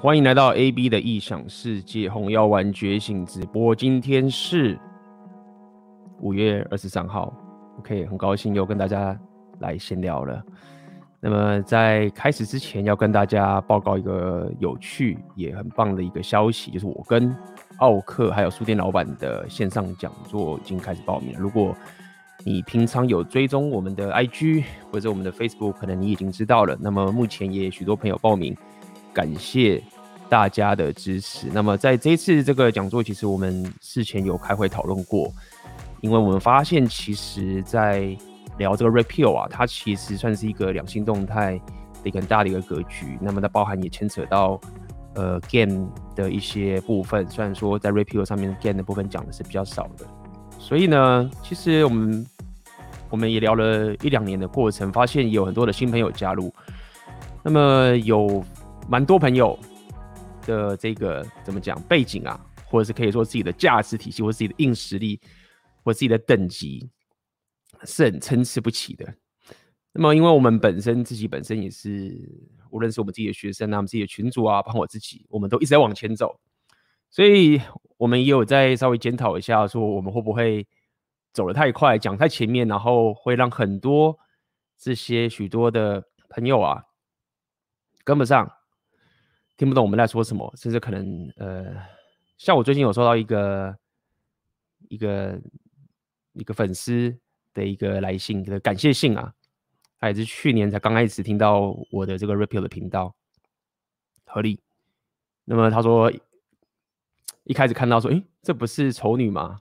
欢迎来到 AB 的异想世界红药丸觉醒直播。今天是五月二十三号，OK，很高兴又跟大家来闲聊了。那么在开始之前，要跟大家报告一个有趣也很棒的一个消息，就是我跟奥克还有书店老板的线上讲座已经开始报名。如果你平常有追踪我们的 IG 或者我们的 Facebook，可能你已经知道了。那么目前也许多朋友报名。感谢大家的支持。那么在这次这个讲座，其实我们事前有开会讨论过，因为我们发现，其实，在聊这个 Red Pill 啊，它其实算是一个两性动态的一个很大的一个格局。那么它包含也牵扯到呃 Game 的一些部分，虽然说在 Red Pill 上面 Game 的部分讲的是比较少的。所以呢，其实我们我们也聊了一两年的过程，发现有很多的新朋友加入。那么有。蛮多朋友的这个怎么讲背景啊，或者是可以说自己的价值体系，或自己的硬实力，或自己的等级是很参差不齐的。那么，因为我们本身自己本身也是，无论是我们自己的学生啊，我们自己的群主啊，包括我自己，我们都一直在往前走，所以我们也有在稍微检讨一下，说我们会不会走得太快，讲太前面，然后会让很多这些许多的朋友啊跟不上。听不懂我们在说什么，甚至可能呃，像我最近有收到一个一个一个粉丝的一个来信的感谢信啊，他也是去年才刚开始听到我的这个 Red Pill 的频道，合理。那么他说一开始看到说，诶，这不是丑女吗？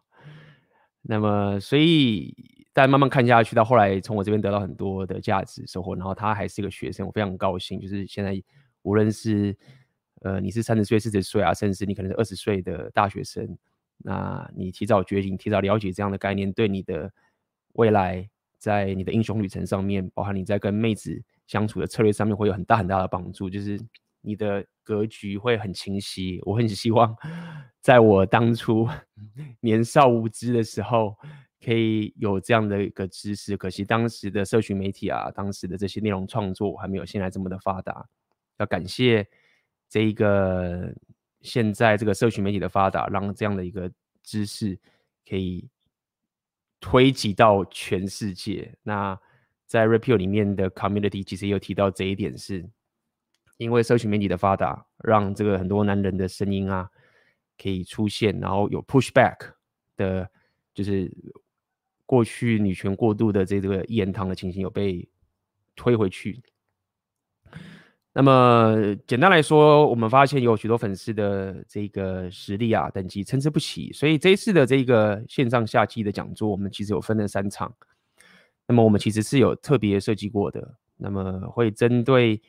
那么所以但慢慢看下去，到后来从我这边得到很多的价值收获，然后他还是一个学生，我非常高兴，就是现在无论是呃，你是三十岁、四十岁啊，甚至你可能是二十岁的大学生，那你提早觉醒、提早了解这样的概念，对你的未来在你的英雄旅程上面，包含你在跟妹子相处的策略上面，会有很大很大的帮助。就是你的格局会很清晰。我很希望 在我当初 年少无知的时候，可以有这样的一个知识。可惜当时的社群媒体啊，当时的这些内容创作还没有现在这么的发达。要感谢。这一个现在这个社群媒体的发达，让这样的一个知识可以推及到全世界。那在 Repeal 里面的 Community 其实也有提到这一点，是因为社群媒体的发达，让这个很多男人的声音啊可以出现，然后有 Pushback 的，就是过去女权过度的这这个一言堂的情形有被推回去。那么简单来说，我们发现有许多粉丝的这个实力啊，等级参差不齐，所以这一次的这个线上夏季的讲座，我们其实有分了三场。那么我们其实是有特别设计过的，那么会针对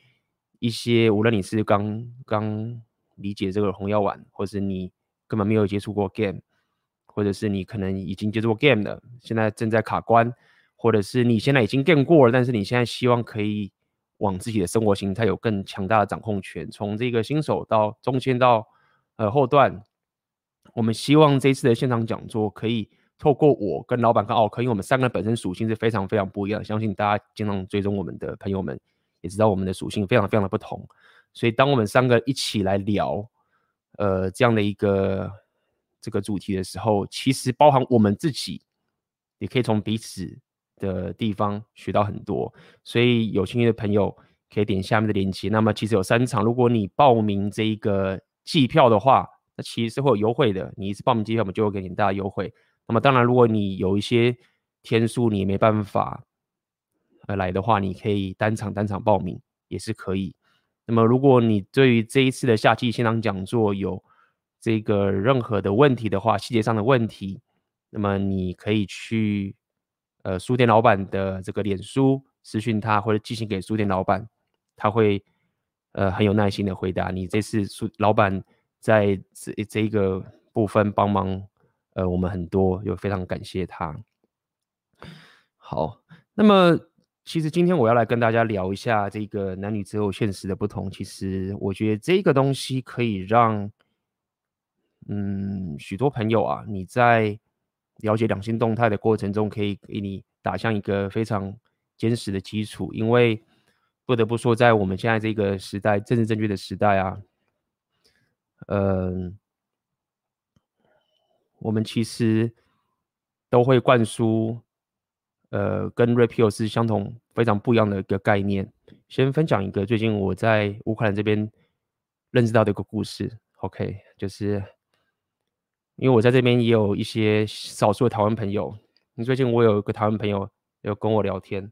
一些无论你是刚刚理解这个红药丸，或是你根本没有接触过 game，或者是你可能已经接触过 game 了，现在正在卡关，或者是你现在已经 game 过了，但是你现在希望可以。往自己的生活形态有更强大的掌控权，从这个新手到中间到呃后段，我们希望这次的现场讲座可以透过我跟老板跟奥克，因为我们三个人本身属性是非常非常不一样，相信大家经常追踪我们的朋友们也知道我们的属性非常非常的不同，所以当我们三个一起来聊呃这样的一个这个主题的时候，其实包含我们自己也可以从彼此。的地方学到很多，所以有兴趣的朋友可以点下面的链接。那么其实有三场，如果你报名这一个季票的话，那其实是会有优惠的。你一次报名季票，我们就会给你大的优惠。那么当然，如果你有一些天数你没办法呃来的话，你可以单场单场报名也是可以。那么如果你对于这一次的夏季现场讲座有这个任何的问题的话，细节上的问题，那么你可以去。呃，书店老板的这个脸书私讯他，或者寄信给书店老板，他会呃很有耐心的回答你。这次书老板在这这一个部分帮忙，呃，我们很多，又非常感谢他。好，那么其实今天我要来跟大家聊一下这个男女择偶现实的不同。其实我觉得这个东西可以让嗯许多朋友啊，你在。了解两性动态的过程中，可以给你打下一个非常坚实的基础。因为不得不说，在我们现在这个时代，政治正确的时代啊，呃，我们其实都会灌输，呃，跟 Rapio 是相同、非常不一样的一个概念。先分享一个最近我在乌克兰这边认识到的一个故事。OK，就是因为我在这边也有一些少数的台湾朋友。你最近我有一个台湾朋友有跟我聊天。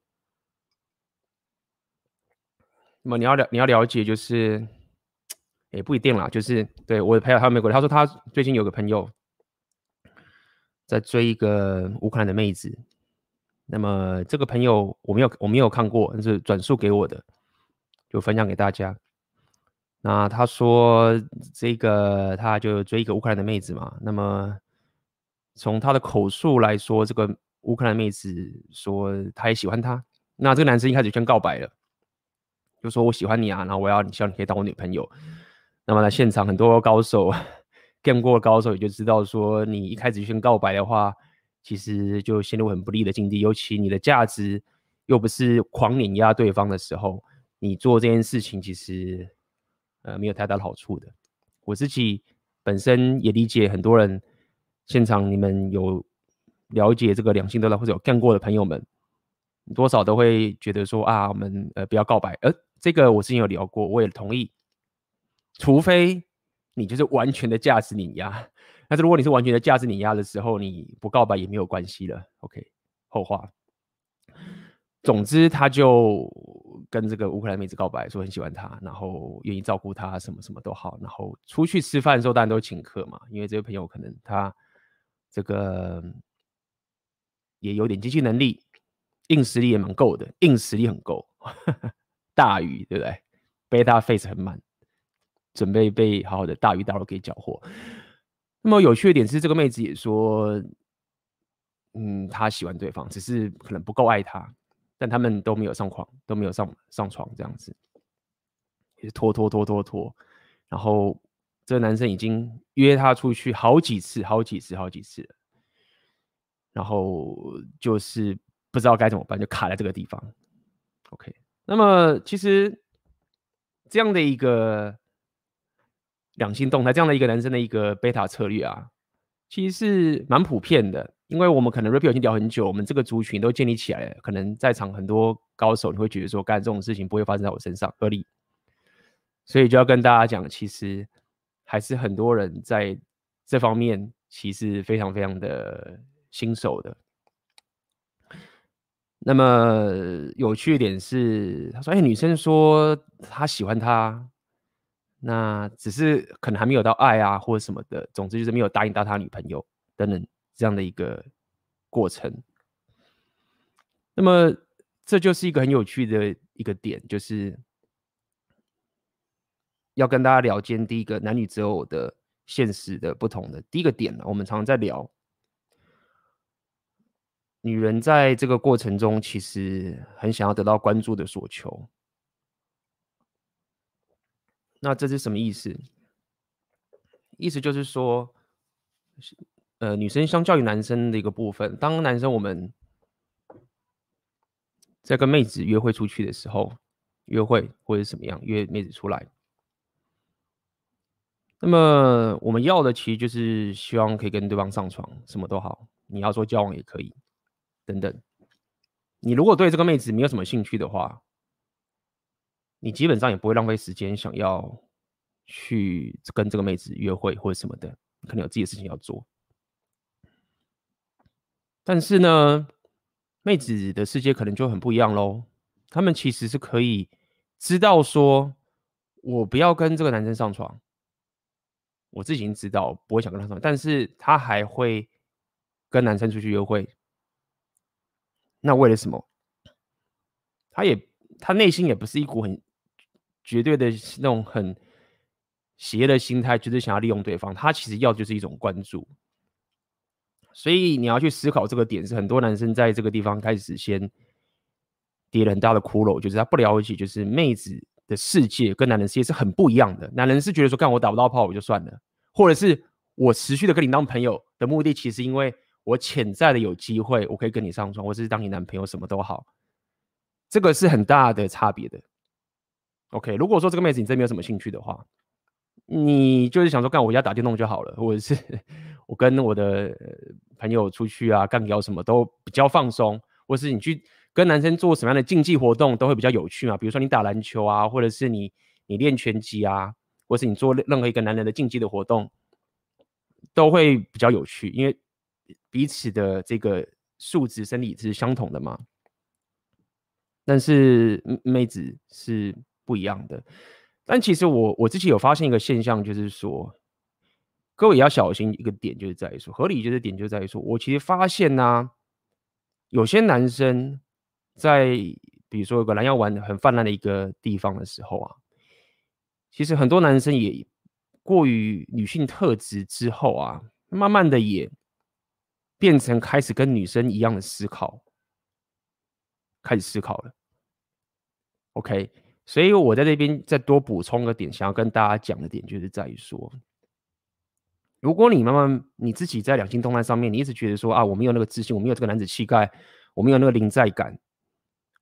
那么你要了你要了解，就是也不一定啦。就是对我的朋友，他美国，他说他最近有个朋友在追一个乌克兰的妹子。那么这个朋友我没有我没有看过，但是转述给我的，就分享给大家。那他说这个他就追一个乌克兰的妹子嘛。那么从他的口述来说，这个乌克兰妹子说她也喜欢他。那这个男生一开始先告白了。就说我喜欢你啊，然后我要你，希望你可以当我女朋友。那么在现场很多高手 见过高手也就知道，说你一开始先告白的话，其实就陷入很不利的境地。尤其你的价值又不是狂碾压对方的时候，你做这件事情其实呃没有太大的好处的。我自己本身也理解很多人，现场你们有了解这个两性得道或者有干过的朋友们，多少都会觉得说啊，我们呃不要告白，呃。这个我之前有聊过，我也同意。除非你就是完全的价值碾压，但是如果你是完全的价值碾压的时候，你不告白也没有关系了。OK，后话。总之，他就跟这个乌克兰妹子告白，说很喜欢她，然后愿意照顾她，什么什么都好。然后出去吃饭的时候，当然都请客嘛，因为这位朋友可能他这个也有点经济能力，硬实力也蛮够的，硬实力很够。大鱼对不对？Beta face 很满，准备被好好的大鱼大肉给搅和。那么有趣的点是，这个妹子也说，嗯，她喜欢对方，只是可能不够爱他，但他们都没有上床，都没有上上床这样子，也是拖拖拖拖拖。然后这个男生已经约她出去好几次，好几次，好几次了。然后就是不知道该怎么办，就卡在这个地方。OK。那么，其实这样的一个两性动态，这样的一个男生的一个贝塔策略啊，其实是蛮普遍的。因为我们可能 Rapio 已经聊很久，我们这个族群都建立起来了。可能在场很多高手，你会觉得说，干这种事情不会发生在我身上，合理。所以就要跟大家讲，其实还是很多人在这方面其实非常非常的新手的。那么有趣一点是，他说：“哎，女生说她喜欢他，那只是可能还没有到爱啊，或者什么的。总之就是没有答应到他女朋友等等这样的一个过程。那么这就是一个很有趣的一个点，就是要跟大家聊间第一个男女择偶的现实的不同的第一个点呢，我们常常在聊。”女人在这个过程中，其实很想要得到关注的所求。那这是什么意思？意思就是说，呃，女生相较于男生的一个部分，当男生我们在跟妹子约会出去的时候，约会或者什么样约妹子出来，那么我们要的其实就是希望可以跟对方上床，什么都好，你要说交往也可以。等等，你如果对这个妹子没有什么兴趣的话，你基本上也不会浪费时间想要去跟这个妹子约会或者什么的，可能有自己的事情要做。但是呢，妹子的世界可能就很不一样喽。他们其实是可以知道说，我不要跟这个男生上床，我自己已经知道不会想跟他上床，但是他还会跟男生出去约会。那为了什么？他也他内心也不是一股很绝对的那种很邪的心态，就是想要利用对方。他其实要就是一种关注。所以你要去思考这个点，是很多男生在这个地方开始先跌了很大的窟窿，就是他不了解，就是妹子的世界跟男人世界是很不一样的。男人是觉得说，干我打不到炮我就算了，或者是我持续的跟你当朋友的目的，其实因为。我潜在的有机会，我可以跟你上床，或者是当你男朋友，什么都好，这个是很大的差别的。OK，如果说这个妹子你真没有什么兴趣的话，你就是想说，干我家打电动就好了，或者是我跟我的朋友出去啊，干聊什么都比较放松，或是你去跟男生做什么样的竞技活动都会比较有趣嘛。比如说你打篮球啊，或者是你你练拳击啊，或是你做任何一个男人的竞技的活动，都会比较有趣，因为彼此的这个素质生理是相同的嘛。但是妹子是不一样的，但其实我我自己有发现一个现象，就是说，各位也要小心一个点，就是在于说，合理就是点就在于说，我其实发现呢、有些男生在比如说有个蓝药丸很泛滥的一个地方的时候啊，其实很多男生也过于女性特质之后啊，慢慢的也变成开始跟女生一样的思考。开始思考了，OK，所以我在这边再多补充个点，想要跟大家讲的点，就是在于说，如果你慢慢你自己在两性动态上面，你一直觉得说啊，我没有那个自信，我没有这个男子气概，我没有那个临在感，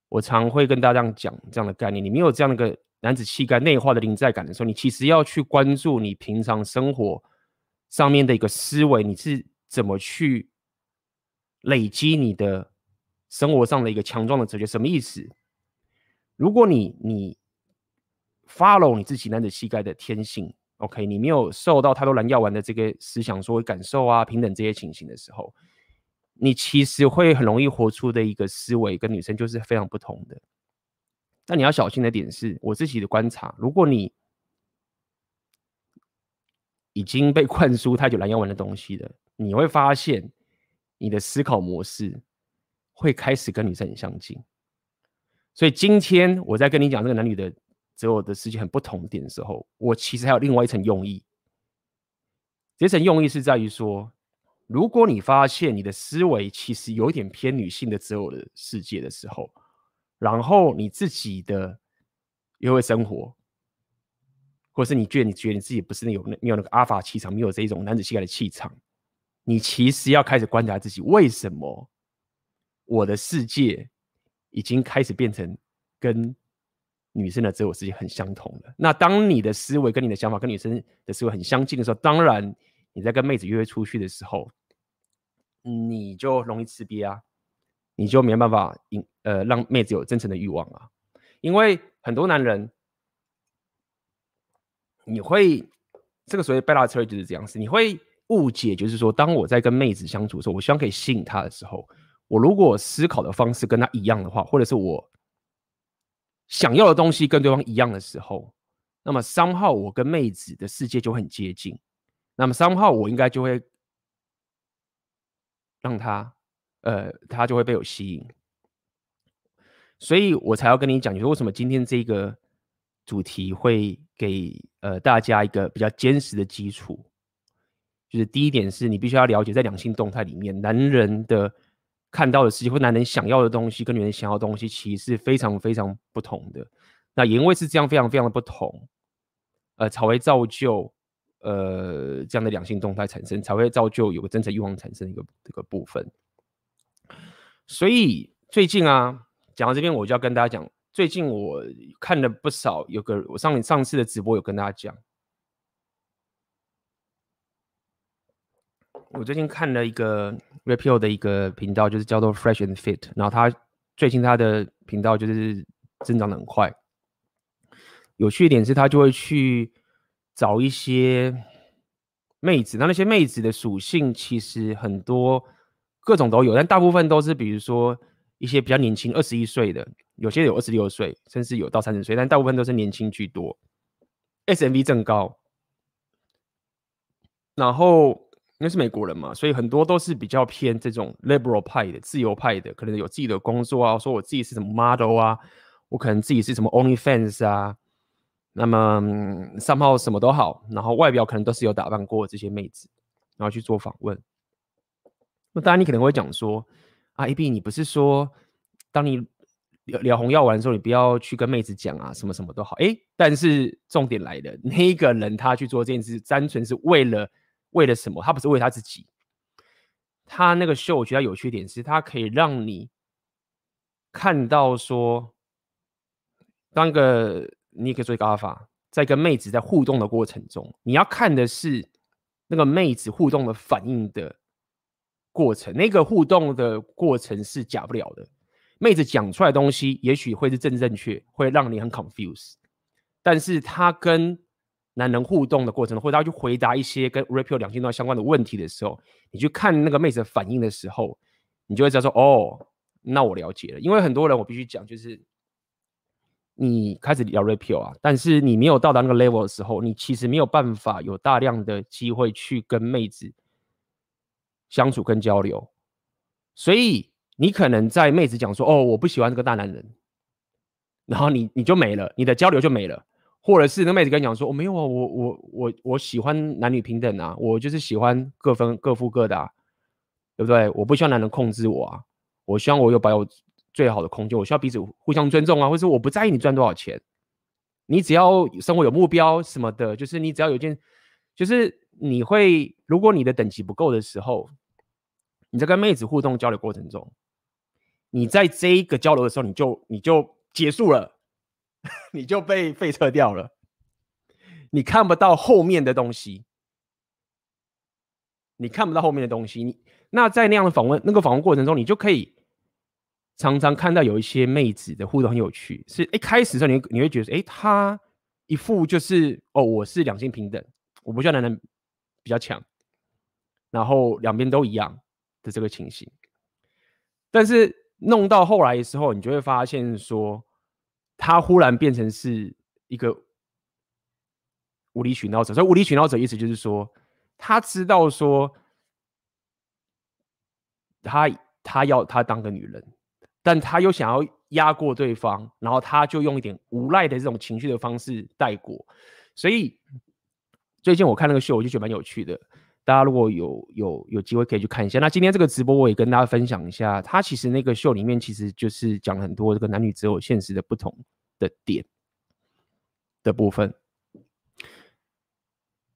我常会跟大家这样讲这样的概念，你没有这样的一个男子气概、内化的临在感的时候，你其实要去关注你平常生活上面的一个思维，你是怎么去累积你的。生活上的一个强壮的哲学什么意思？如果你你 follow 你自己男子气概的天性，OK，你没有受到太多蓝药丸的这个思想说感受啊平等这些情形的时候，你其实会很容易活出的一个思维跟女生就是非常不同的。但你要小心的点是，我自己的观察，如果你已经被 灌输太久蓝药丸的东西了，你会发现你的思考模式。会开始跟女生很相近，所以今天我在跟你讲这个男女的择偶的世界很不同点的时候，我其实还有另外一层用意。这层用意是在于说，如果你发现你的思维其实有点偏女性的择偶的世界的时候，然后你自己的约会生活，或是你觉得你觉得你自己不是那有那没有那个阿法气场，没有这一种男子气概的气场，你其实要开始观察自己为什么。我的世界已经开始变成跟女生的自我世界很相同了。那当你的思维跟你的想法跟女生的思维很相近的时候，当然你在跟妹子约会出去的时候，你就容易吃瘪啊，你就没办法引呃让妹子有真诚的欲望啊。因为很多男人，你会这个所谓贝拉特就是这样子，你会误解，就是说当我在跟妹子相处的时候，我希望可以吸引她的时候。我如果思考的方式跟他一样的话，或者是我想要的东西跟对方一样的时候，那么三号我跟妹子的世界就很接近，那么三号我应该就会让他，呃，他就会被我吸引，所以我才要跟你讲，你说为什么今天这个主题会给呃大家一个比较坚实的基础，就是第一点是你必须要了解在两性动态里面男人的。看到的世界或男人想要的东西跟女人想要的东西，其实是非常非常不同的。那也因为是这样非常非常的不同，呃，才会造就呃这样的两性动态产生，才会造就有个真诚欲望产生一个这个部分。所以最近啊，讲到这边，我就要跟大家讲，最近我看了不少，有个我上上次的直播有跟大家讲。我最近看了一个 Rapio 的一个频道，就是叫做 Fresh and Fit，然后他最近他的频道就是增长的很快。有趣一点是，他就会去找一些妹子，那那些妹子的属性其实很多各种都有，但大部分都是比如说一些比较年轻，二十一岁的，有些有二十六岁，甚至有到三十岁，但大部分都是年轻居多，SMV 正高，然后。因为是美国人嘛，所以很多都是比较偏这种 liberal 派的、自由派的，可能有自己的工作啊，说我自己是什么 model 啊，我可能自己是什么 OnlyFans 啊，那么上号什么都好，然后外表可能都是有打扮过这些妹子，然后去做访问。那当然你可能会讲说，啊，AB 你不是说当你聊聊红药丸的时候，你不要去跟妹子讲啊，什么什么都好，诶，但是重点来了，那一个人他去做这件事，单纯是为了。为了什么？他不是为他自己。他那个秀，我觉得有趣点是，他可以让你看到说，当个你可以做一个阿法，在跟妹子在互动的过程中，你要看的是那个妹子互动的反应的过程，那个互动的过程是假不了的。妹子讲出来的东西，也许会是正正确，会让你很 confuse，但是她跟男人互动的过程，或者他去回答一些跟 Red 两性动相关的问题的时候，你去看那个妹子的反应的时候，你就会知道说，哦，那我了解了。因为很多人，我必须讲，就是你开始聊 Red 啊，但是你没有到达那个 level 的时候，你其实没有办法有大量的机会去跟妹子相处跟交流，所以你可能在妹子讲说，哦，我不喜欢这个大男人，然后你你就没了，你的交流就没了。或者是那妹子跟你讲说，我、没有啊，我我我我喜欢男女平等啊，我就是喜欢各分各付各的啊，对不对？我不希望男人控制我啊，我希望我有保有最好的空间，我需要彼此互相尊重啊，或者是我不在意你赚多少钱，你只要生活有目标什么的，就是你只要有一件，就是你会，如果你的等级不够的时候，你在跟妹子互动交流过程中，你在这一个交流的时候，你就你就结束了。你就被废撤掉了，你看不到后面的东西，你看不到后面的东西。你那在那样的访问，那个访问过程中，你就可以常常看到有一些妹子的互动很有趣。是一开始的时候你，你会觉得，哎，她一副就是哦，我是两性平等，我不需要男人比较强，然后两边都一样的这个情形。但是弄到后来的时候，你就会发现说。他忽然变成是一个无理取闹者，所以无理取闹者意思就是说，他知道说他他要他当个女人，但他又想要压过对方，然后他就用一点无赖的这种情绪的方式带过。所以最近我看那个秀，我就觉得蛮有趣的。大家如果有有有机会可以去看一下。那今天这个直播我也跟大家分享一下，他其实那个秀里面其实就是讲很多这个男女择偶现实的不同的点的部分。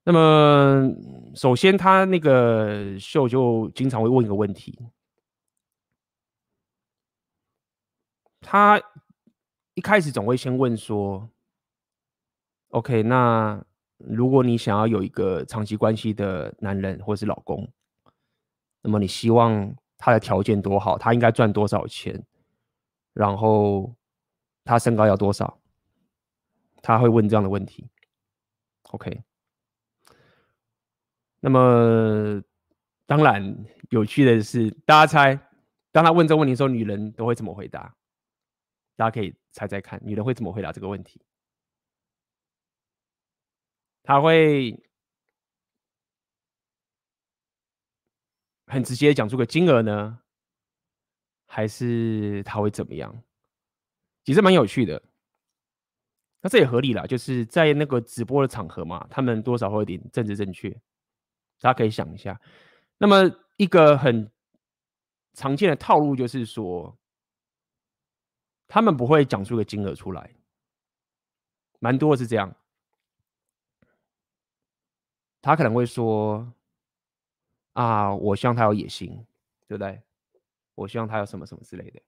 那么首先他那个秀就经常会问一个问题，他一开始总会先问说：“OK，那？”如果你想要有一个长期关系的男人或是老公，那么你希望他的条件多好？他应该赚多少钱？然后他身高要多少？他会问这样的问题。OK。那么当然有趣的是，大家猜，当他问这个问题的时候，女人都会怎么回答？大家可以猜猜看，女人会怎么回答这个问题？他会很直接讲出个金额呢，还是他会怎么样？其实蛮有趣的。那这也合理啦，就是在那个直播的场合嘛，他们多少会有点政治正确。大家可以想一下。那么一个很常见的套路就是说，他们不会讲出个金额出来，蛮多的是这样。他可能会说：“啊，我希望他有野心，对不对？我希望他有什么什么之类的。”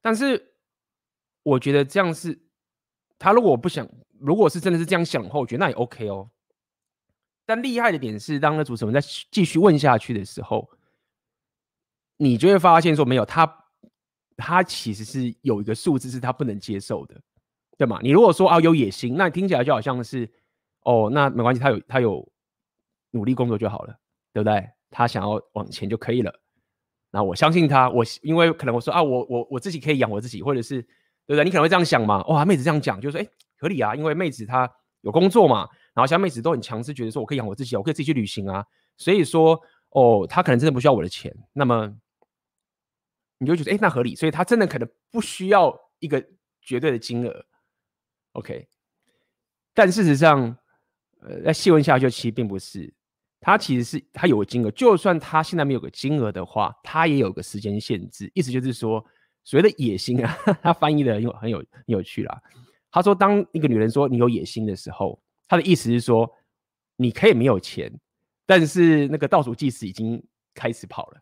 但是我觉得这样是，他如果不想，如果是真的是这样想的话，我觉得那也 OK 哦。但厉害的点是，当那主持人在继续问下去的时候，你就会发现说，没有他，他其实是有一个数字是他不能接受的。对吗？你如果说啊有野心，那你听起来就好像是哦，那没关系，他有他有努力工作就好了，对不对？他想要往前就可以了。那我相信他，我因为可能我说啊，我我我自己可以养我自己，或者是对不对？你可能会这样想嘛？哇，妹子这样讲，就是说哎，合理啊，因为妹子她有工作嘛，然后像妹子都很强势，觉得说我可以养我自己，我可以自己去旅行啊。所以说哦，他可能真的不需要我的钱。那么你就觉得哎，那合理，所以他真的可能不需要一个绝对的金额。OK，但事实上，呃，在细问下去，其实并不是，他其实是他有个金额，就算他现在没有个金额的话，他也有个时间限制，意思就是说，所谓的野心啊，他翻译的很有很有很有趣啦。他说，当一个女人说你有野心的时候，他的意思是说，你可以没有钱，但是那个倒数计时已经开始跑了。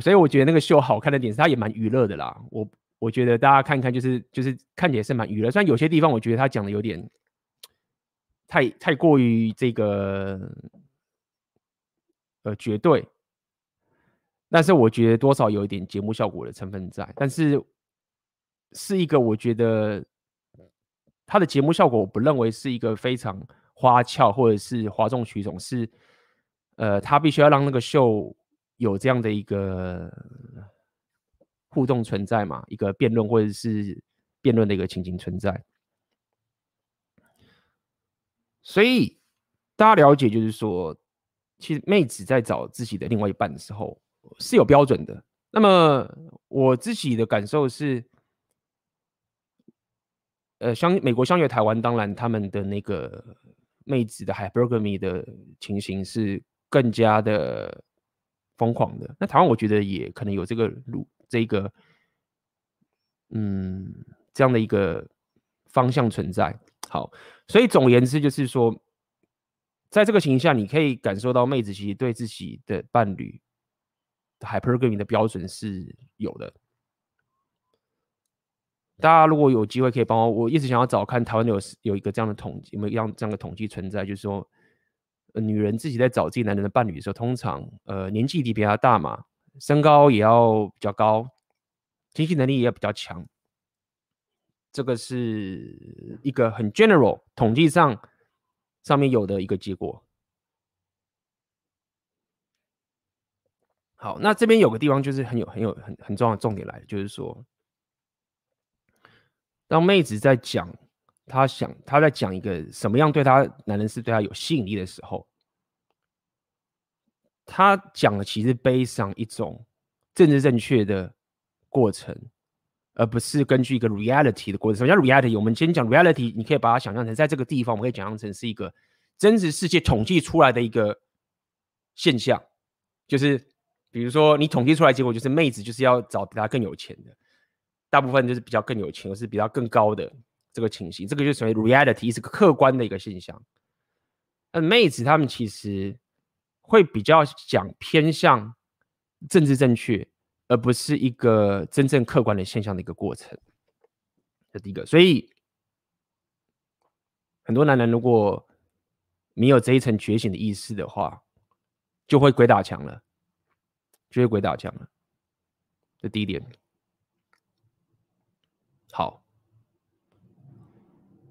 所以我觉得那个秀好看的点是，它也蛮娱乐的啦。我。我觉得大家看看，就是就是看起来是蛮娱乐，虽然有些地方我觉得他讲的有点太太过于这个呃绝对，但是我觉得多少有一点节目效果的成分在，但是是一个我觉得他的节目效果，我不认为是一个非常花俏或者是哗众取宠，是呃他必须要让那个秀有这样的一个。互动存在嘛，一个辩论或者是辩论的一个情景存在，所以大家了解，就是说，其实妹子在找自己的另外一半的时候是有标准的。那么我自己的感受是，呃，相美国相约台湾，当然他们的那个妹子的 hypergamy 的情形是更加的疯狂的。那台湾我觉得也可能有这个路。这个，嗯，这样的一个方向存在。好，所以总言之，就是说，在这个情况下，你可以感受到妹子其实对自己的伴侣的 hypergamy 的标准是有的。大家如果有机会可以帮我，我一直想要找看台湾有有一个这样的统计，有没有样这样的统计存在？就是说，女人自己在找自己男人的伴侣的时候，通常呃年纪比比较大嘛。身高也要比较高，经济能力也要比较强，这个是一个很 general 统计上上面有的一个结果。好，那这边有个地方就是很有很有很很重要的重点来，就是说，当妹子在讲她想她在讲一个什么样对她男人是对她有吸引力的时候。她讲的其实背上一种政治正确的过程，而不是根据一个 reality 的过程。什么叫 reality？我们先讲 reality，你可以把它想象成在这个地方，我们可以想象成是一个真实世界统计出来的一个现象，就是比如说你统计出来结果就是妹子就是要找比他更有钱的，大部分就是比较更有钱，或是比较更高的这个情形，这个就属于 reality，是个客观的一个现象。那妹子她们其实。会比较讲偏向政治正确，而不是一个真正客观的现象的一个过程。这第一个，所以很多男人如果没有这一层觉醒的意识的话，就会鬼打墙了，就会鬼打墙了。这第一点。好，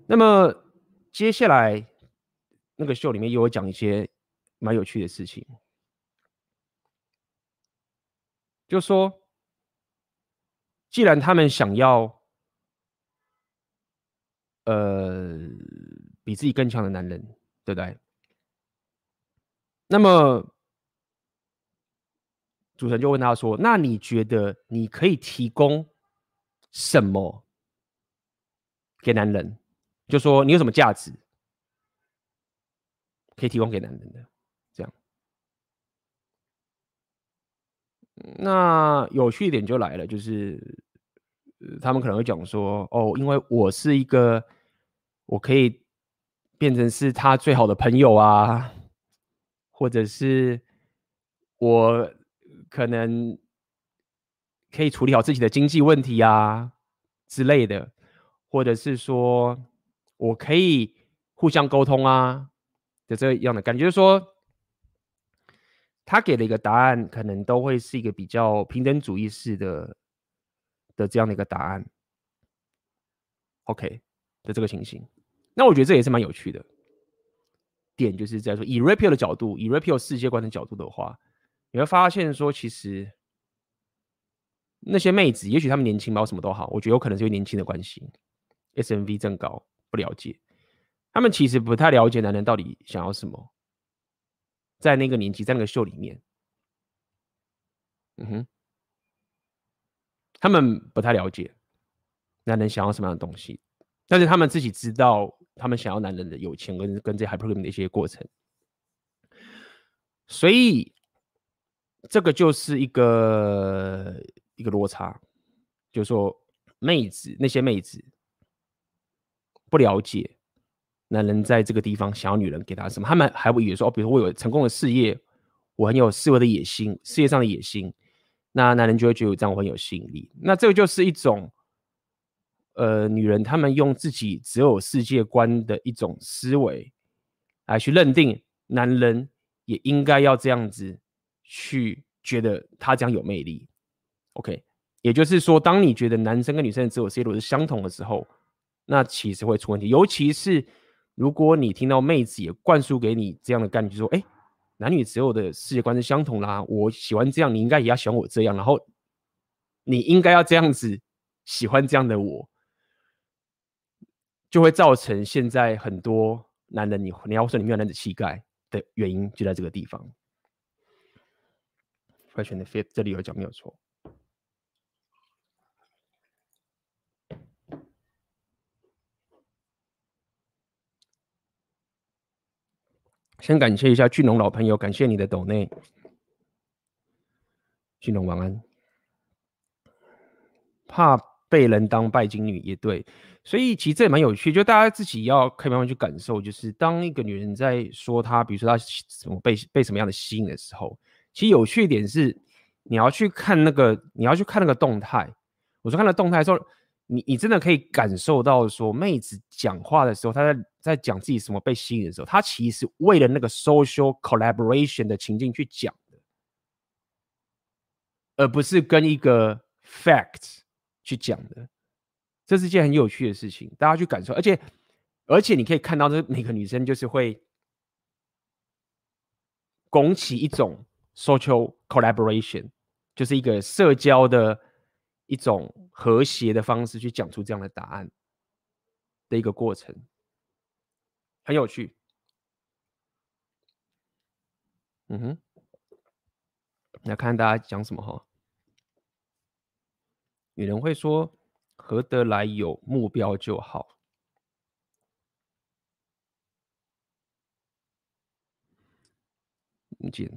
那么接下来那个秀里面又会讲一些。蛮有趣的事情，就说，既然他们想要，呃，比自己更强的男人，对不对？那么主持人就问他说：“那你觉得你可以提供什么给男人？就说你有什么价值可以提供给男人的？”那有趣一点就来了，就是他们可能会讲说，哦，因为我是一个，我可以变成是他最好的朋友啊，或者是我可能可以处理好自己的经济问题啊之类的，或者是说我可以互相沟通啊的这样的感觉，就是说。他给了一个答案，可能都会是一个比较平等主义式的的这样的一个答案。OK 的这个情形，那我觉得这也是蛮有趣的点，就是在说以 Rapio 的角度，以 Rapio 世界观的角度的话，你会发现说，其实那些妹子，也许她们年轻吧，什么都好，我觉得有可能是因为年轻的关系，SMV 正高，不了解，他们其实不太了解男人到底想要什么。在那个年纪，在那个秀里面，嗯哼，他们不太了解男人想要什么样的东西，但是他们自己知道，他们想要男人的有钱跟跟这 hypergamy 的一些过程，所以这个就是一个一个落差，就是说妹子那些妹子不了解。男人在这个地方想要女人给他什么？他们还会以为说，哦，比如说我有成功的事业，我很有思维的野心，事业上的野心，那男人就会觉得这样我很有吸引力。那这个就是一种呃女人，她们用自己只有世界观的一种思维来去认定男人也应该要这样子去觉得他这样有魅力。OK，也就是说，当你觉得男生跟女生的择偶世界都是相同的时候，那其实会出问题。尤其是如果你听到妹子也灌输给你这样的概念，就说，哎，男女择偶的世界观是相同啦，我喜欢这样，你应该也要喜欢我这样，然后你应该要这样子喜欢这样的我，就会造成现在很多男人你你要说你没有男子气概的原因，就在这个地方。Question fifth，这里有讲没有错？先感谢一下俊龙老朋友，感谢你的抖内。俊龙晚安。怕被人当拜金女也对，所以其实这也蛮有趣，就大家自己要可以慢慢去感受，就是当一个女人在说她，比如说她什么被被什么样的吸引的时候，其实有趣一点是，你要去看那个，你要去看那个动态。我说看了动态的时候，你你真的可以感受到说，妹子讲话的时候，她在。在讲自己什么被吸引的时候，她其实为了那个 social collaboration 的情境去讲的，而不是跟一个 fact 去讲的。这是件很有趣的事情，大家去感受。而且，而且你可以看到，这每个女生就是会拱起一种 social collaboration，就是一个社交的一种和谐的方式去讲出这样的答案的一个过程。很有趣，嗯哼，来看大家讲什么哈。女人会说：“合得来有目标就好。”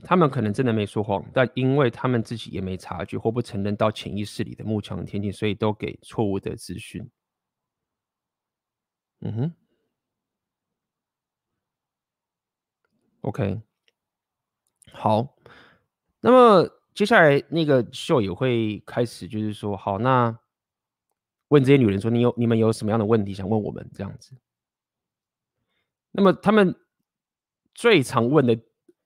他们可能真的没说谎，但因为他们自己也没察觉或不承认到潜意识里的幕墙天性，所以都给错误的资讯。嗯哼。OK，好，那么接下来那个秀也会开始，就是说，好，那问这些女人说，你有你们有什么样的问题想问我们这样子？那么他们最常问的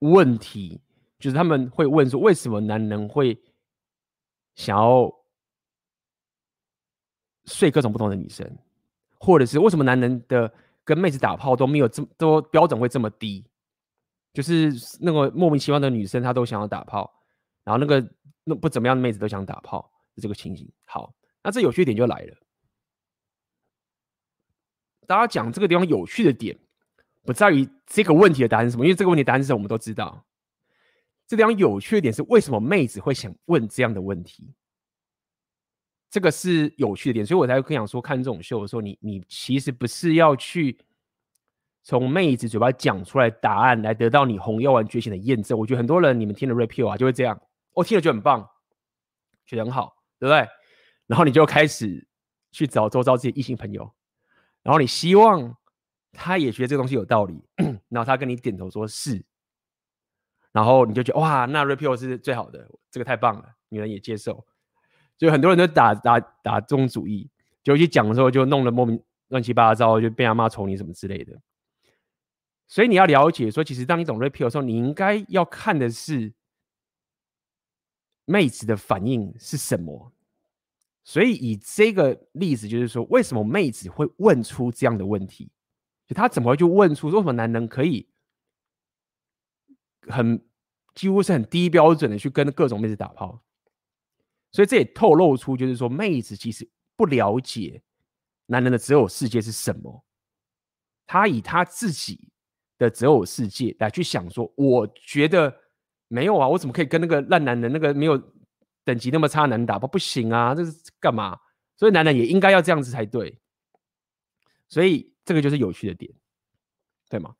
问题，就是他们会问说，为什么男人会想要睡各种不同的女生，或者是为什么男人的跟妹子打炮都没有这么都标准会这么低？就是那个莫名其妙的女生，她都想要打炮，然后那个那不怎么样的妹子都想打炮，这个情形。好，那这有趣点就来了。大家讲这个地方有趣的点，不在于这个问题的答案是什么，因为这个问题的答案是什么我们都知道。这地方有趣的点是为什么妹子会想问这样的问题？这个是有趣的点，所以我才会更想说，看这种秀的时候，你你其实不是要去。从妹子嘴巴讲出来答案来得到你红药丸觉醒的验证，我觉得很多人你们听了 Red Pill 啊就会这样，我听了就很棒，觉得很好，对不对？然后你就开始去找周遭这些异性朋友，然后你希望他也觉得这个东西有道理，然后他跟你点头说是，然后你就觉得哇，那 repeal 是最好的，这个太棒了，女人也接受，所以很多人都打打打这种主意，就去讲的时候就弄得莫名乱七八糟，就被他妈丑你什么之类的。所以你要了解说，其实当你懂 repeal 的时候，你应该要看的是妹子的反应是什么。所以以这个例子，就是说，为什么妹子会问出这样的问题？他怎么会就问出说，什么男人可以很几乎是很低标准的去跟各种妹子打炮？所以这也透露出，就是说，妹子其实不了解男人的择偶世界是什么。他以他自己。的择偶世界来去想说，我觉得没有啊，我怎么可以跟那个烂男人、那个没有等级那么差男人打炮？不行啊，这是干嘛？所以男人也应该要这样子才对。所以这个就是有趣的点，对吗？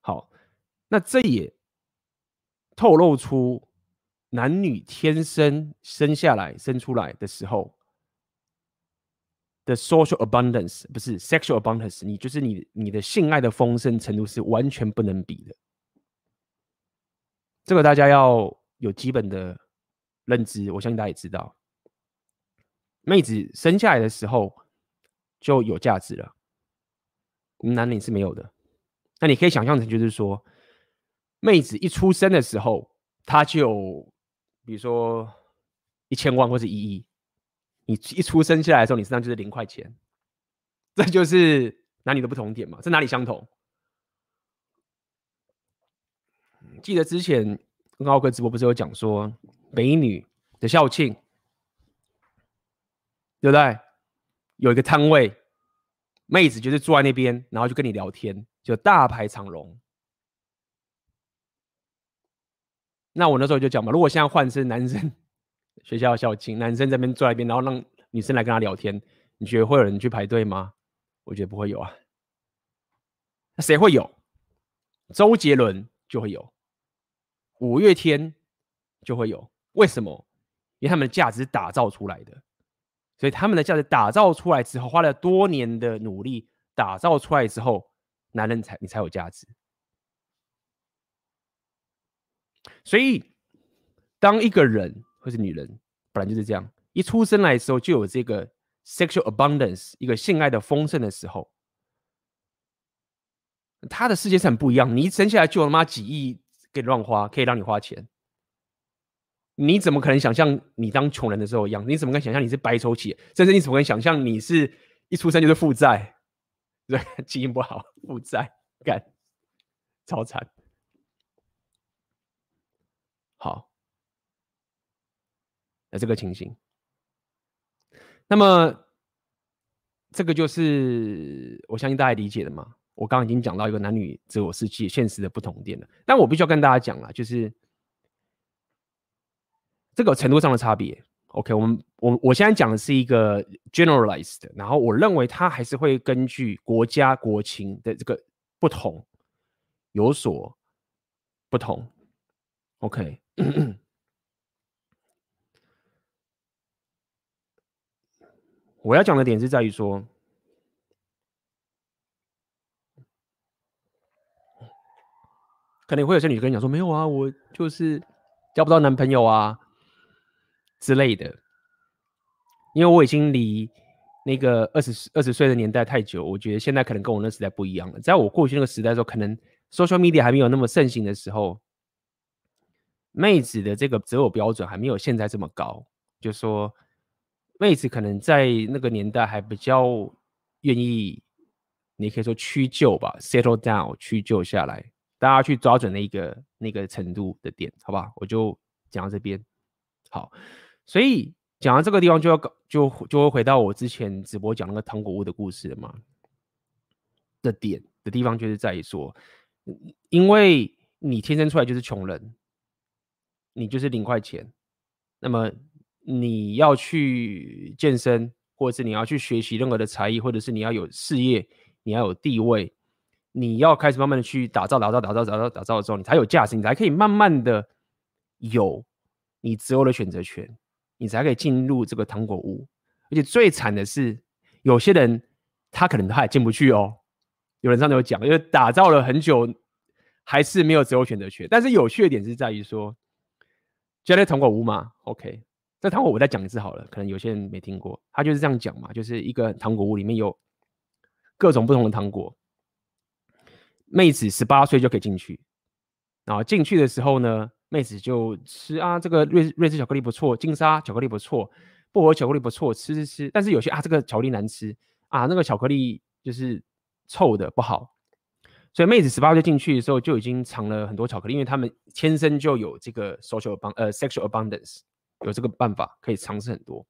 好，那这也透露出男女天生生下来、生出来的时候。的 social abundance 不是 sexual abundance，你就是你你的性爱的丰盛程度是完全不能比的。这个大家要有基本的认知，我相信大家也知道，妹子生下来的时候就有价值了，我们男人是没有的。那你可以想象成，就是说，妹子一出生的时候，她就，比如说一千万或者一亿，你一出生下来的时候，你身上就是零块钱，这就是男女的不同点嘛？这哪里相同？记得之前跟奥哥直播不是有讲说，美女的校庆，对不对？有一个摊位，妹子就是坐在那边，然后就跟你聊天，就大排长龙。那我那时候就讲嘛，如果现在换成男生学校校庆，男生这边坐在那边，然后让女生来跟他聊天，你觉得会有人去排队吗？我觉得不会有啊。那谁会有？周杰伦就会有。五月天就会有，为什么？因为他们的价值打造出来的，所以他们的价值打造出来之后，花了多年的努力打造出来之后，男人才你才有价值。所以，当一个人或是女人本来就是这样，一出生来的时候就有这个 sexual abundance，一个性爱的丰盛的时候，他的世界是很不一样。你一生下来就有他妈几亿。可以乱花，可以让你花钱。你怎么可能想象你当穷人的时候一样？你怎么可能想象你是白手起？甚至你怎么可能想象你是一出生就是负债？对，基因不好，负债干，超惨。好，那这个情形，那么这个就是我相信大家理解的嘛。我刚刚已经讲到一个男女自我世界现实的不同点了，但我必须要跟大家讲了，就是这个程度上的差别。OK，我们我我现在讲的是一个 generalized，然后我认为它还是会根据国家国情的这个不同有所不同。OK，我要讲的点是在于说。可能会有些女生讲说，没有啊，我就是交不到男朋友啊之类的，因为我已经离那个二十二十岁的年代太久，我觉得现在可能跟我那时代不一样了。在我过去那个时代的时候，可能 social media 还没有那么盛行的时候，妹子的这个择偶标准还没有现在这么高，就说妹子可能在那个年代还比较愿意，你可以说屈就吧，settle down，屈就下来。大家去抓准那个那个程度的点，好吧？我就讲到这边。好，所以讲到这个地方就要搞就就会回到我之前直播讲那个糖果屋的故事了嘛。的点的地方就是在于说，因为你天生出来就是穷人，你就是零块钱，那么你要去健身，或者是你要去学习任何的才艺，或者是你要有事业，你要有地位。你要开始慢慢的去打造、打造、打造、打造、打造的时候，你才有价值，你才可以慢慢的有你择偶的选择权，你才可以进入这个糖果屋。而且最惨的是，有些人他可能他也进不去哦。有人上次有讲，因为打造了很久，还是没有择偶选择权。但是有趣的点是在于说，就在糖果屋嘛，OK，这糖果我再讲一次好了，可能有些人没听过，他就是这样讲嘛，就是一个糖果屋里面有各种不同的糖果。妹子十八岁就可以进去，然后进去的时候呢，妹子就吃啊，这个瑞瑞士巧克力不错，金沙巧克力不错，薄荷巧克力不错，吃吃吃。但是有些啊，这个巧克力难吃啊，那个巧克力就是臭的不好。所以妹子十八岁进去的时候就已经尝了很多巧克力，因为他们天生就有这个 social abund 呃 sexual abundance，有这个办法可以尝试很多，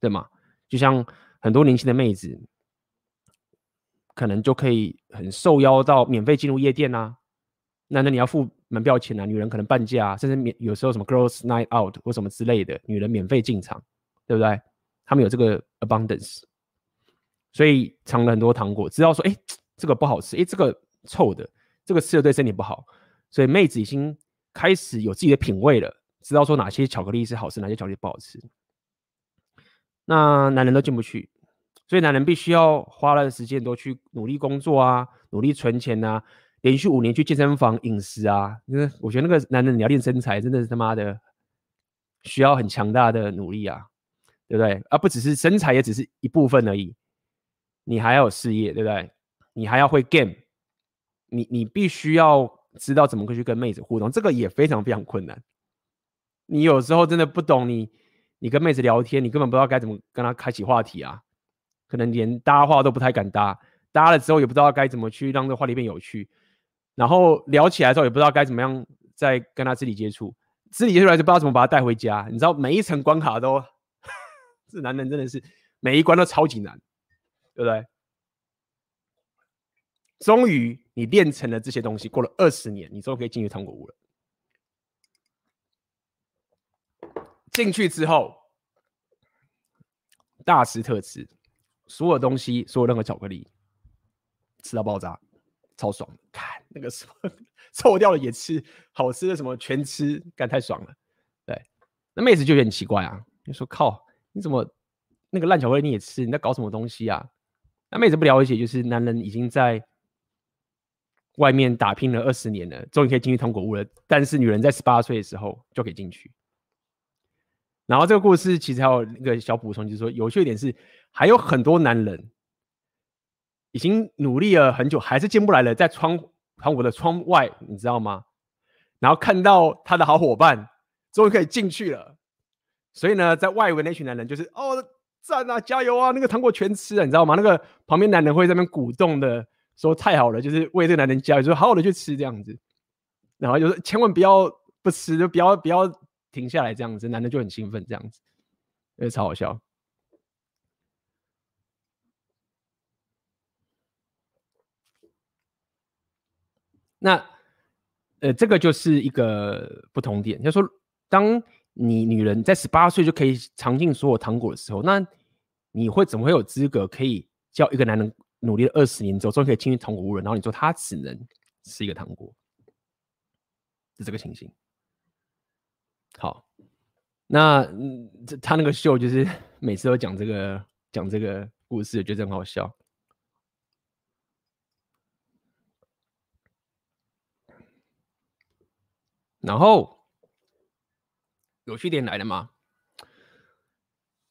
对吗？就像很多年轻的妹子。可能就可以很受邀到免费进入夜店啊，那那你要付门票钱啊，女人可能半价啊，甚至免有时候什么 girls night out 或什么之类的，女人免费进场，对不对？他们有这个 abundance，所以尝了很多糖果，知道说，哎，这个不好吃，哎，这个臭的，这个吃了对身体不好，所以妹子已经开始有自己的品味了，知道说哪些巧克力是好吃，哪些巧克力不好吃，那男人都进不去。所以男人必须要花了时间都去努力工作啊，努力存钱啊，连续五年去健身房饮食啊。因为我觉得那个男人你要练身材，真的是他妈的需要很强大的努力啊，对不对？而不只是身材，也只是一部分而已。你还要有事业，对不对？你还要会 game，你你必须要知道怎么去跟妹子互动，这个也非常非常困难。你有时候真的不懂你，你跟妹子聊天，你根本不知道该怎么跟她开启话题啊，可能连搭话都不太敢搭，搭了之后也不知道该怎么去让这个话题变有趣，然后聊起来之后也不知道该怎么样再跟他肢体接触，肢体接触来就不知道怎么把他带回家，你知道每一层关卡都，这男人真的是每一关都超级难。对不对？终于你练成了这些东西，过了二十年，你终于可以进去糖果屋了。进去之后，大吃特吃，所有东西，所有任何巧克力，吃到爆炸，超爽！看那个什么臭掉了也吃，好吃的什么全吃，干太爽了。对，那妹子就有点奇怪啊，你说靠，你怎么那个烂巧克力你也吃？你在搞什么东西啊？那妹子不了解，就是男人已经在外面打拼了二十年了，终于可以进去糖果屋了。但是女人在十八岁的时候就可以进去。然后这个故事其实还有一个小补充，就是说有趣一点是，还有很多男人已经努力了很久，还是进不来了，在窗糖果的窗外，你知道吗？然后看到他的好伙伴终于可以进去了，所以呢，在外围那群男人就是哦。赞啊，加油啊！那个糖果全吃了，你知道吗？那个旁边男人会在那边鼓动的说：“太好了，就是为这个男人加油，就好好的去吃这样子。”然后就说：“千万不要不吃，就不要不要停下来这样子。”男人就很兴奋这样子，呃，超好笑。那呃，这个就是一个不同点，就是说当。你女人在十八岁就可以尝尽所有糖果的时候，那你会怎么会有资格可以叫一个男人努力了二十年之后，终于可以进入糖果屋了？然后你说他只能吃一个糖果，是这个情形。好，那这他那个秀就是 每次都讲这个讲这个故事，觉得很好笑。然后。有趣点来了吗？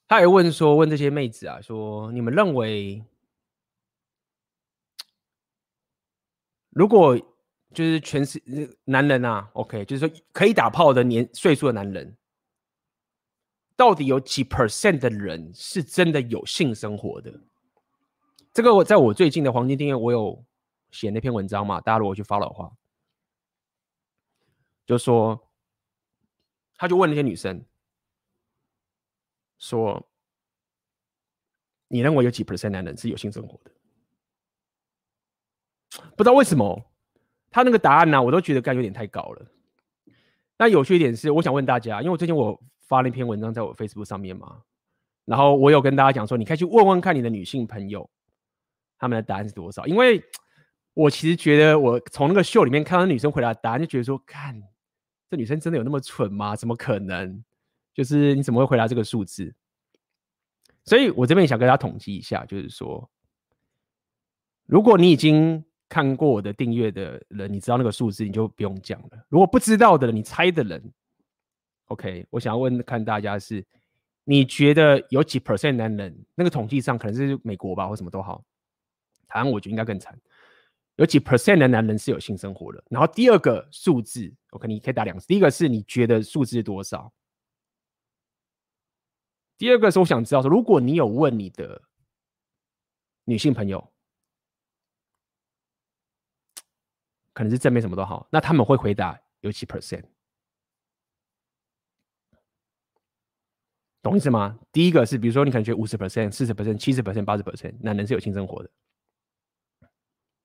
他也问说：“问这些妹子啊，说你们认为，如果就是全是男人啊，OK，就是说可以打炮的年岁数的男人，到底有几 percent 的人是真的有性生活的？这个我在我最近的黄金订阅，我有写那篇文章嘛，大家如果去 follow 的话，就说。”他就问那些女生说：“你认为有几 percent 男人是有性生活的？”不知道为什么他那个答案呢、我都觉得干有点太高了。那有趣一点是，我想问大家，因为我最近我发了一篇文章在我 Facebook 上面嘛，然后我有跟大家讲说，你可以去问问看你的女性朋友，他们的答案是多少？因为我其实觉得，我从那个秀里面看到女生回答答案，就觉得说，看。这女生真的有那么蠢吗？怎么可能？就是你怎么会回答这个数字？所以我这边想跟大家统计一下，就是说，如果你已经看过我的订阅的人，你知道那个数字，你就不用讲了。如果不知道的人，你猜的人，OK，我想要问看大家是，你觉得有几 percent 男人？那个统计上可能是美国吧，或什么都好，台湾我觉得应该更惨。有几 percent 的男人是有性生活的？然后第二个数字，OK，你可以打两次。第一个是你觉得数字多少？第二个是我想知道说，如果你有问你的女性朋友，可能是正面什么都好，那他们会回答有几 percent？懂意思吗？第一个是，比如说你可能觉得五十 percent、四十 percent、七十 percent、八十 percent，男人是有性生活的。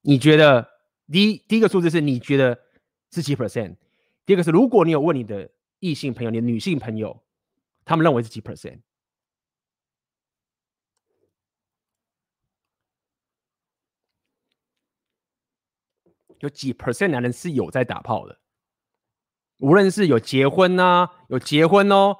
你觉得第一第一个数字是你觉得是几 percent？第二个是如果你有问你的异性朋友、你的女性朋友，他们认为是几 percent？有几 percent 男人是有在打炮的？无论是有结婚啊，有结婚哦，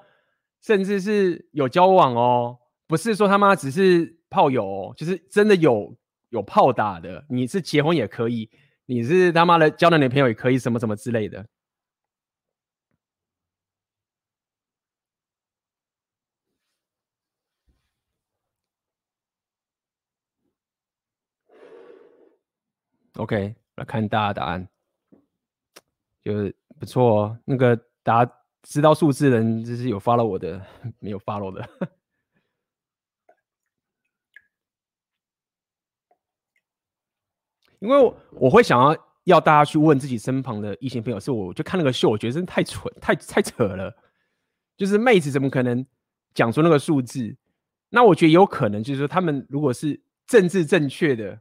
甚至是有交往哦，不是说他妈只是炮友哦，就是真的有。有炮打的，你是结婚也可以，你是他妈的交男女朋友也可以，什么什么之类的。OK，来看大家答案，就是不错哦。那个答知道数字人，就是有 follow 我的，没有 follow 的。因为我，我会想要要大家去问自己身旁的异性朋友，是我就看那个秀，我觉得真的太蠢，太太扯了。就是妹子怎么可能讲出那个数字？那我觉得有可能就是说，他们如果是政治正确的。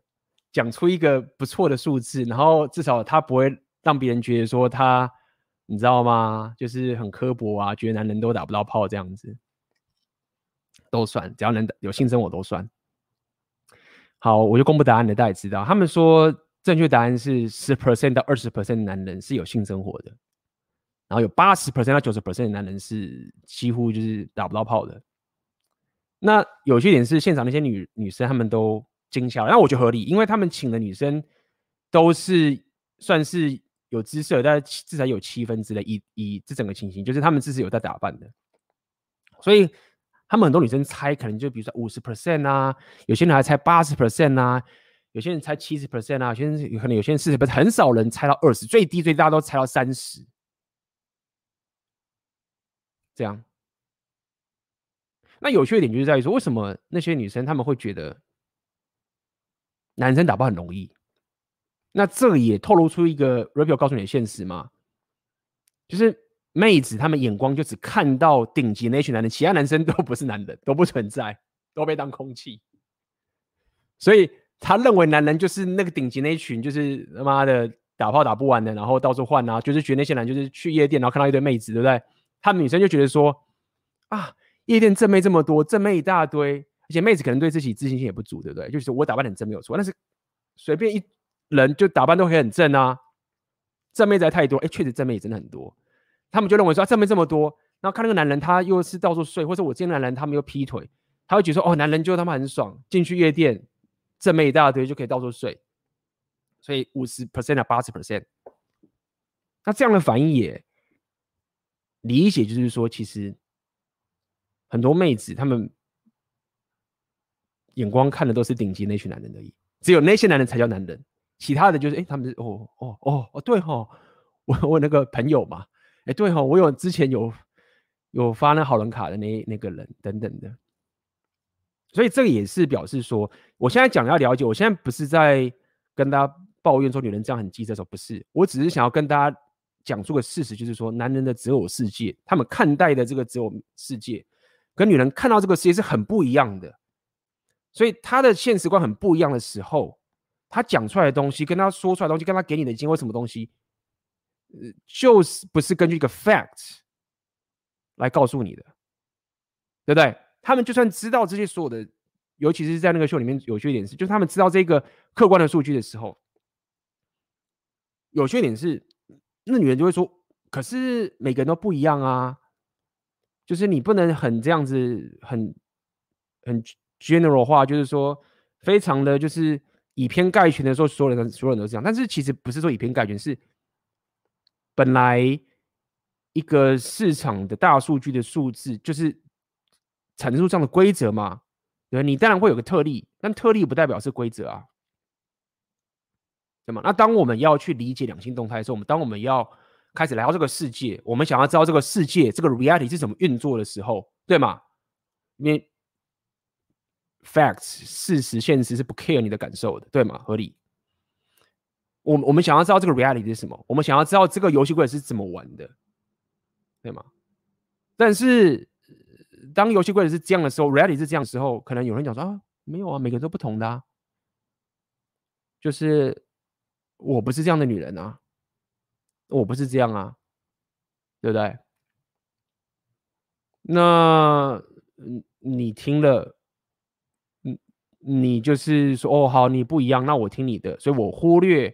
讲出一个不错的数字，然后至少他不会让别人觉得说他，你知道吗？就是很刻薄啊，觉得男人都打不到炮这样子，都算，只要能有性生活都算。好，我就公布答案了，大家也知道，他们说正确答案是十 percent 到二十 percent 的男人是有性生活的，然后有八十 percent 到九十 percent 的男人是几乎就是打不到炮的。那有些点是现场那些女女生他们都。惊吓，那我觉得合理，因为他们请的女生都是算是有姿色，但至少有七分之类。以以这整个情形，就是他们至少有在打扮的，所以他们很多女生猜可能就比如说五十 percent 啊，有些人还猜八十 percent 啊，有些人猜七十 percent 啊，有些人可能有些人四十 percent，很少人猜到二十，最低最大都猜到三十，这样。那有趣的点就是在于说，为什么那些女生他们会觉得？男生打包很容易，那这也透露出一个 review 告诉你的现实吗？就是妹子他们眼光就只看到顶级那群男人，其他男生都不是男人，都不存在，都被当空气。所以他认为男人就是那个顶级那群，就是他妈的打炮打不完的，然后到处换啊，就是觉得那些男就是去夜店，然后看到一堆妹子，对不对？他们女生就觉得说啊，夜店正妹这么多，正妹一大堆。而且妹子可能对自己自信心也不足，对不对？就是我打扮很正没有错，但是随便一人就打扮都可以很正啊。正妹子太多，哎，确实正妹也真的很多。他们就认为说，正妹这么多，然后看那个男人他又是到处睡，或者我见男人他们又劈腿，他会觉得说，哦，男人就他妈很爽，进去夜店正妹一大堆就可以到处睡。所以五十 percent 啊，八十 percent，那这样的反应也理解，就是说，其实很多妹子他们。眼光看的都是顶级那群男人而已，只有那些男人才叫男人，其他的就是哎、他们是哦哦哦哦，对哈，我我那个朋友嘛，哎、对哈，我有之前有有发那好人卡的那那个人等等的，所以这个也是表示说，我现在讲要了解，我现在不是在跟大家抱怨说女人这样很机车的时候，不是，我只是想要跟大家讲出个事实，就是说男人的择偶世界，他们看待的这个择偶世界，跟女人看到这个世界是很不一样的。所以他的现实观很不一样的时候，他讲出来的东西，跟他说出来的东西，跟他给你的经过什么东西，就是不是根据一个 fact 来告诉你的，对不对？他们就算知道这些所有的，尤其是在那个秀里面有缺点是，就是他们知道这个客观的数据的时候，有缺点是，那女人就会说，可是每个人都不一样啊，就是你不能很这样子，很很。general 化就是说，非常的就是以偏概全的说，所有人所有人都这样。但是其实不是说以偏概全，是本来一个市场的大数据的数字，就是产生出这样的规则嘛。对，你当然会有个特例，但特例不代表是规则啊，对吗？那当我们要去理解两性动态的时候，我们当我们要开始来到这个世界，我们想要知道这个世界这个 reality 是怎么运作的时候，对吗？因为 Facts 事实现实是不 care 你的感受的，对吗？合理。我我们想要知道这个 reality 是什么？我们想要知道这个游戏规则是怎么玩的，对吗？但是当游戏规则是这样的时候，reality 是这样的时候，可能有人讲说啊，没有啊，每个人都不同的啊。就是我不是这样的女人啊，我不是这样啊，对不对？那你听了。你就是说哦，好，你不一样，那我听你的，所以我忽略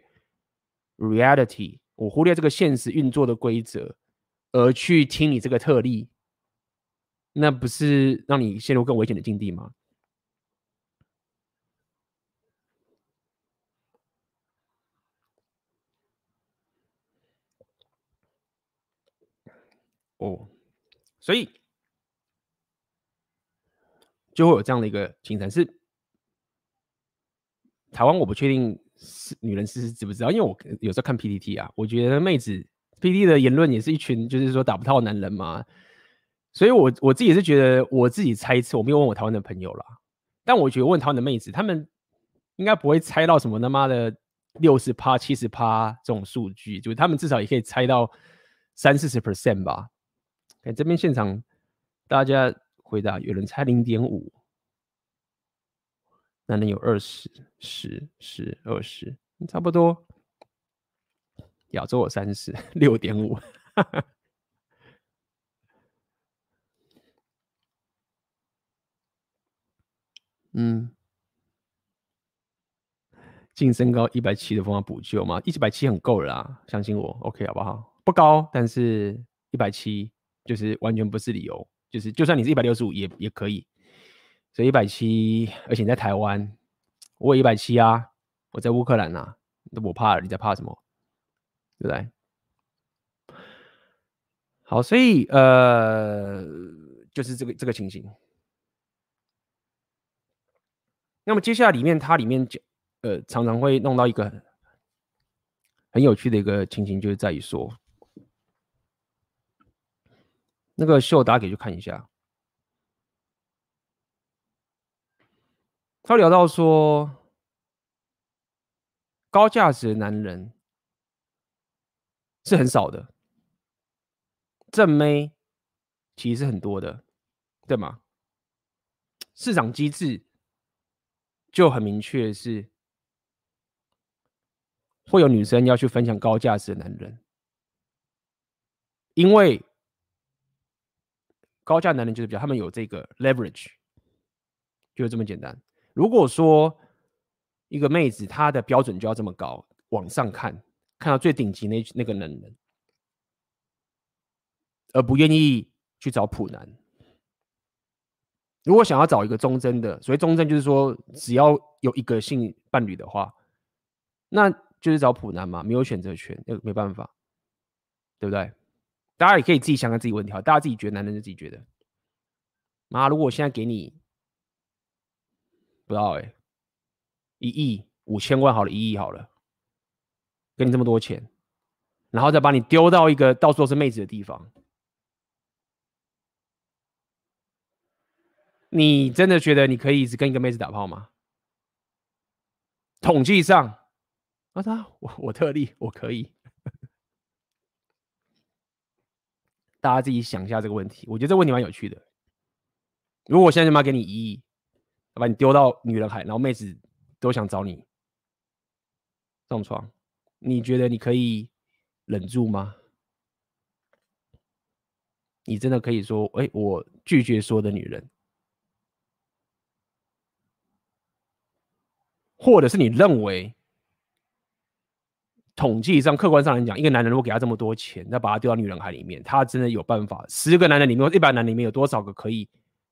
reality，我忽略这个现实运作的规则，而去听你这个特例，那不是让你陷入更危险的境地吗？哦，所以就会有这样的一个情况是。台湾我不确定女人是知不知道？因为我有时候看 PTT 啊，我觉得妹子 PTT 的言论也是一群就是说打不到男人嘛，所以我我自己是觉得我自己猜测，我没有问我台湾的朋友啦，但我觉得问台湾的妹子，他们应该不会猜到什么他妈的六十趴、七十趴这种数据，就是他们至少也可以猜到三四十 percent 吧。看这边现场大家回答，有人猜零点五。男人有二十、十、十、二十，差不多。亚洲有三十六点五。嗯，净身高一百七的方法补救吗？一百七很够了啦，相信我，OK 好不好？不高，但是一百七就是完全不是理由，就是就算你是一百六十五也也可以。所以一百七，而且你在台湾，我也一百七啊，我在乌克兰呐，那我怕，你在怕什么？对不对？好，所以呃，就是这个这个情形。那么接下来里面，它里面讲，呃，常常会弄到一个很有趣的一个情形，就是在于说，那个秀大家可以去看一下。他聊到说，高价值的男人是很少的，正妹其实是很多的，对吗？市场机制就很明确，是会有女生要去分享高价值的男人，因为高价男人就是比较他们有这个 leverage，就是这么简单。如果说一个妹子她的标准就要这么高，往上看，看到最顶级那那个男人，而不愿意去找普男。如果想要找一个忠贞的，所谓忠贞就是说只要有一个性伴侣的话，那就是找普男嘛，没有选择权，那没办法，对不对？大家也可以自己想想自己问题，大家自己觉得男人就自己觉得。妈，如果我现在给你。不知道哎、一亿五千万好了，一亿好了，给你这么多钱，然后再把你丢到一个到处都是妹子的地方，你真的觉得你可以一直跟一个妹子打炮吗？统计上，啊他我我特例我可以，大家自己想一下这个问题，我觉得这个问题蛮有趣的。如果我现在就妈给你一亿。把你丢到女人海，然后妹子都想找你上床，你觉得你可以忍住吗？你真的可以说，哎、我拒绝所有的女人，或者是你认为，统计上、客观上来讲，一个男人如果给他这么多钱，再把他丢到女人海里面，他真的有办法？十个男人里面，一百男人里面有多少个可以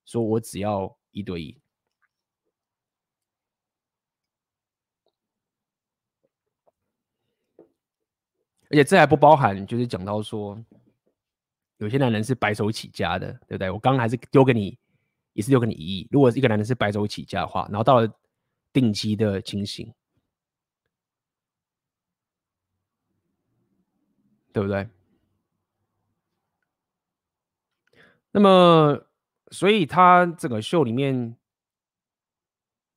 说我只要一对一？而且这还不包含，就是讲到说，有些男人是白手起家的，对不对？我刚刚还是丢给你，也是丢给你一亿。如果一个男人是白手起家的话，然后到了定期的情形，对不对？那么，所以他整个秀里面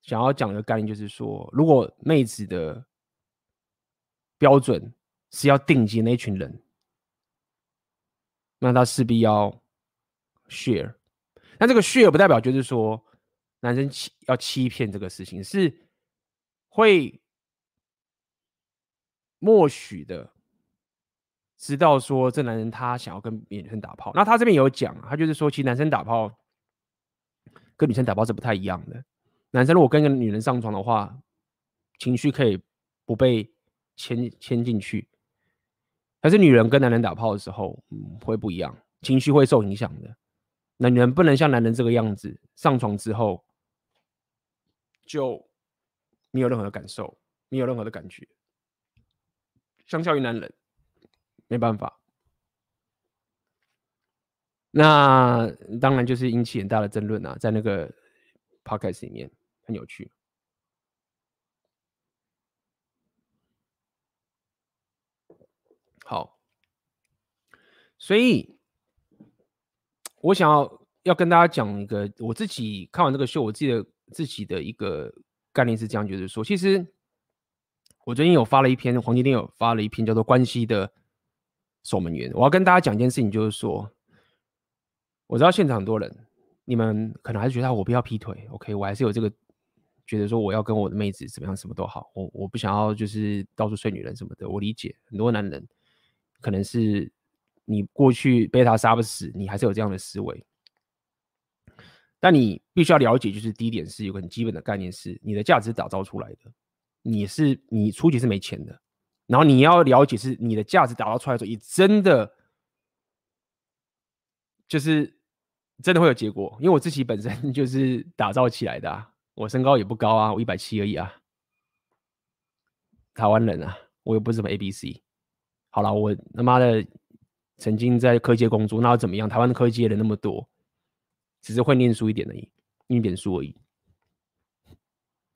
想要讲的概念就是说，如果妹子的标准。是要定级那一群人，那他势必要 share。那这个 share 不代表就是说男生欺要欺骗这个事情，是会默许的，知道说这男人他想要跟别的女生打炮。那他这边有讲，他就是说，其实男生打炮跟女生打炮是不太一样的。男生如果跟一个女人上床的话，情绪可以不被牵牵进去。还是女人跟男人打炮的时候，嗯，会不一样，情绪会受影响的。那女人不能像男人这个样子，上床之后就没有任何的感受，没有任何的感觉。相较于男人，没办法。那当然就是引起很大的争论啊，在那个 podcast 里面很有趣。好，所以我想要要跟大家讲一个我自己看完这个秀，我自己的自己的一个概念是这样，就是说，其实我最近有发了一篇，黄金店有发了一篇叫做《关系的守门员》。我要跟大家讲一件事情，就是说，我知道现场很多人，你们可能还是觉得我不要劈腿，OK，我还是有这个。觉得说我要跟我的妹子怎么样，什么都好，我我不想要就是到处睡女人什么的。我理解很多男人可能是你过去被他杀不死，你还是有这样的思维。但你必须要了解，就是第一点是有个很基本的概念，是你的价值打造出来的。你是你初期是没钱的，然后你要了解是你的价值打造出来的时候，你真的就是真的会有结果。因为我自己本身 就是打造起来的啊。我身高也不高啊，我一百七而已啊。台湾人啊，我又不是什么 A B C。好了，我他妈的曾经在科技工作，那又怎么样？台湾的科技人那么多，只是会念书一点而已，念一点书而已。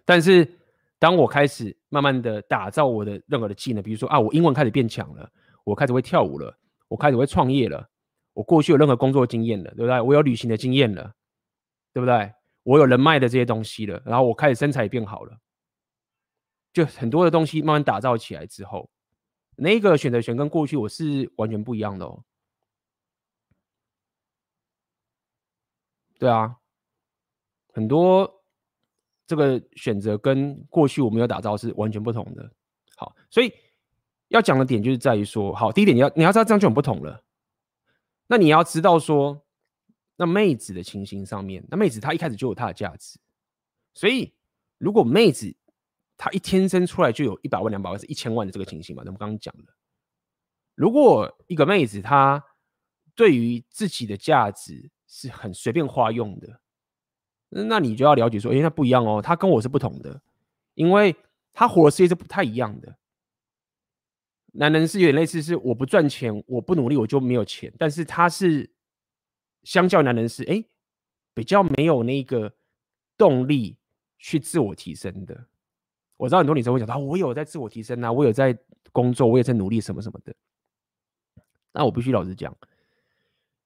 但是当我开始慢慢的打造我的任何的技能，比如说啊，我英文开始变强了，我开始会跳舞了，我开始会创业了，我过去有任何工作经验了，对不对？我有旅行的经验了，对不对？我有人脉的这些东西了，然后我开始身材也变好了，就很多的东西慢慢打造起来之后，那个选择权跟过去我是完全不一样的哦。对啊，很多这个选择跟过去我没有打造是完全不同的。好，所以要讲的点就是在于说，好，第一点你要你要知道这样就很不同了，那你要知道说。那妹子的情形上面，那妹子她一开始就有她的价值，所以如果妹子他一天生出来就有一百万、两百万、是一千万的这个情形嘛，那我们刚刚讲的，如果一个妹子她对于自己的价值是很随便花用的，那你就要了解说，哎，那不一样哦，她跟我是不同的，因为她活的世界是不太一样的。男人是有点类似，是我不赚钱，我不努力，我就没有钱，但是他是。相较男人是哎，比较没有那个动力去自我提升的。我知道很多女生会讲到，我有在自我提升啊，我有在工作，我也在努力什么什么的。那我必须老实讲，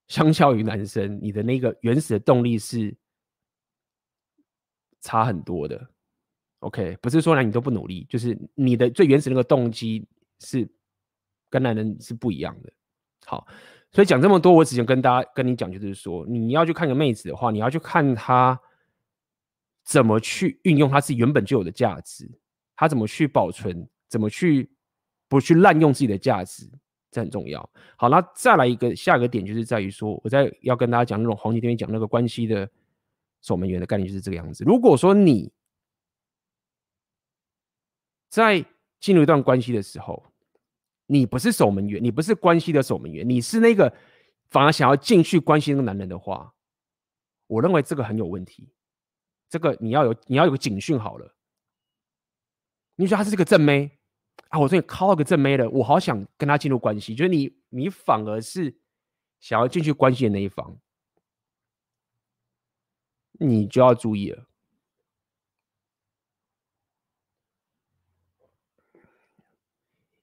相较于男生，你的那个原始的动力是差很多的。OK，不是说男女都不努力，就是你的最原始那个动机是跟男人是不一样的。好。所以讲这么多，我只想跟大家跟你讲，就是说，你要去看个妹子的话，你要去看她怎么去运用她自己原本就有的价值，他怎么去保存，怎么去不去滥用自己的价值，这很重要。好，那再来一个下一个点，就是在于说，我在要跟大家讲那种黄金天讲那个关系的守门员的概念，就是这个样子。如果说你在进入一段关系的时候，你不是守门员，你不是关系的守门员，你是那个反而想要进去关心那个男人的话，我认为这个很有问题。这个你要有你要有个警讯好了。你说他是这个正妹啊，我最近靠了个正妹了，我好想跟他进入关系，就是你你反而是想要进去关系的那一方，你就要注意了。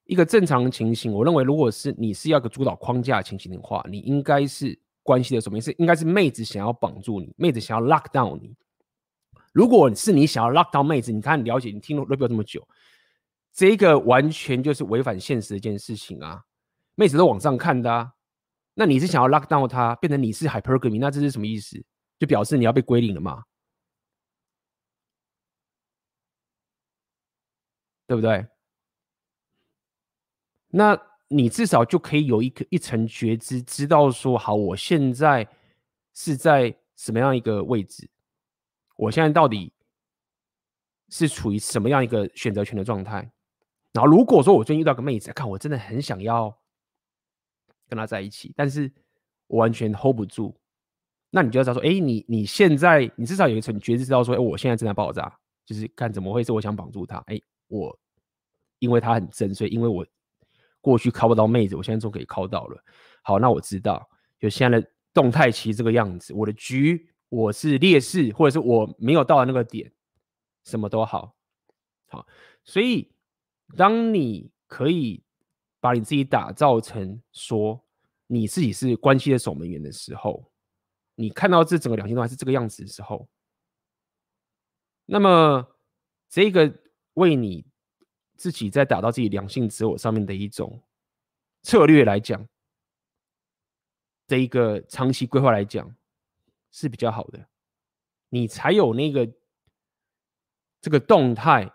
一个正常的情形，我认为，如果是你是要个主导框架的情形的话，你应该是关系的什么意思？应该是妹子想要绑住你，妹子想要 lock down 你。如果是你想要 lock down 妹子，你看，了解，你听了 Rebel 这么久，这个完全就是违反现实的一件事情啊！妹子都往上看的啊，那你是想要 lock down 她，变成你是 hypergamy，那这是什么意思？就表示你要被归零了嘛？对不对？那你至少就可以有一个一层觉知，知道说好，我现在是在什么样一个位置，我现在到底是处于什么样一个选择权的状态。然后如果说我最近遇到个妹子，看我真的很想要跟她在一起，但是我完全 hold 不住，那你就要知道说，哎，你你现在你至少有一层觉知，知道说，哎，我现在正在爆炸，就是看怎么回事，我想绑住她，哎，我因为她很真，所以因为我。过去靠不到妹子，我现在终可以靠到了。好，那我知道，就现在的动态其实这个样子。我的局我是劣势，或者是我没有到那个点，什么都好。好，所以当你可以把你自己打造成说你自己是关系的守门员的时候，你看到这整个两性动态是这个样子的时候，那么这个为你自己在打造自己良性自我上面的一种策略来讲，这一个长期规划来讲是比较好的，你才有那个这个动态，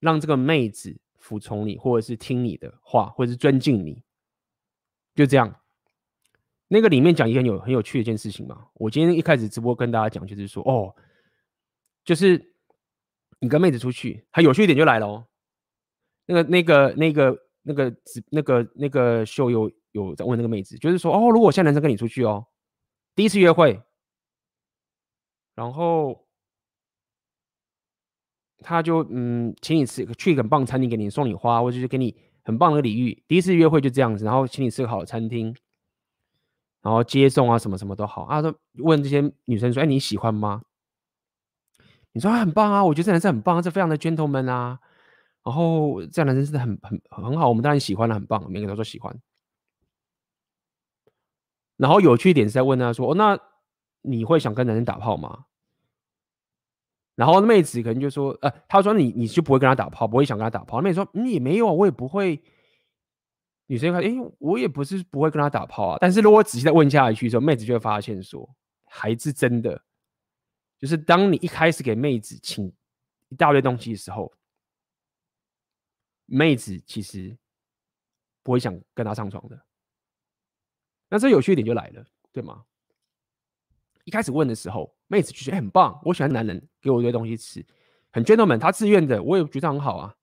让这个妹子服从你，或者是听你的话，或者是尊敬你，就这样。那个里面讲一个很有很有趣的一件事情嘛。我今天一开始直播跟大家讲，就是说，哦，就是你跟妹子出去，还有趣一点就来了哦。那个那个那个那个那个那个秀有有在问那个妹子，就是说，哦，如果现在男生跟你出去哦，第一次约会，然后他就嗯，请你吃去一个很棒餐厅，给你送你花，或者是给你很棒的礼遇。第一次约会就这样子，然后请你吃个好的餐厅。然后接送啊，什么什么都好啊，都问这些女生说：“哎，你喜欢吗？”你说：“很棒啊，我觉得这男生很棒，这非常的 gentleman 啊。”然后这样男生真的很很很好，我们当然喜欢了，很棒，每个人都说喜欢。然后有趣一点是在问他说：“哦，那你会想跟男生打炮吗？”然后妹子可能就说：“呃，他说你你就不会跟他打炮，不会想跟他打炮。”妹子说：“你、嗯、也没有，我也不会。”女生看，哎、我也不是不会跟他打炮啊。但是如果仔细再问下去的时候，妹子就会发现说，还是真的，就是当你一开始给妹子请一大堆东西的时候，妹子其实不会想跟他上床的。那这有趣一点就来了，对吗？一开始问的时候，妹子就觉得、很棒，我喜欢男人给我一堆东西吃，很 gentleman，他自愿的，我也觉得很好啊。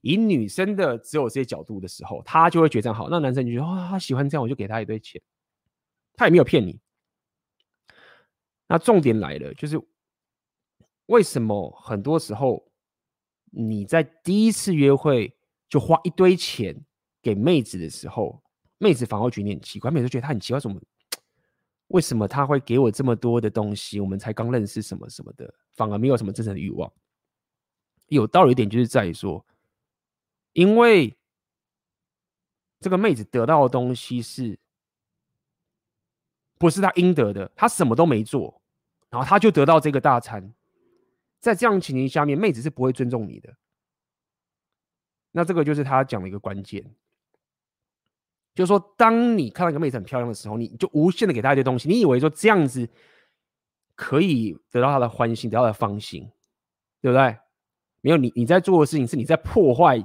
以女生的只有这些角度的时候，她就会觉得这样好。那男生就觉得哇，他喜欢这样，我就给他一堆钱。他也没有骗你。那重点来了，就是为什么很多时候你在第一次约会就花一堆钱给妹子的时候，妹子反而觉得你很奇怪，妹子觉得他很奇怪，什么？为什么他会给我这么多的东西？我们才刚认识什么什么的，反而没有什么真正的欲望。有道理一点就是在于说。因为这个妹子得到的东西是，不是她应得的？她什么都没做，然后她就得到这个大餐。在这样情形下面，妹子是不会尊重你的。那这个就是他讲的一个关键，就是说，当你看到一个妹子很漂亮的时候，你就无限的给她一堆东西，你以为说这样子可以得到她的欢心，得到她的芳心，对不对？没有，你你在做的事情是你在破坏。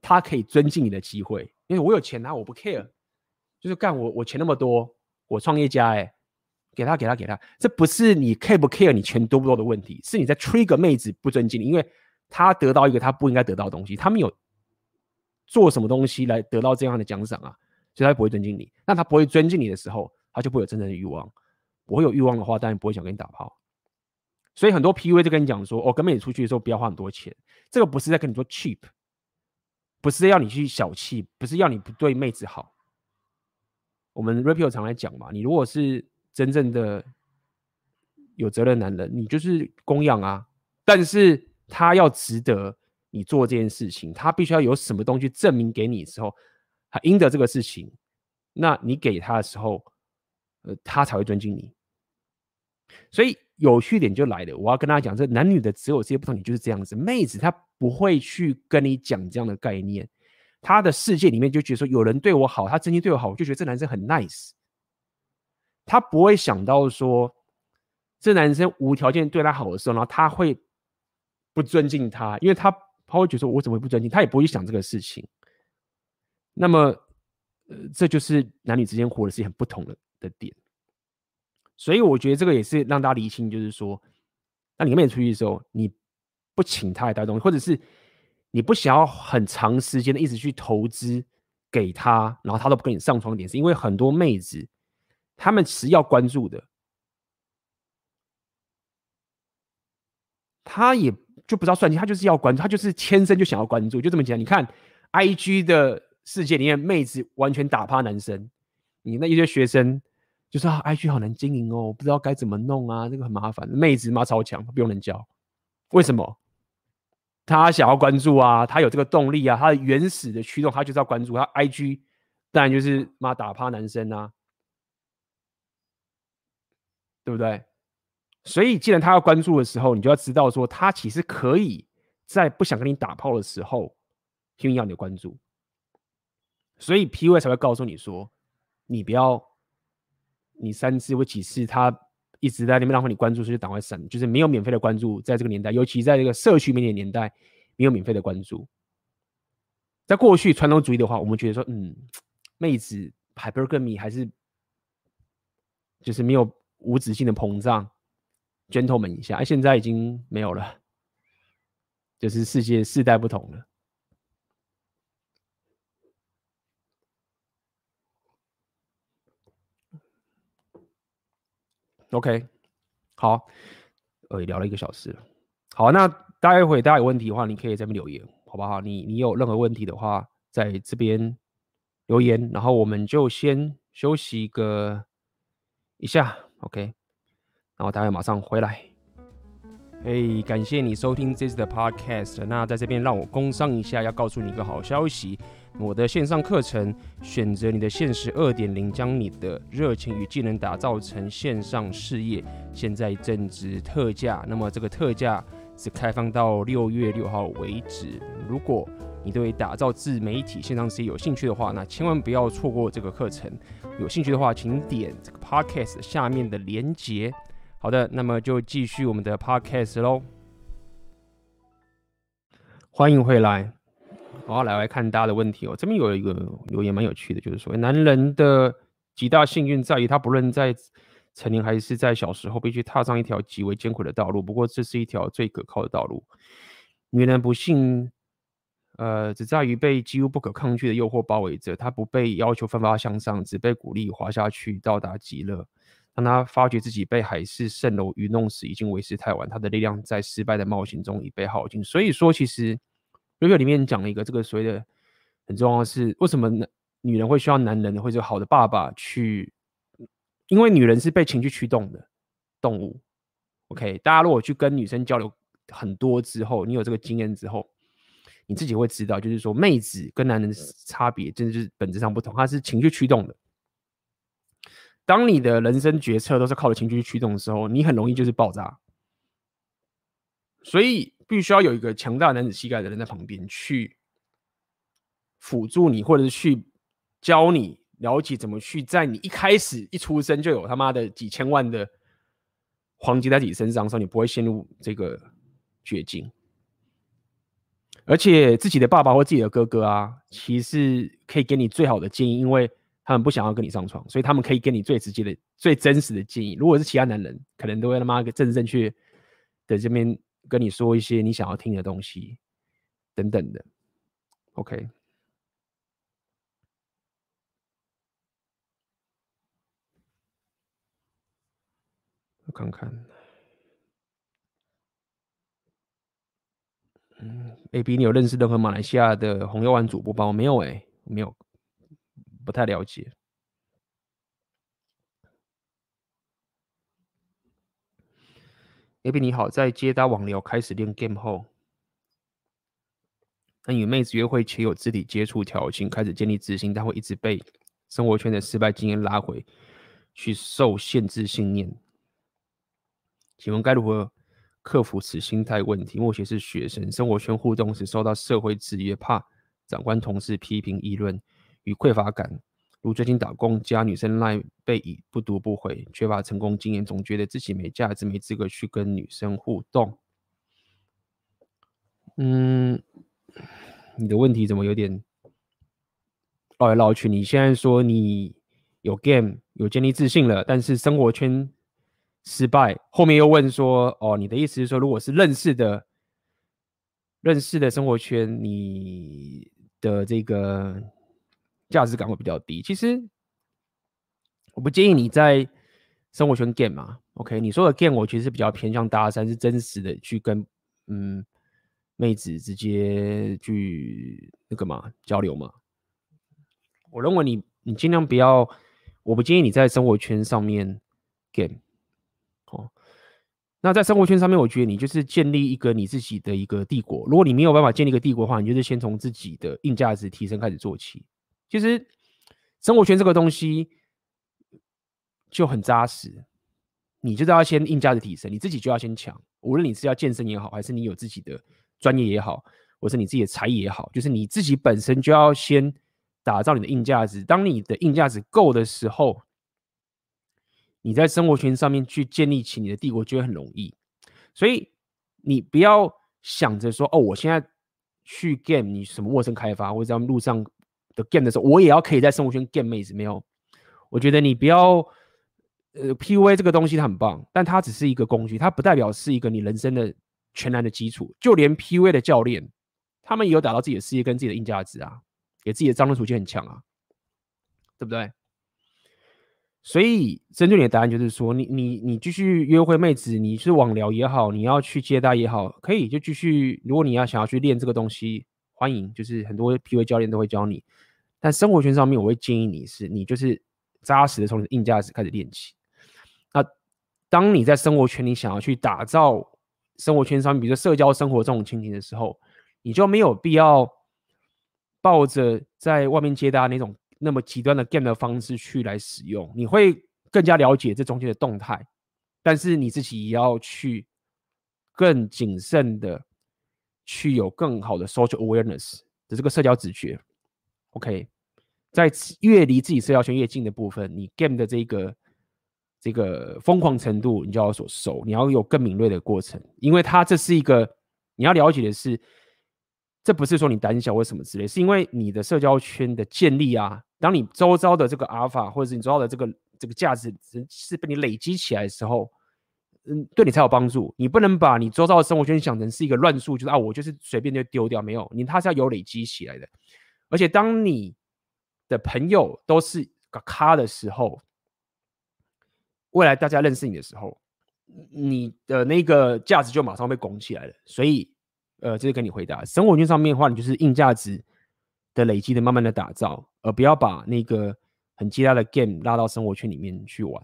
她可以尊敬你的机会，因为我有钱啊，我不 care，就是干我我钱那么多，我创业家哎、给她给她给她，这不是你 care 不 care 你钱多不多的问题，是你在 trigger 妹子不尊敬你，因为她得到一个她不应该得到的东西，他没有做什么东西来得到这样的奖赏啊，所以他不会尊敬你。那他不会尊敬你的时候，他就不会有真正的欲望，不会有欲望的话，当然不会想跟你打炮。所以很多 PUA 就跟你讲说，哦，跟妹子出去的时候不要花很多钱，这个不是在跟你说 cheap。不是要你去小气，不是要你不对妹子好。我们 Rapio 常来讲嘛，你如果是真正的有责任男人，你就是供养啊。但是他要值得你做这件事情，他必须要有什么东西证明给你的时候，他应得这个事情，那你给他的时候，呃，他才会尊敬你。所以。有趣点就来了，我要跟大家讲，这男女的择偶这些不同，你就是这样子。妹子她不会去跟你讲这样的概念，她的世界里面就觉得说有人对我好，他真心对我好，我就觉得这男生很 nice。他不会想到说这男生无条件对他好的时候，然后他会不尊敬他，因为他他会觉得说我怎么会不尊敬他，也不会想这个事情。那么，呃，这就是男女之间活的是很不同的的点。所以我觉得这个也是让大家理清，就是说，那你跟妹出去的时候，你不请她来带东西，或者是你不想要很长时间的一直去投资给她，然后她都不跟你上床点，是因为很多妹子她们是要关注的，她也就不知道算计，她就是要关注，她就是天生就想要关注，就这么简单。你看 IG 的世界里面，妹子完全打趴男生，你那一些学生。就说啊，IG 好难经营哦，不知道该怎么弄啊，这个很麻烦。妹子妈超强，不用人教。为什么？他想要关注啊，他有这个动力啊，他的原始的驱动，他就是要关注。他 IG 当然就是妈打趴男生啊，对不对？所以既然他要关注的时候，你就要知道说，他其实可以在不想跟你打炮的时候，先要你的关注。所以 PUA 才会告诉你说，你不要，你三次或几次他。一直在那边浪费你关注，所以赶快删。就是没有免费的关注，在这个年代，尤其在这个社区媒体年代，没有免费的关注。在过去传统主义的话，我们觉得说，嗯，妹子 hypergamy 还是就是没有无止境的膨胀，gentleman 一下。现在已经没有了，就是世界世代不同了。OK，好，呃，聊了一个小时。好，那待会大家有问题的话，你可以在这边留言，好不好？你你有任何问题的话，在这边留言，然后我们就先休息一个一下，OK，然后大家马上回来。嘿，感谢你收听这次的 Podcast。那在这边让我工商一下，要告诉你一个好消息。我的线上课程《选择你的现实二点零》，将你的热情与技能打造成线上事业，现在正值特价。那么这个特价是开放到六月六号为止。如果你对打造自媒体线上事业有兴趣的话，那千万不要错过这个课程。有兴趣的话，请点这个 Podcast 下面的连结。好的，那么就继续我们的 Podcast 喽。欢迎回来。好，来来看大家的问题哦。这边有一个留言蛮有趣的，就是说，男人的极大幸运在于他不论在成年还是在小时候，必须踏上一条极为艰苦的道路。不过，这是一条最可靠的道路。女人不幸，呃，只在于被几乎不可抗拒的诱惑包围着。她不被要求奋发向上，只被鼓励滑下去，到达极乐。当她发觉自己被海市蜃楼愚弄时，已经为时太晚。她的力量在失败的冒险中已被耗尽。所以说，其实。瑞克里面讲了一个这个所谓的很重要的是，为什么女人会需要男人或者好的爸爸去？因为女人是被情绪驱动的动物。OK，大家如果去跟女生交流很多之后，你有这个经验之后，你自己会知道，就是说妹子跟男人差别真的是本质上不同，它是情绪驱动的。当你的人生决策都是靠着情绪驱动的时候，你很容易就是爆炸。所以。必须要有一个强大男子气概的人在旁边去辅助你，或者是去教你了解怎么去在你一开始一出生就有他妈的几千万的黄金在自己身上的时候，你不会陷入这个绝境。而且自己的爸爸或自己的哥哥啊，其实可以给你最好的建议，因为他们不想要跟你上床，所以他们可以给你最直接的、最真实的建议。如果是其他男人，可能都会他妈个正正确的这边。跟你说一些你想要听的东西，等等的，OK。我看看，嗯，AB，你有认识任何马来西亚的红药丸主播吗？没有哎，没有，不太了解。A B 你好，在接搭网聊开始练 game 后，当与妹子约会且有肢体接触挑衅，开始建立自信，但会一直被生活圈的失败经验拉回去受限制信念。请问该如何克服此心态问题？目前是学生，生活圈互动时受到社会制约，怕长官同事批评议论与匮乏感。如最近打工加女生赖被已不读不回，缺乏成功经验，总觉得自己没价值、没资格去跟女生互动。嗯，你的问题怎么有点绕来绕去？你现在说你有 game 有建立自信了，但是生活圈失败，后面又问说，哦，你的意思是说，如果是认识的、认识的生活圈，你的这个。价值感会比较低。其实我不建议你在生活圈 game 嘛，OK？你说的 game 我其实比较偏向搭讪，是真实的去跟嗯妹子直接去那个嘛交流嘛。我认为你你尽量不要，我不建议你在生活圈上面 game 哦。那在生活圈上面，我觉得你就是建立一个你自己的一个帝国。如果你没有办法建立一个帝国的话，你就是先从自己的硬价值提升开始做起。其实生活圈这个东西就很扎实，你就是要先硬价值提升，你自己就要先强。无论你是要健身也好，还是你有自己的专业也好，或是你自己的才艺也好，就是你自己本身就要先打造你的硬价值。当你的硬价值够的时候，你在生活圈上面去建立起你的帝国就会很容易，所以你不要想着说哦，我现在去 game 你什么陌生开发或者在路上的 game 的时候，我也要可以在生活圈 game 妹子没有？我觉得你不要呃 PUA 这个东西它很棒，但它只是一个工具，它不代表是一个你人生的全然的基础。就连 PUA 的教练，他们也有打造自己的事业跟自己的硬价值啊，给自己的战略属性很强啊，对不对？所以，针对你的答案就是说，你你你继续约会妹子，你是网聊也好，你要去接待也好，可以就继续。如果你要想要去练这个东西，欢迎，就是很多 PUA 教练都会教你。但生活圈上面，我会建议你是，你就是扎实的从硬价值开始练起。那当你在生活圈里想要去打造生活圈上面，比如说社交生活这种情形的时候，你就没有必要抱着在外面接待那种。那么极端的 game 的方式去来使用，你会更加了解这中间的动态，但是你自己也要去更谨慎的去有更好的 social awareness 的这个社交直觉。OK，在越离自己社交圈越近的部分，你 game 的这个这个疯狂程度，你就要所收，你要有更敏锐的过程，因为它这是一个你要了解的是，这不是说你胆小或什么之类，是因为你的社交圈的建立啊。当你周遭的这个阿尔法，或者是你周遭的这个这个价值是被你累积起来的时候，嗯，对你才有帮助。你不能把你周遭的生活圈想成是一个乱数，就是啊，我就是随便就丢掉，没有，你它是要有累积起来的。而且当你的朋友都是个咖的时候，未来大家认识你的时候，你的那个价值就马上被拱起来了。所以，呃，这是跟你回答，生活圈上面的话，你就是硬价值的累积的，慢慢的打造。而不要把那个很鸡肋的 game 拉到生活圈里面去玩。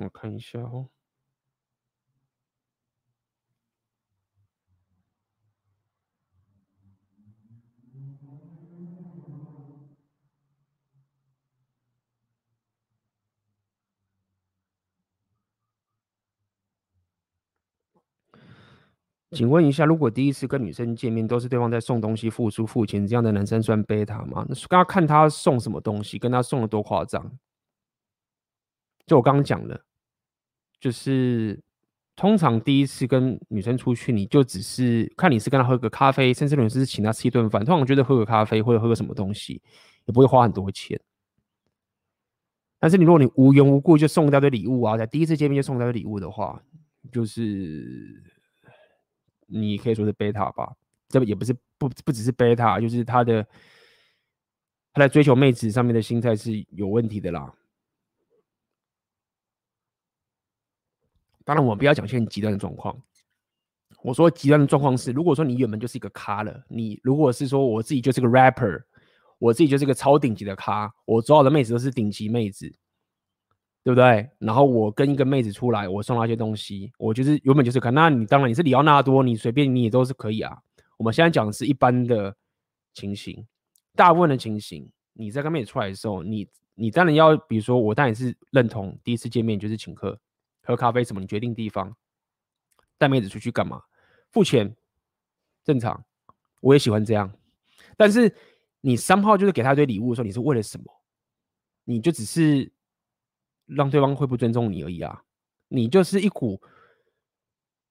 我看一下哦。请问一下，如果第一次跟女生见面都是对方在送东西、付出、付钱，这样的男生算贝塔吗？那刚刚看他送什么东西，跟他送的多夸张。就我刚刚讲的，就是通常第一次跟女生出去，你就只是看你是跟她喝个咖啡，甚至有是请她吃一顿饭。通常觉得喝个咖啡或者喝个什么东西，也不会花很多钱。但是你如果你无缘无故就送一大堆礼物啊，在第一次见面就送一大堆礼物的话，就是。你可以说是贝塔吧，这也不是不不只是贝塔，就是他的他在追求妹子上面的心态是有问题的啦。当然，我们不要讲一些很极端的状况。我说极端的状况是，如果说你原本就是一个咖了，你如果是说我自己就是个 rapper，我自己就是个超顶级的咖，我所有的妹子都是顶级妹子。对不对？然后我跟一个妹子出来，我送她一些东西，我就是原本就是看，那你当然你是里奥纳多，你随便你也都是可以啊。我们现在讲的是一般的情形，大部分的情形，你在跟妹子出来的时候，你你当然要，比如说我当然是认同第一次见面就是请客喝咖啡什么，你决定地方，带妹子出去干嘛，付钱正常，我也喜欢这样。但是你三号就是给她一堆礼物的时候，你是为了什么？你就只是。让对方会不尊重你而已啊！你就是一股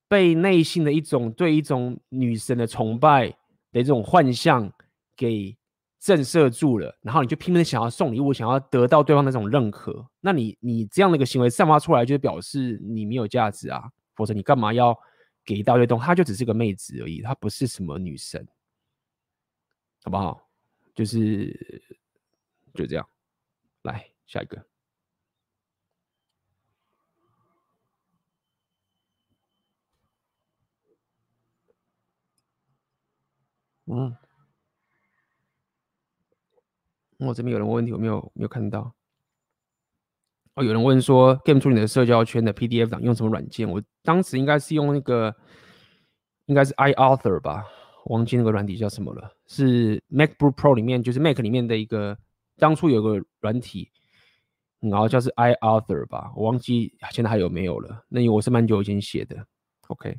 被内心的一种对一种女神的崇拜的这种幻象给震慑住了，然后你就拼命的想要送礼物，想要得到对方那种认可。那你你这样的一个行为散发出来，就表示你没有价值啊！否则你干嘛要给一大堆东西？她就只是个妹子而已，她不是什么女神，好不好？就是就这样，来下一个。嗯，我这边有人问问题，我没有没有看到。哦，有人问说，Game 出你的社交圈的 PDF 档用什么软件？我当时应该是用那个，应该是 iAuthor 吧，忘记那个软体叫什么了。是 MacBook Pro 里面，就是 Mac 里面的一个，当初有个软体，然后叫是 iAuthor 吧，我忘记现在还有没有了。那我是蛮久以前写的。OK。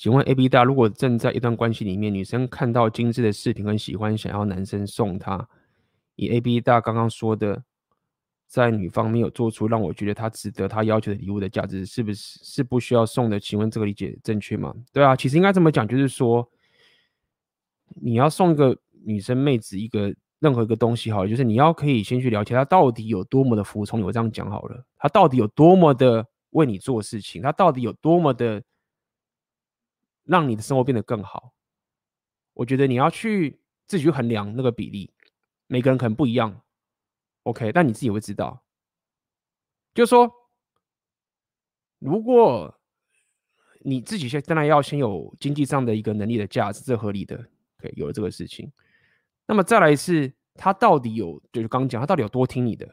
请问 AB 大，如果正在一段关系里面，女生看到精致的饰品很喜欢，想要男生送她，以 AB 大刚刚说的，在女方没有做出让我觉得她值得她要求的礼物的价值，是不是是不需要送的？请问这个理解正确吗？对啊，其实应该这么讲，就是说，你要送一个女生妹子一个任何一个东西，好了，就是你要可以先去了解她到底有多么的服从。我这样讲好了，她到底有多么的为你做事情，她到底有多么的。让你的生活变得更好，我觉得你要去自己去衡量那个比例，每个人可能不一样，OK，但你自己会知道。就是说，如果你自己先当然要先有经济上的一个能力的价值，这合理的，OK，有了这个事情，那么再来是他到底有，就是刚刚讲他到底有多听你的，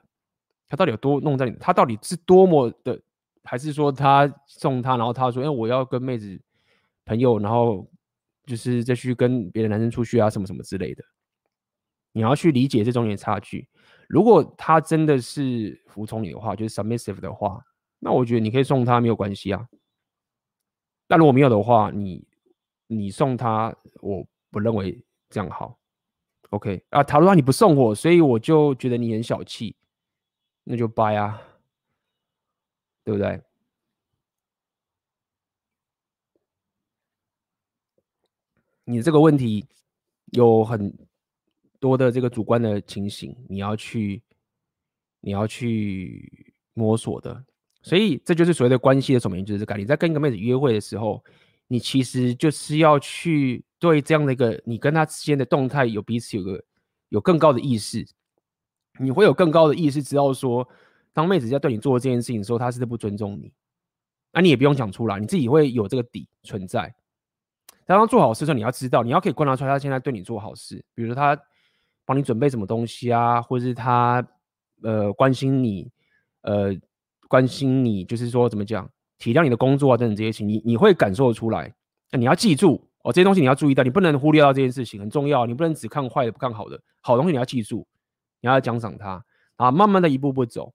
他到底有多弄在你，他到底是多么的，还是说他送他，然后他说，哎，我要跟妹子。朋友，然后就是再去跟别的男生出去啊，什么什么之类的，你要去理解这中间差距。如果他真的是服从你的话，就是 submissive 的话，那我觉得你可以送他没有关系啊。但如果没有的话，你你送他，我不认为这样好。OK 啊，假如说你不送我，所以我就觉得你很小气，那就掰啊，对不对？你这个问题有很多的这个主观的情形，你要去你要去摸索的，所以这就是所谓的关系的守门员，就是这个。你在跟一个妹子约会的时候，你其实就是要去对这样的一个你跟她之间的动态有彼此有个有更高的意识，你会有更高的意识，知道说当妹子在对你做这件事情的时候，她是不尊重你，那你也不用讲出来，你自己会有这个底存在。当他做好事的时候，你要知道，你要可以观察出来，他现在对你做好事，比如说他帮你准备什么东西啊，或者是他呃关心你，呃关心你，就是说怎么讲，体谅你的工作啊等等这些情，你你会感受出来。那你要记住哦，这些东西你要注意到，你不能忽略到这件事情，很重要，你不能只看坏的不看好的，好东西你要记住，你要奖赏他啊，慢慢的一步步走，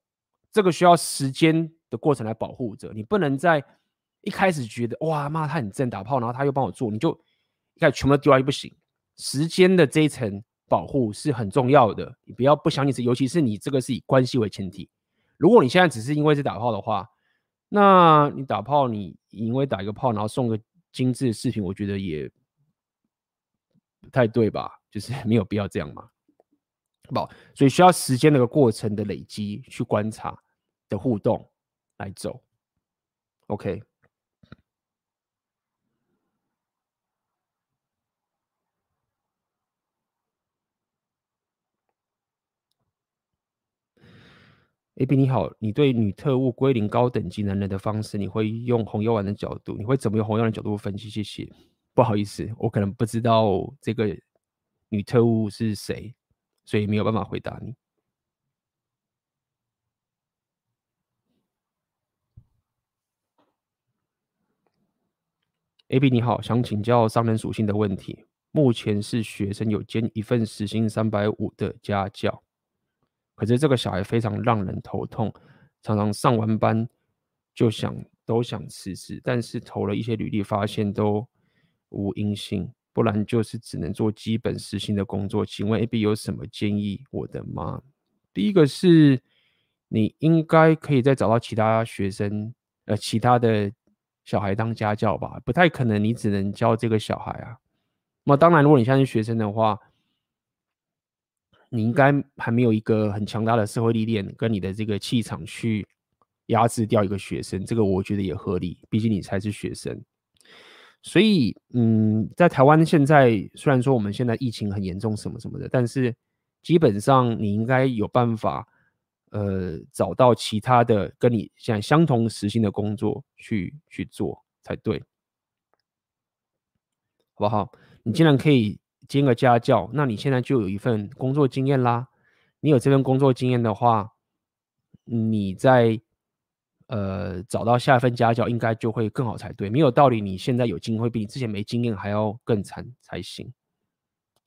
这个需要时间的过程来保护着，你不能在。一开始觉得哇妈他很正打炮，然后他又帮我做，你就一开始全部丢下去不行。时间的这一层保护是很重要的，你不要不想你是，尤其是你这个是以关系为前提。如果你现在只是因为是打炮的话，那你打炮你因为打一个炮，然后送个精致的饰品，我觉得也不太对吧？就是 没有必要这样嘛，好不？所以需要时间那个过程的累积去观察的互动来走，OK。AB 你好，你对女特务归零高等级男人的方式，你会用红药丸的角度，你会怎么用红药丸的角度分析？谢谢。不好意思，我可能不知道这个女特务是谁，所以没有办法回答你。AB 你好，想请教商人属性的问题。目前是学生，有兼一份时薪三百五的家教。可是这个小孩非常让人头痛，常常上完班就想都想辞职，但是投了一些履历，发现都无音信，不然就是只能做基本时薪的工作。请问 AB 有什么建议我的吗？第一个是，你应该可以再找到其他学生，呃，其他的小孩当家教吧，不太可能你只能教这个小孩啊。那当然，如果你现在是学生的话。你应该还没有一个很强大的社会历练跟你的这个气场去压制掉一个学生，这个我觉得也合理，毕竟你才是学生。所以，嗯，在台湾现在虽然说我们现在疫情很严重什么什么的，但是基本上你应该有办法，呃，找到其他的跟你现在相同时薪的工作去去做才对。好不好？你既然可以兼个家教，那你现在就有一份工作经验啦。你有这份工作经验的话，你在呃找到下一份家教，应该就会更好才对。没有道理，你现在有经验会比你之前没经验还要更惨才行。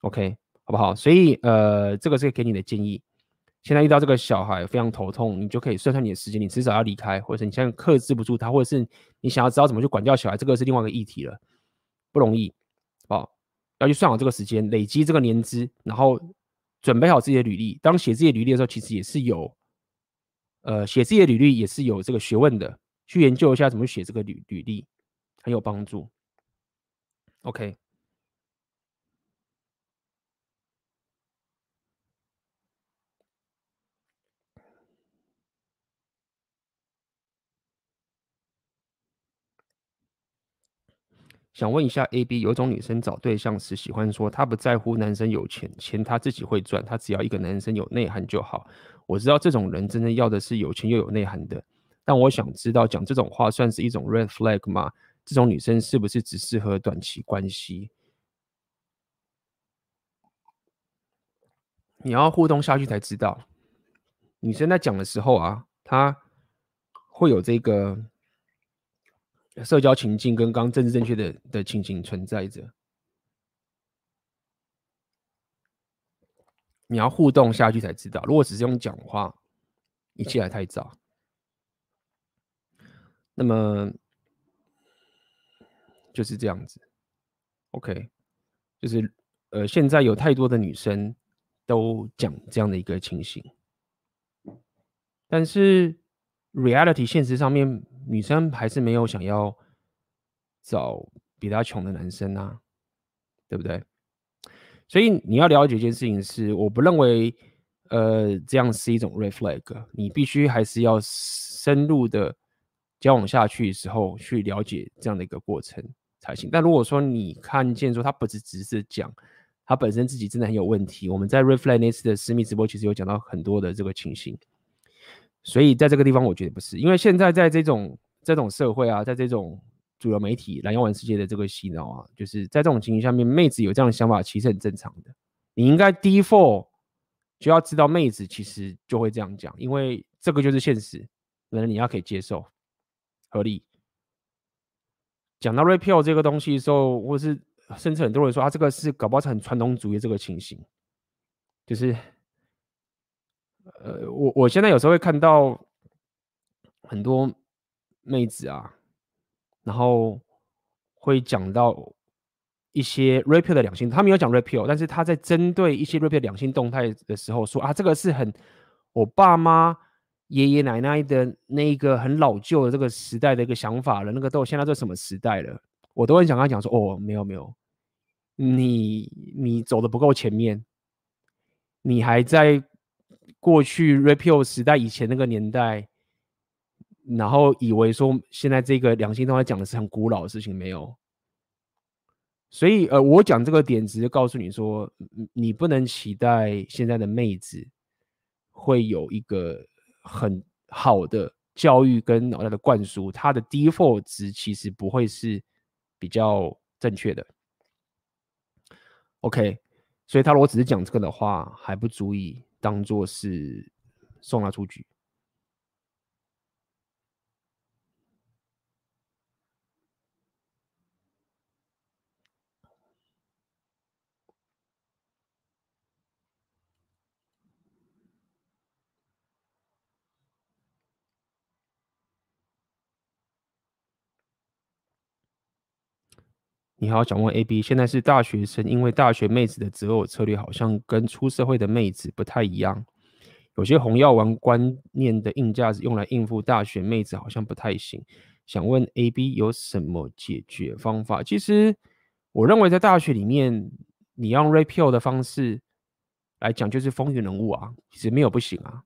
OK，好不好？所以呃，这个是给你的建议。现在遇到这个小孩非常头痛，你就可以算算你的时间，你迟早要离开，或者是你现在克制不住他，或者是你想要知道怎么去管教小孩，这个是另外一个议题了，不容易，好不好？要去算好这个时间，累积这个年资，然后准备好自己的履历。当写自己的履历的时候，其实也是有，呃，写自己的履历也是有这个学问的，去研究一下怎么写这个履履历，很有帮助。OK。想问一下，A B，有一种女生找对象时喜欢说她不在乎男生有钱，钱她自己会赚，她只要一个男生有内涵就好。我知道这种人真正要的是有钱又有内涵的，但我想知道讲这种话算是一种 red flag 吗？这种女生是不是只适合短期关系？你要互动下去才知道。女生在讲的时候啊，她会有这个。社交情境跟刚政治正确的的情形存在着，你要互动下去才知道。如果只是用讲话，一切还太早。那么就是这样子，OK，就是呃，现在有太多的女生都讲这样的一个情形，但是 reality 现实上面。女生还是没有想要找比她穷的男生啊，对不对？所以你要了解一件事情是，我不认为呃这样是一种 red flag，你必须还是要深入的交往下去的时候去了解这样的一个过程才行。但如果说你看见说他不是只是讲他本身自己真的很有问题，我们在 red flag 那次的私密直播其实有讲到很多的这个情形。所以在这个地方，我觉得不是，因为现在在这种这种社会啊，在这种主流媒体、蓝药丸世界的这个洗脑啊，就是在这种情形下面，妹子有这样的想法，其实很正常的。你应该 default 就要知道，妹子其实就会这样讲，因为这个就是现实，可能你要可以接受，合理。讲到 rape pill 这个东西的时候，或是甚至很多人说啊，这个是搞不好是很传统主义这个情形，就是。呃，我我现在有时候会看到很多妹子啊，然后会讲到一些 rape 的两性，他没有讲 rape，但是他在针对一些 rape 两性动态的时候说啊，这个是很我爸妈爷爷奶奶的那一个很老旧的这个时代的一个想法了，那个都现在这什么时代了，我都很想跟他讲说，哦，没有没有，你你走的不够前面，你还在。过去 rape pill 时代以前那个年代，然后以为说现在这个两性动态讲的是很古老的事情，没有。所以呃，我讲这个点只是告诉你说，你不能期待现在的妹子会有一个很好的教育跟脑袋的灌输，她的 default 值其实不会是比较正确的。OK，所以他如果只是讲这个的话，还不足以。当做是送他出局。你好，想问 AB，现在是大学生，因为大学妹子的择偶策略好像跟出社会的妹子不太一样，有些红药丸观念的硬价值用来应付大学妹子好像不太行。想问 AB 有什么解决方法？其实我认为在大学里面，你用 REPEL 的方式来讲，就是风云人物啊，其实没有不行啊。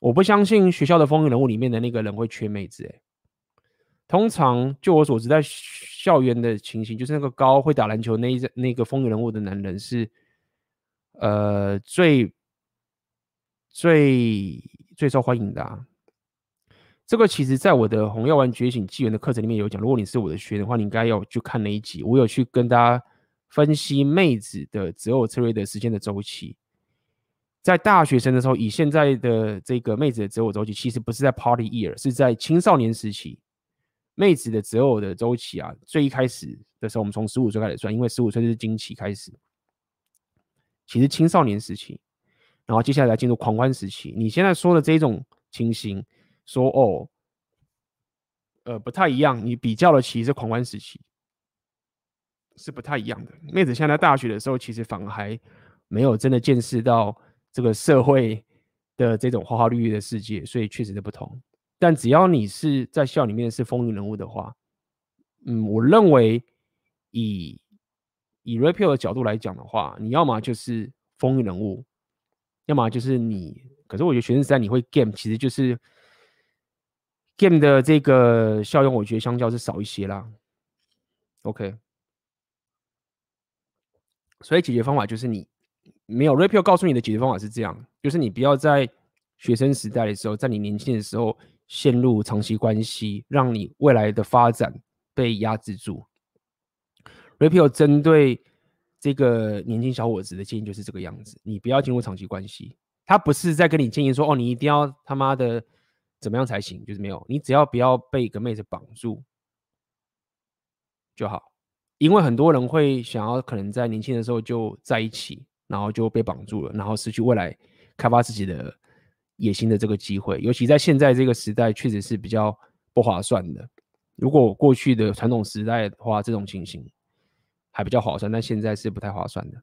我不相信学校的风云人物里面的那个人会缺妹子，欸，通常就我所知，在校园的情形，就是那个高会打篮球那一那个风云人物的男人是，呃，最最最受欢迎的啊。这个其实在我的红药丸觉醒纪元的课程里面有讲。如果你是我的学员的话，你应该要去看那一集。我有去跟大家分析妹子的择偶策略的时间的周期。在大学生的时候，以现在的这个妹子的择偶周期，其实不是在 Party Year，是在青少年时期。妹子的择偶的周期啊，最一开始的时候，我们从十五岁开始算，因为十五岁就是经期开始。其实青少年时期，然后接下来进入狂欢时期。你现在说的这种情形，说哦，呃，不太一样。你比较的其实是狂欢时期，是不太一样的。妹子现在在大学的时候，其实反而还没有真的见识到这个社会的这种花花绿绿的世界，所以确实是不同。但只要你是在校里面是风云人物的话，嗯，我认为以以 Rapio 的角度来讲的话，你要么就是风云人物，要么就是你。可是我觉得学生时代你会 game，其实就是 game 的这个效用，我觉得相较是少一些啦。OK，所以解决方法就是你没有 Rapio 告诉你的解决方法是这样，就是你不要在学生时代的时候，在你年轻的时候。陷入长期关系，让你未来的发展被压制住。Rapio 针对这个年轻小伙子的建议就是这个样子：你不要进入长期关系。他不是在跟你建议说，哦，你一定要他妈的怎么样才行，就是没有。你只要不要被一个妹子绑住就好。因为很多人会想要可能在年轻的时候就在一起，然后就被绑住了，然后失去未来开发自己的。野心的这个机会，尤其在现在这个时代，确实是比较不划算的。如果过去的传统时代的话，这种情形还比较划算，但现在是不太划算的。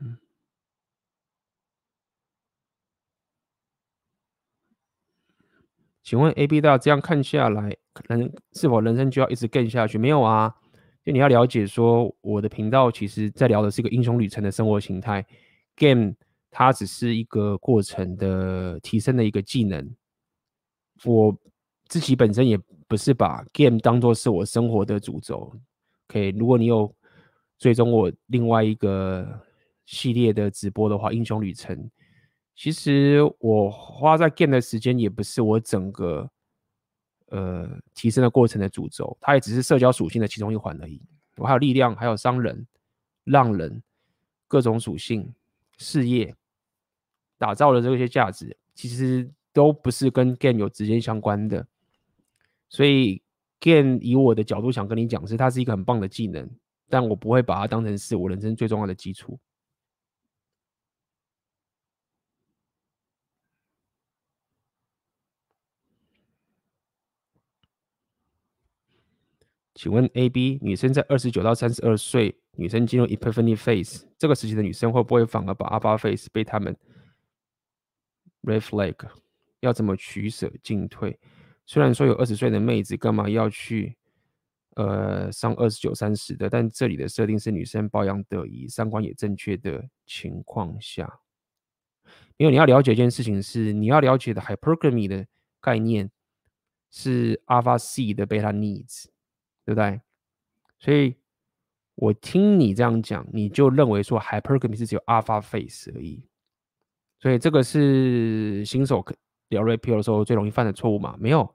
嗯，请问 AB 大这样看下来，人是否人生就要一直 game 下去？没有啊。就你要了解说，我的频道其实在聊的是一个英雄旅程的生活形态，game 它只是一个过程的提升的一个技能。我自己本身也不是把 game 当做是我生活的主轴。OK，如果你有追踪我另外一个系列的直播的话，英雄旅程，其实我花在 game 的时间也不是我整个。呃，提升的过程的主轴，它也只是社交属性的其中一环而已。我还有力量，还有商人、浪人，各种属性、事业，打造的这些价值，其实都不是跟 game 有直接相关的。所以 game 以我的角度想跟你讲，是它是一个很棒的技能，但我不会把它当成是我人生最重要的基础。请问 A、B 女生在二十九到三十二岁，女生进入 Epiphany Phase 这个时期的女生会不会反而把 Alpha Phase 被他们 Red Flag？要怎么取舍进退？虽然说有二十岁的妹子，干嘛要去呃上二十九、三十的？但这里的设定是女生保养得宜、三观也正确的情况下，因为你要了解一件事情是，你要了解的 Hypergamy 的概念是 Alpha Seed 的 Beta Needs。对不对？所以我听你这样讲，你就认为说 hypergamy 是只有 alpha phase 而已。所以这个是新手聊 rap 的时候最容易犯的错误嘛？没有。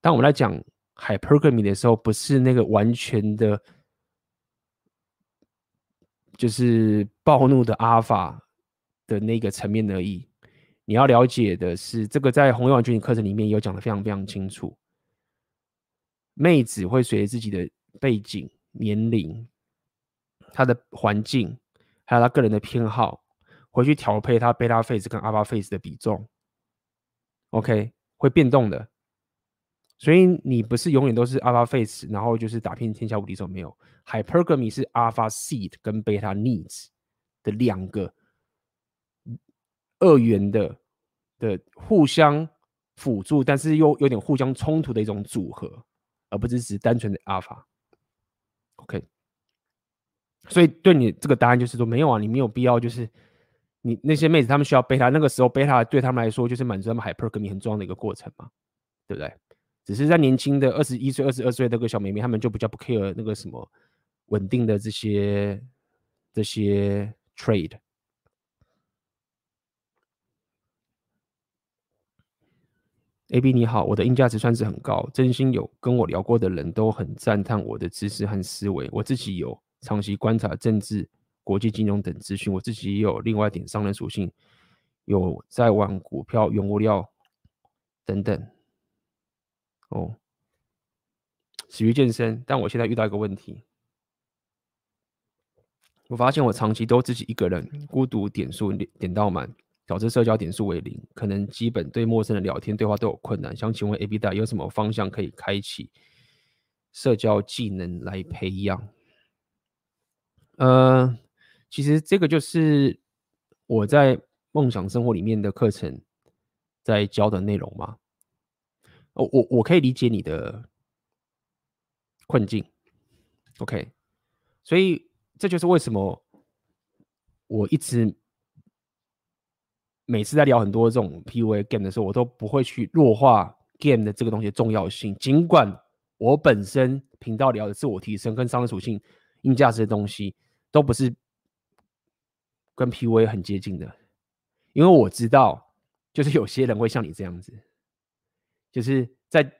当我们来讲 hypergamy 的时候，不是那个完全的，就是暴怒的 alpha 的那个层面而已。你要了解的是，这个在红药丸觉醒课程里面有讲的非常非常清楚。妹子会随着自己的背景、年龄、她的环境，还有她个人的偏好，回去调配她贝塔 face 跟阿巴 phase 的比重。OK，会变动的。所以你不是永远都是 Alpha phase，然后就是打遍天下无敌手。没有，Hypergamy 是 Alpha seed 跟 Beta needs 的两个二元的的互相辅助，但是又有点互相冲突的一种组合。而不是只是单纯的 alpha，OK，所以对你这个答案就是说没有啊，你没有必要就是你那些妹子她们需要贝塔，那个时候贝塔对他们来说就是满足他们 hypergamy 很重要的一个过程嘛，对不对？只是在年轻的二十一岁、二十二岁那个小妹妹，她们就比较不 care 那个什么稳定的这些这些 trade。AB 你好，我的硬价值算是很高，真心有跟我聊过的人都很赞叹我的知识和思维。我自己有长期观察政治、国际金融等资讯，我自己也有另外一点商人属性，有在玩股票、原物料等等。哦，始于健身，但我现在遇到一个问题，我发现我长期都自己一个人，孤独点数点到满。导致社交点数为零，可能基本对陌生人聊天对话都有困难。想请问 AB 大有什么方向可以开启社交技能来培养？呃，其实这个就是我在梦想生活里面的课程在教的内容嘛。我我我可以理解你的困境，OK，所以这就是为什么我一直。每次在聊很多这种 PUA game 的时候，我都不会去弱化 game 的这个东西的重要性。尽管我本身频道聊的自我提升跟商业属性、硬价值的东西，都不是跟 PUA 很接近的，因为我知道，就是有些人会像你这样子，就是在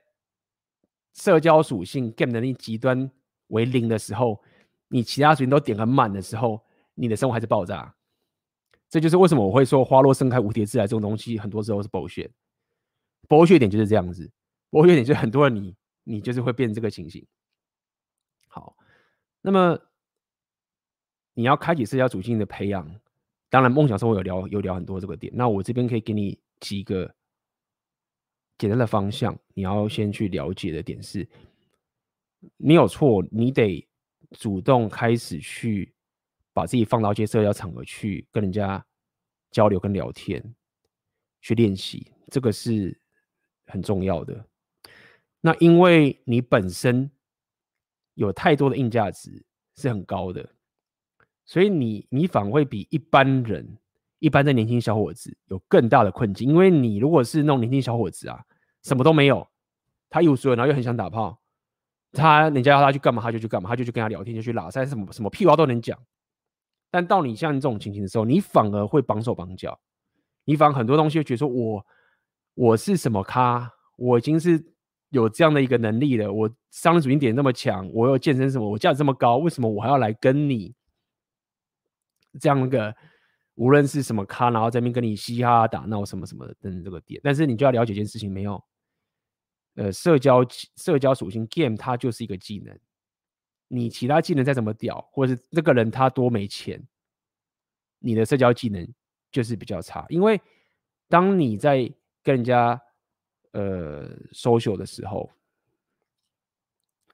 社交属性 game 能力极端为零的时候，你其他属性都点很满的时候，你的生活还是爆炸。这就是为什么我会说“花落盛开，无蝶自来”这种东西，很多时候是剥削。剥削。点就是这样子剥削点就是很多人你你就是会变这个情形。好，那么你要开启社交属性的培养，当然梦想生活有聊有聊很多这个点。那我这边可以给你几个简单的方向，你要先去了解的点是，你有错，你得主动开始去。把自己放到一些社交场合去跟人家交流跟聊天，去练习，这个是很重要的。那因为你本身有太多的硬价值是很高的，所以你你反而会比一般人、一般的年轻小伙子有更大的困境。因为你如果是那种年轻小伙子啊，什么都没有，他一无所有，然后又很想打炮，他人家要他去干嘛，他就去干嘛，他就去跟他聊天，就去拉塞，什么什么屁话都能讲。但到你像这种情形的时候，你反而会绑手绑脚，你反而很多东西会觉得说我，我是什么咖，我已经是有这样的一个能力了，我商人属性点那么强，我有健身什么，我价值这么高，为什么我还要来跟你这样一个无论是什么咖，然后在那边跟你嘻嘻哈哈打闹什么什么的等这个点？但是你就要了解一件事情，没有，呃，社交社交属性 game 它就是一个技能。你其他技能再怎么屌，或者是那个人他多没钱，你的社交技能就是比较差。因为当你在跟人家呃 social 的时候，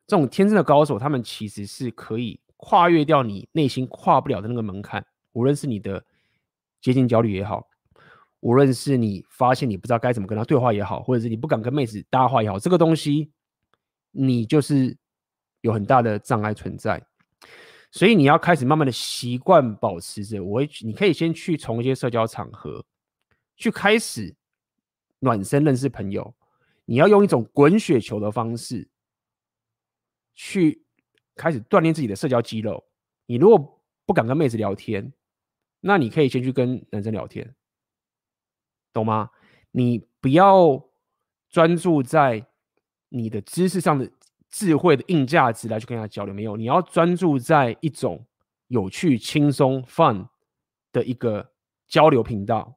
这种天生的高手，他们其实是可以跨越掉你内心跨不了的那个门槛。无论是你的接近焦虑也好，无论是你发现你不知道该怎么跟他对话也好，或者是你不敢跟妹子搭话也好，这个东西你就是。有很大的障碍存在，所以你要开始慢慢的习惯保持着。我会，你可以先去从一些社交场合去开始暖身认识朋友。你要用一种滚雪球的方式去开始锻炼自己的社交肌肉。你如果不敢跟妹子聊天，那你可以先去跟男生聊天，懂吗？你不要专注在你的知识上的。智慧的硬价值来去跟他交流，没有，你要专注在一种有趣、轻松、fun 的一个交流频道。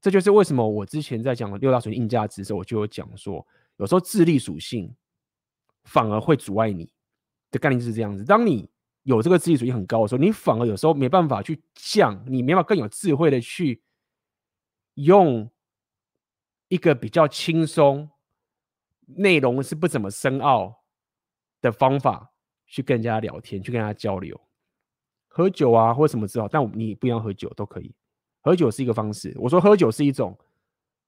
这就是为什么我之前在讲六大属性硬价值的时候，我就有讲说，有时候智力属性反而会阻碍你的概念就是这样子。当你有这个智力属性很高的时候，你反而有时候没办法去降，你没办法更有智慧的去用一个比较轻松。内容是不怎么深奥的方法去跟人家聊天，去跟人家交流，喝酒啊或者什么之后，但你不一样喝酒都可以，喝酒是一个方式。我说喝酒是一种，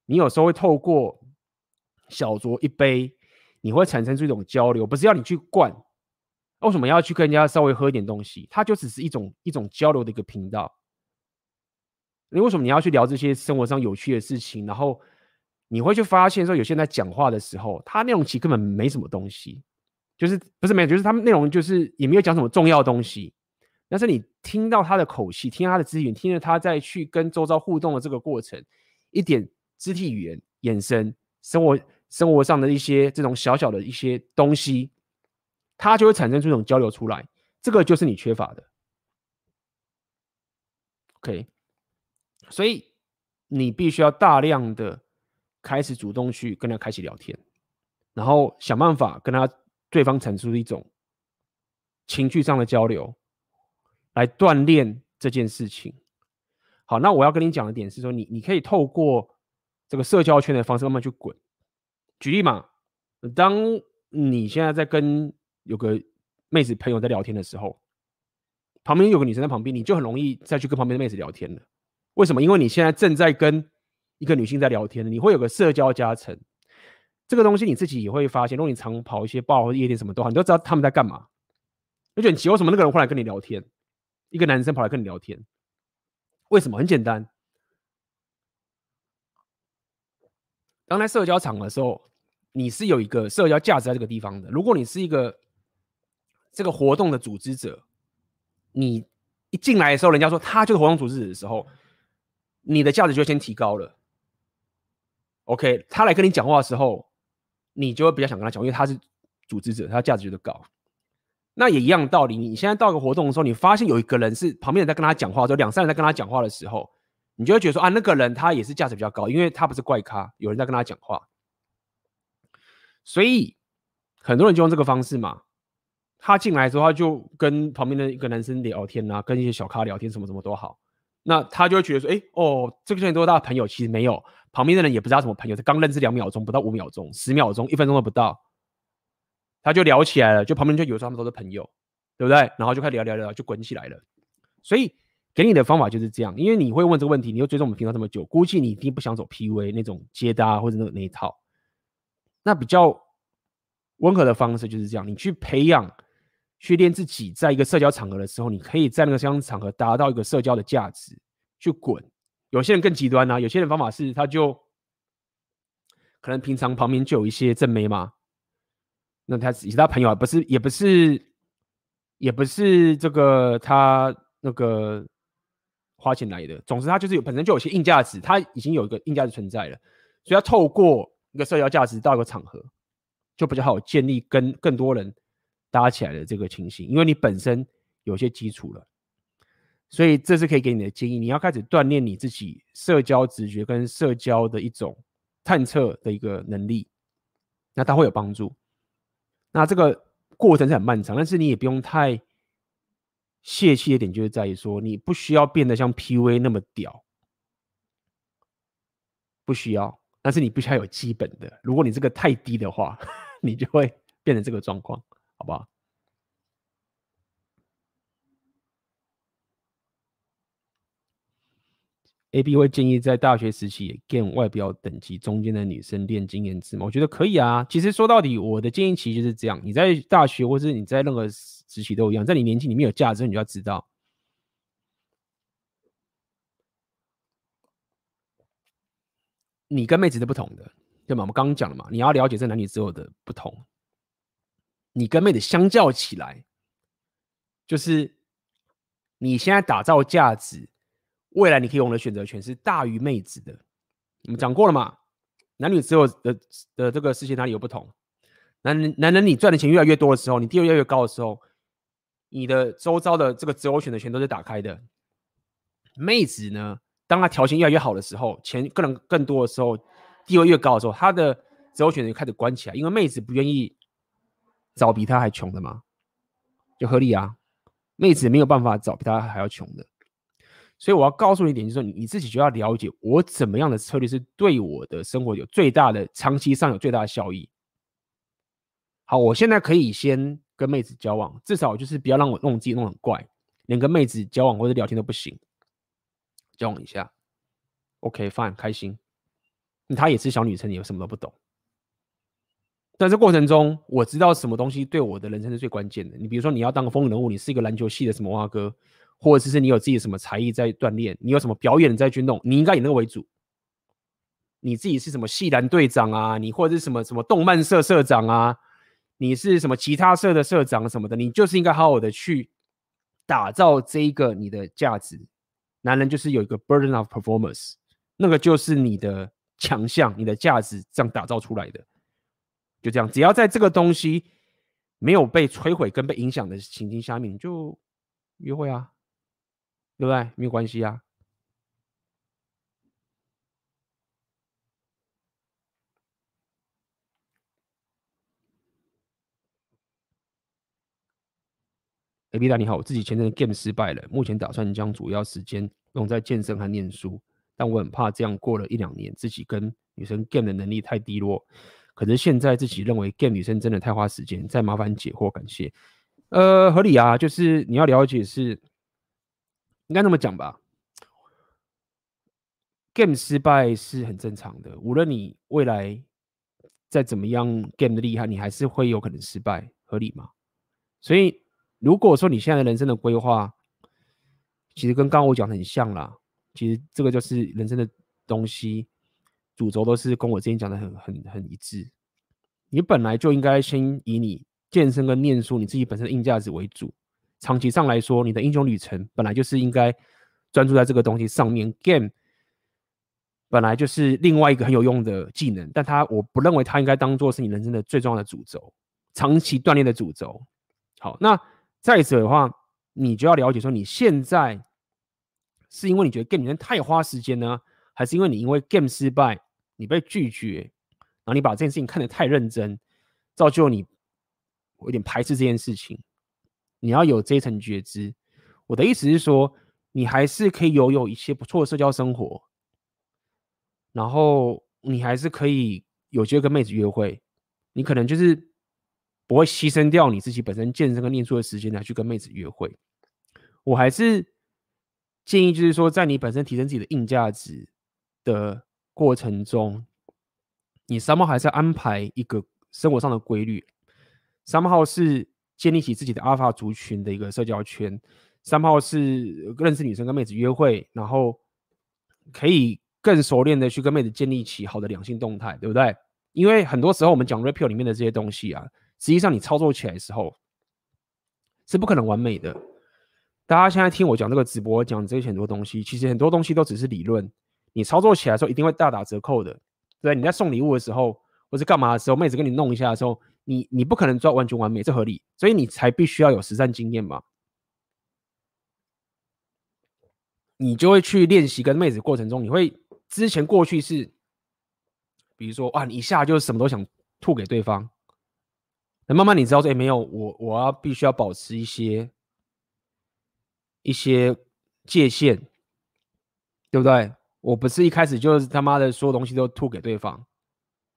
你有时候会透过小酌一杯，你会产生出一种交流，不是要你去灌。为什么要去跟人家稍微喝一点东西？它就只是一种一种交流的一个频道。你为什么你要去聊这些生活上有趣的事情？然后。你会去发现说，有些人在讲话的时候，他内容其实根本没什么东西，就是不是没有，就是他们内容就是也没有讲什么重要东西，但是你听到他的口气，听他的资源，听着他在去跟周遭互动的这个过程，一点肢体语言、眼神、生活生活上的一些这种小小的一些东西，他就会产生出一种交流出来。这个就是你缺乏的。OK，所以你必须要大量的开始主动去跟他开启聊天，然后想办法跟他对方产生一种情绪上的交流，来锻炼这件事情。好，那我要跟你讲的点是说，你你可以透过这个社交圈的方式慢慢去滚。举例嘛，当你现在在跟有个妹子朋友在聊天的时候。旁边有个女生在旁边，你就很容易再去跟旁边的妹子聊天了。为什么？因为你现在正在跟一个女性在聊天，你会有个社交加成。这个东西你自己也会发现。如果你常跑一些 bar 或夜店什么都好，你都知道他们在干嘛。而且很奇怪，为什么那个人会来跟你聊天？一个男生跑来跟你聊天，为什么？很简单。当在社交场的时候，你是有一个社交价值在这个地方的。如果你是一个这个活动的组织者。你一进来的时候，人家说他就是活动组织者的时候，你的价值就先提高了。OK，他来跟你讲话的时候，你就会比较想跟他讲，因为他是组织者，他价值觉得高。那也一样的道理，你现在到一个活动的时候，你发现有一个人是旁边人在跟他讲话，就两三人在跟他讲话的时候，你就会觉得说啊，那个人他也是价值比较高，因为他不是怪咖，有人在跟他讲话。所以很多人就用这个方式嘛。他进来之后，他就跟旁边的一个男生聊天啊，跟一些小咖聊天，什么什么都好。那他就会觉得说，哎、哦，这个人多大的朋友？其实没有，旁边的人也不知道什么朋友，他刚认识两秒钟，不到五秒钟，十秒钟，一分钟都不到，他就聊起来了。就旁边就以为他们都是朋友，对不对？然后就开始聊聊聊，就滚起来了。所以给你的方法就是这样，因为你会问这个问题，你又追踪我们频道这么久，估计你一定不想走 PUA 那种接搭或者那那一套。那比较温和的方式就是这样，你去培养。训练自己，在一个社交场合的时候，你可以在那个社交场合达到一个社交的价值，去滚。有些人更极端啊，有些人方法是，他就可能平常旁边就有一些正妹嘛，那他其他朋友啊，不是，也不是，也不是这个他那个花钱来的。总之，他就是有本身就有些硬价值，他已经有一个硬价值存在了，所以要透过一个社交价值到一个场合，就比较好建立跟更多人。搭起来的这个情形，因为你本身有些基础了，所以这是可以给你的建议。你要开始锻炼你自己社交直觉跟社交的一种探测的一个能力，那它会有帮助。那这个过程是很漫长，但是你也不用太泄气的点，就是在于说你不需要变得像 PUA 那么屌，不需要。但是你必须要有基本的，如果你这个太低的话，你就会变成这个状况。好不好，A B 会建议在大学时期也建外表等级中间的女生练经验值吗？我觉得可以啊。其实说到底，我的建议其实就是这样：你在大学或是你在任何时期都一样，在你年纪里面有价值，你就要知道，你跟妹子是不同的，对吗？我们刚刚讲了嘛，你要了解这男女之后的不同。你跟妹子相较起来，就是你现在打造价值，未来你可以用的选择权是大于妹子的。我们讲过了嘛？男女之后的的这个世界哪里有不同？男人男人，你赚的钱越来越多的时候，你地位越来越高的时候，你的周遭的这个择偶选择权都是打开的。妹子呢，当她条件越来越好的时候，钱更能更多的时候，地位越高的时候，她的择偶选择就开始关起来，因为妹子不愿意。找比他还穷的嘛？就合理啊，妹子没有办法找比他还要穷的，所以我要告诉你一点，就是说你你自己就要了解我怎么样的策略是对我的生活有最大的、长期上有最大的效益。好，我现在可以先跟妹子交往，至少就是不要让我弄自己弄很怪，连跟妹子交往或者聊天都不行，交往一下，OK，fine，开心。她也是小女生，你什么都不懂。在这过程中，我知道什么东西对我的人生是最关键的。你比如说，你要当个风云人物，你是一个篮球系的什么蛙哥，或者是你有自己的什么才艺在锻炼，你有什么表演在去弄，你应该以那个为主。你自己是什么系篮队长啊？你或者是什么什么动漫社社长啊？你是什么吉他社的社长什么的？你就是应该好好的去打造这一个你的价值。男人就是有一个 burden of performance，那个就是你的强项，你的价值这样打造出来的。就这样，只要在这个东西没有被摧毁跟被影响的情境下面，你就约会啊，对不对？没有关系啊。A B 大你好，我自己前阵 game 失败了，目前打算将主要时间用在健身和念书，但我很怕这样过了一两年，自己跟女生 game 的能力太低落。可是现在自己认为 game 女生真的太花时间，再麻烦解惑，感谢。呃，合理啊，就是你要了解是，应该那么讲吧。game 失败是很正常的，无论你未来再怎么样 game 的厉害，你还是会有可能失败，合理吗？所以。如果说你现在的人生的规划，其实跟刚刚我讲的很像啦，其实这个就是人生的东西，主轴都是跟我之前讲的很很很一致。你本来就应该先以你健身跟念书，你自己本身的硬价值为主。长期上来说，你的英雄旅程本来就是应该专注在这个东西上面。Game 本来就是另外一个很有用的技能，但它我不认为它应该当做是你人生的最重要的主轴，长期锻炼的主轴。好，那。再者的话，你就要了解说，你现在是因为你觉得 game 里面太花时间呢，还是因为你因为 game 失败，你被拒绝，然后你把这件事情看得太认真，造就你有点排斥这件事情。你要有这一层觉知。我的意思是说，你还是可以拥有一些不错的社交生活，然后你还是可以有机会跟妹子约会，你可能就是。不会牺牲掉你自己本身健身跟念书的时间来去跟妹子约会。我还是建议，就是说，在你本身提升自己的硬价值的过程中，你三号还是要安排一个生活上的规律。三号是建立起自己的阿尔法族群的一个社交圈，somehow 是认识女生跟妹子约会，然后可以更熟练的去跟妹子建立起好的两性动态，对不对？因为很多时候我们讲 Red Pill 里面的这些东西啊。实际上，你操作起来的时候是不可能完美的。大家现在听我讲这个直播，讲这些很多东西，其实很多东西都只是理论。你操作起来的时候，一定会大打折扣的。对，你在送礼物的时候，或是干嘛的时候，妹子跟你弄一下的时候，你你不可能做完全完美，这合理。所以你才必须要有实战经验嘛。你就会去练习跟妹子过程中，你会之前过去是，比如说啊，你一下就什么都想吐给对方。那慢慢你知道说，哎，没有我，我要必须要保持一些一些界限，对不对？我不是一开始就是他妈的所有东西都吐给对方，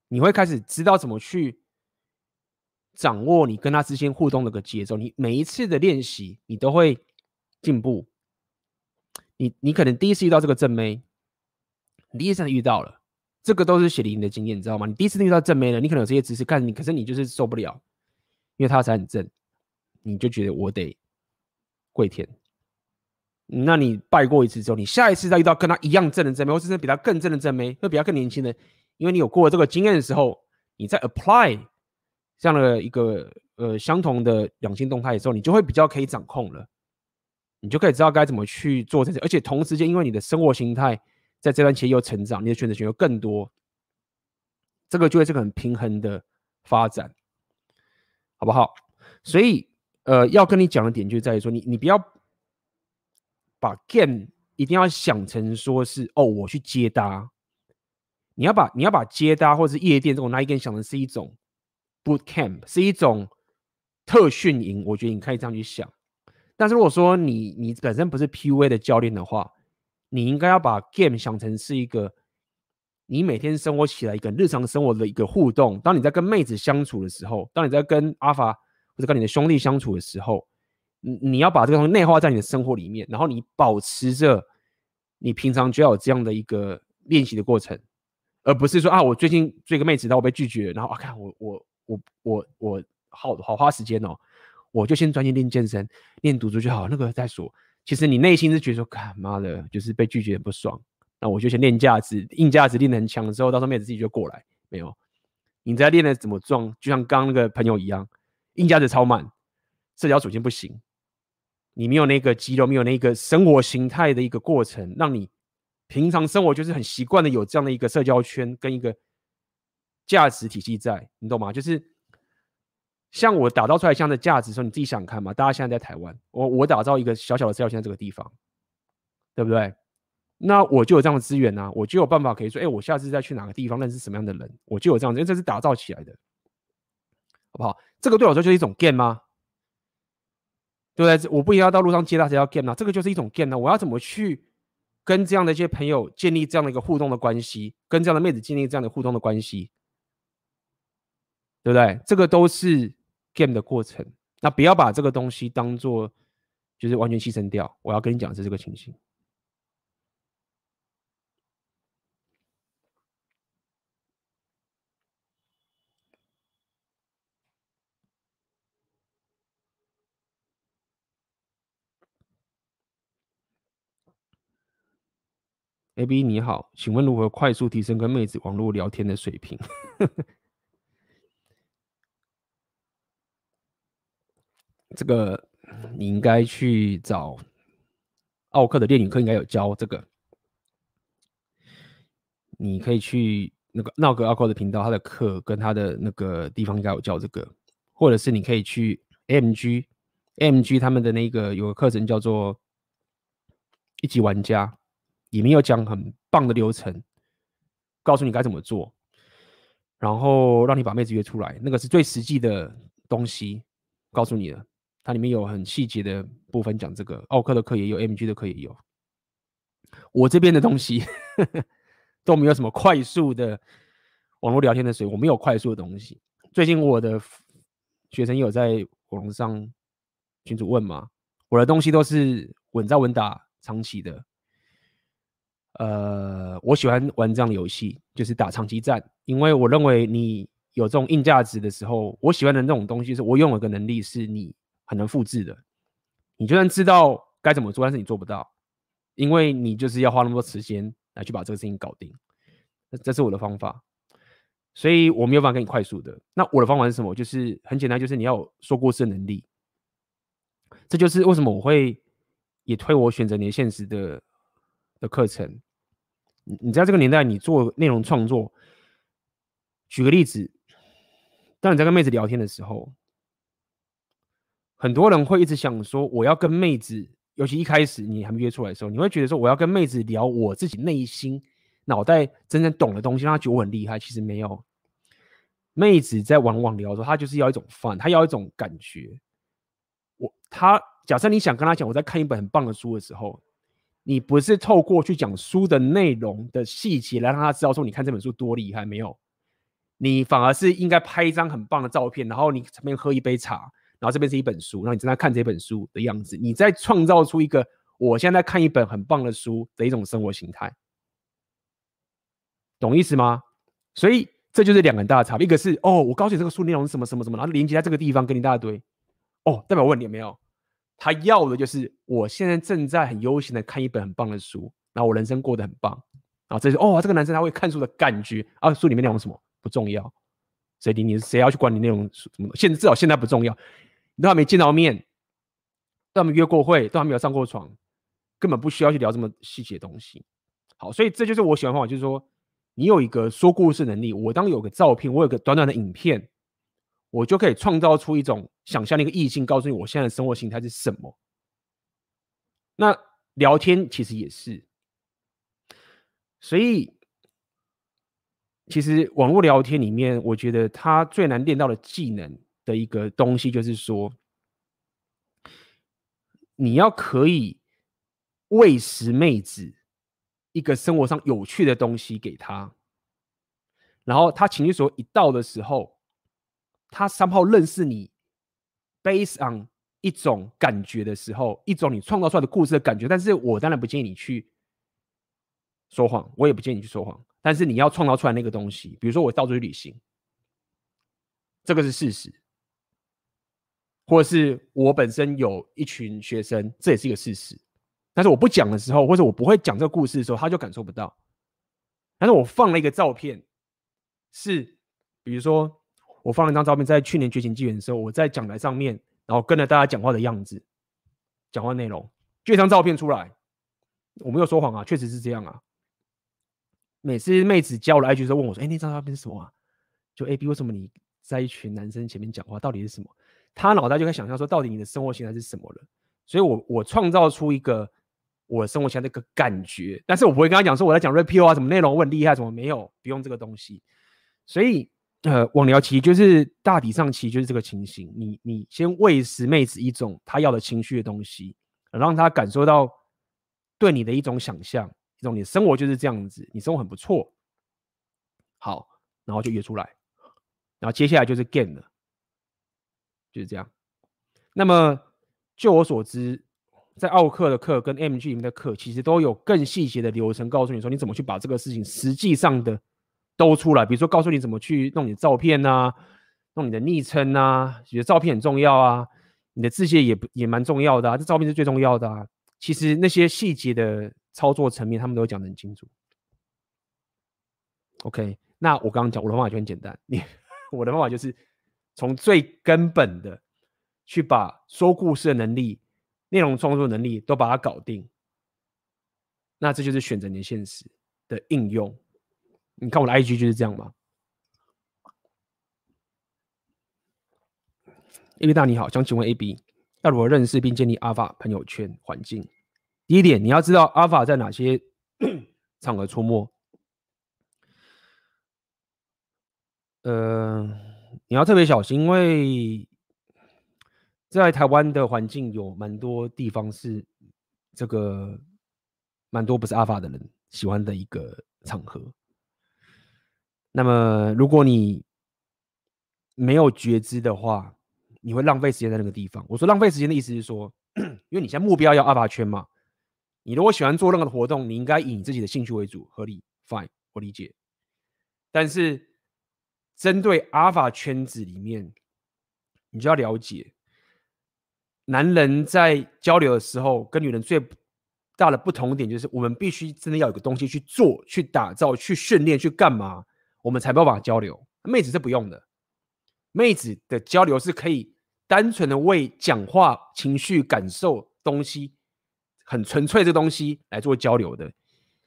你会开始知道怎么去掌握你跟他之间互动的个节奏。你每一次的练习，你都会进步。你你可能第一次遇到这个正妹，你第一次遇到了，这个都是血淋淋的经验，你知道吗？你第一次遇到正妹了，你可能有这些知识，看你，可是你就是受不了。因为他才很正，你就觉得我得跪舔。那你拜过一次之后，你下一次再遇到跟他一样正的正妹，或是比他更正的正妹，会比他更年轻的，因为你有过这个经验的时候，你在 apply 这样的一个呃相同的两性动态的时候，你就会比较可以掌控了，你就可以知道该怎么去做这些。而且同时间，因为你的生活形态在这段期间又成长，你的选择权又更多，这个就会是个很平衡的发展。好不好？所以，呃，要跟你讲的点就在于说，你你不要把 game 一定要想成说是哦，我去接搭。你要把你要把接搭或者是夜店这种 night game 想的是一种 boot camp，是一种特训营。我觉得你可以这样去想。但是如果说你你本身不是 PUA 的教练的话，你应该要把 game 想成是一个。你每天生活起来一个日常生活的一个互动，当你在跟妹子相处的时候，当你在跟阿法或者跟你的兄弟相处的时候，你你要把这个东西内化在你的生活里面，然后你保持着你平常就要有这样的一个练习的过程，而不是说啊，我最近追个妹子，然后我被拒绝，然后啊，看我我我我我好好花时间哦，我就先专心练健身、练赌注就好，那个再说。其实你内心是觉得说，干妈的，就是被拒绝很不爽。那我就先练价值，硬价值练得很强的时候，到时候妹子自己就过来。没有，你在练的怎么壮？就像刚刚那个朋友一样，硬价值超慢，社交属性不行。你没有那个肌肉，没有那个生活形态的一个过程，让你平常生活就是很习惯的有这样的一个社交圈跟一个价值体系在，你懂吗？就是像我打造出来这样的价值的时候，你自己想看嘛。大家现在在台湾，我我打造一个小小的社交圈在这个地方，对不对？那我就有这样的资源啊，我就有办法可以说，哎，我下次再去哪个地方认识什么样的人，我就有这样子，因为这是打造起来的，好不好？这个对我来说就是一种 game 吗？对不对？我不一定要到路上接他才叫 game 啊，这个就是一种 game 呢。我要怎么去跟这样的一些朋友建立这样的一个互动的关系，跟这样的妹子建立这样的互动的关系，对不对？这个都是 game 的过程。那不要把这个东西当做就是完全牺牲掉。我要跟你讲的是这个情形。A B 你好，请问如何快速提升跟妹子网络聊天的水平？这个你应该去找奥克的恋女课，应该有教这个。你可以去那个闹个奥克的频道，他的课跟他的那个地方应该有教这个，或者是你可以去 MG MG 他们的那个有个课程叫做一级玩家。里面有讲很棒的流程，告诉你该怎么做，然后让你把妹子约出来，那个是最实际的东西，告诉你了。它里面有很细节的部分讲这个，奥克的课也有，MG 的课也有。我这边的东西 都没有什么快速的网络聊天的水，我没有快速的东西。最近我的学生有在网上群主问嘛，我的东西都是稳扎稳打、长期的。呃，我喜欢玩这样的游戏，就是打长期战，因为我认为你有这种硬价值的时候，我喜欢的那种东西是我拥有个能力，是你很能复制的。你就算知道该怎么做，但是你做不到，因为你就是要花那么多时间来去把这个事情搞定。这是我的方法，所以我没有办法给你快速的。那我的方法是什么？就是很简单，就是你要有说故事的能力。这就是为什么我会也推我选择你的现实的。的课程，你你在这个年代，你做内容创作，举个例子，当你在跟妹子聊天的时候，很多人会一直想说，我要跟妹子，尤其一开始你还没约出来的时候，你会觉得说，我要跟妹子聊我自己内心脑袋真正懂的东西，让她觉得我很厉害。其实没有，妹子在往往聊的时候，她就是要一种 fun，她要一种感觉。我她假设你想跟她讲，我在看一本很棒的书的时候。你不是透过去讲书的内容的细节来让她知道说，你看这本书多厉害没有？你反而是应该拍一张很棒的照片，然后你这边喝一杯茶，然后这边是一本书，然后你正在看这本书的样子，你再创造出一个我现在看一本很棒的书的一种生活形态，懂意思吗？所以这就是两个大差别，一个是哦，我告诉你这个书内容是什么什么什么，然后连接在这个地方跟你一大堆，哦，代表问你有没有？他要的就是我现在正在很悠闲的看一本很棒的书，然后我人生过得很棒，然后这是哦，这个男生他会看书的感觉啊，书里面内容什么不重要，谁理你？谁要去管你内容什么？现至少现在不重要，都还没见到面，都还没约过会，都还没有上过床，根本不需要去聊这么细节的东西。好，所以这就是我喜欢的方法，就是说你有一个说故事能力，我当有个照片，我有个短短的影片。我就可以创造出一种想象的一个异性，告诉你我现在的生活形态是什么。那聊天其实也是，所以其实网络聊天里面，我觉得它最难练到的技能的一个东西，就是说你要可以喂食妹子一个生活上有趣的东西给她，然后她情绪所一到的时候。他三号认识你，based on 一种感觉的时候，一种你创造出来的故事的感觉。但是我当然不建议你去说谎，我也不建议你去说谎。但是你要创造出来那个东西，比如说我到处去旅行，这个是事实；或者是我本身有一群学生，这也是一个事实。但是我不讲的时候，或者我不会讲这个故事的时候，他就感受不到。但是我放了一个照片，是比如说。我放了一张照片，在去年觉醒纪元的时候，我在讲台上面，然后跟着大家讲话的样子。讲话内容，就一张照片出来，我没有说谎啊，确实是这样啊。每次妹子加我的 IG 时候问我说：“哎、那张照片是什么啊？”就 A B，为什么你在一群男生前面讲话，到底是什么？他脑袋就在想象说，到底你的生活形态是什么了？所以我我创造出一个我生活形态的一个感觉，但是我不会跟他讲说我在讲 Rapio 啊，什么内容我很厉害，什么没有，不用这个东西。所以呃，网聊其实就是大体上其实就是这个情形，你你先喂食妹子一种她要的情绪的东西，让她感受到对你的一种想象，一种你的生活就是这样子，你生活很不错，好，然后就约出来，然后接下来就是 game 了。就是这样。那么，就我所知，在奥克的课跟 MG 里面的课，其实都有更细节的流程，告诉你说你怎么去把这个事情实际上的都出来。比如说，告诉你怎么去弄你的照片啊，弄你的昵称啊，你的照片很重要啊，你的字节也不也蛮重要的啊，这照片是最重要的啊。其实那些细节的操作层面，他们都讲得很清楚。OK，那我刚刚讲我的方法就很简单，你 我的方法就是。从最根本的去把说故事的能力、内容创作能力都把它搞定，那这就是选择年现实的应用。你看我的 IG 就是这样吗？AB 大你好，想请问 AB 要如何认识并建立 Alpha 朋友圈环境？第一点，你要知道 Alpha 在哪些场合出没。呃。你要特别小心，因为在台湾的环境有蛮多地方是这个蛮多不是阿法的人喜欢的一个场合。那么，如果你没有觉知的话，你会浪费时间在那个地方。我说浪费时间的意思是说，因为你现在目标要阿法圈嘛，你如果喜欢做任何的活动，你应该以你自己的兴趣为主，合理，fine，我理解。但是。针对阿尔法圈子里面，你就要了解，男人在交流的时候跟女人最大的不同点就是，我们必须真的要有个东西去做、去打造、去训练、去干嘛，我们才没有办法交流。妹子是不用的，妹子的交流是可以单纯的为讲话、情绪、感受东西，很纯粹的东西来做交流的。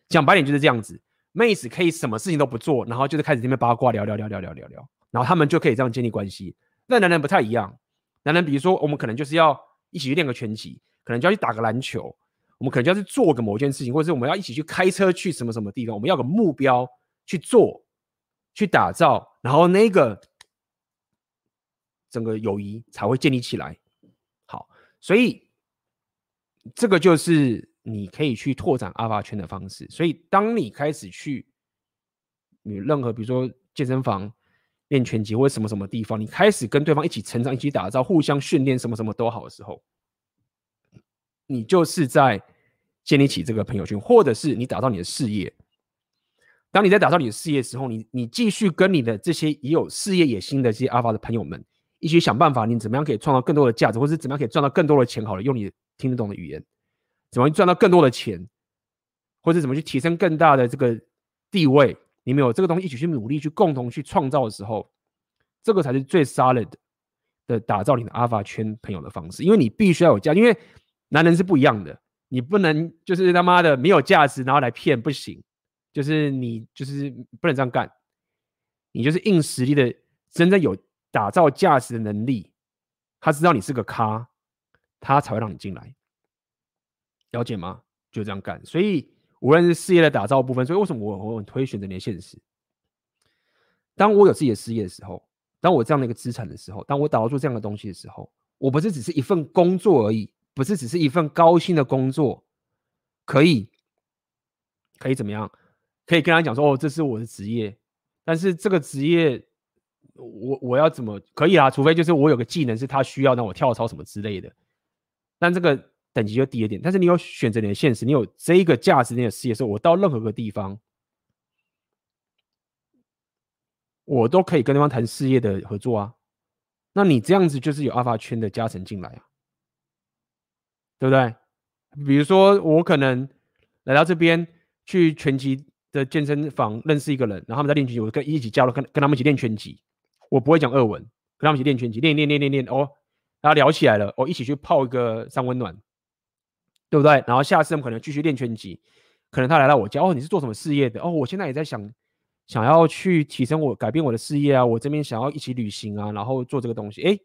讲白点就是这样子。妹子可以什么事情都不做，然后就是开始这边八卦聊聊聊聊聊聊聊，然后他们就可以这样建立关系。那男人不太一样，男人比如说我们可能就是要一起去练个拳击，可能就要去打个篮球，我们可能就要去做个某件事情，或者是我们要一起去开车去什么什么地方，我们要个目标去做，去打造，然后那个整个友谊才会建立起来。好，所以这个就是。你可以去拓展阿法圈的方式，所以当你开始去你任何比如说健身房练拳击或什么什么地方，你开始跟对方一起成长、一起打造、互相训练，什么什么都好的时候，你就是在建立起这个朋友圈，或者是你打造你的事业。当你在打造你的事业的时候，你你继续跟你的这些也有事业野心的这些阿法的朋友们一起想办法，你怎么样可以创造更多的价值，或是怎么样可以赚到更多的钱？好了，用你听得懂的语言。怎么赚到更多的钱，或者怎么去提升更大的这个地位？你们有这个东西一起去努力，去共同去创造的时候，这个才是最 solid 的打造你的 Alpha 圈朋友的方式。因为你必须要有价，因为男人是不一样的，你不能就是他妈的没有价值，然后来骗不行。就是你就是不能这样干，你就是硬实力的，真正有打造价值的能力，他知道你是个咖，他才会让你进来。了解吗？就这样干。所以无论是事业的打造部分，所以为什么我我很推选择年现实？当我有自己的事业的时候，当我这样的一个资产的时候，当我打造出这样的东西的时候，我不是只是一份工作而已，不是只是一份高薪的工作，可以可以怎么样？可以跟他讲说，哦，这是我的职业。但是这个职业，我我要怎么可以啊？除非就是我有个技能是他需要，让我跳槽什么之类的。但这个。等级就低一点，但是你有选择你的现实，你有这一个价值，你的事业的时候，我到任何个地方，我都可以跟对方谈事业的合作啊。那你这样子就是有阿法圈的加成进来啊，对不对？比如说我可能来到这边去拳击的健身房认识一个人，然后他们在练拳击，我跟一起加入，跟跟他们一起练拳击，我不会讲俄文，跟他们一起练拳击，练练练练练哦，然后聊起来了，哦，一起去泡一个三温暖。对不对？然后下次我们可能继续练拳击，可能他来到我家，哦，你是做什么事业的？哦，我现在也在想，想要去提升我改变我的事业啊，我这边想要一起旅行啊，然后做这个东西，哎，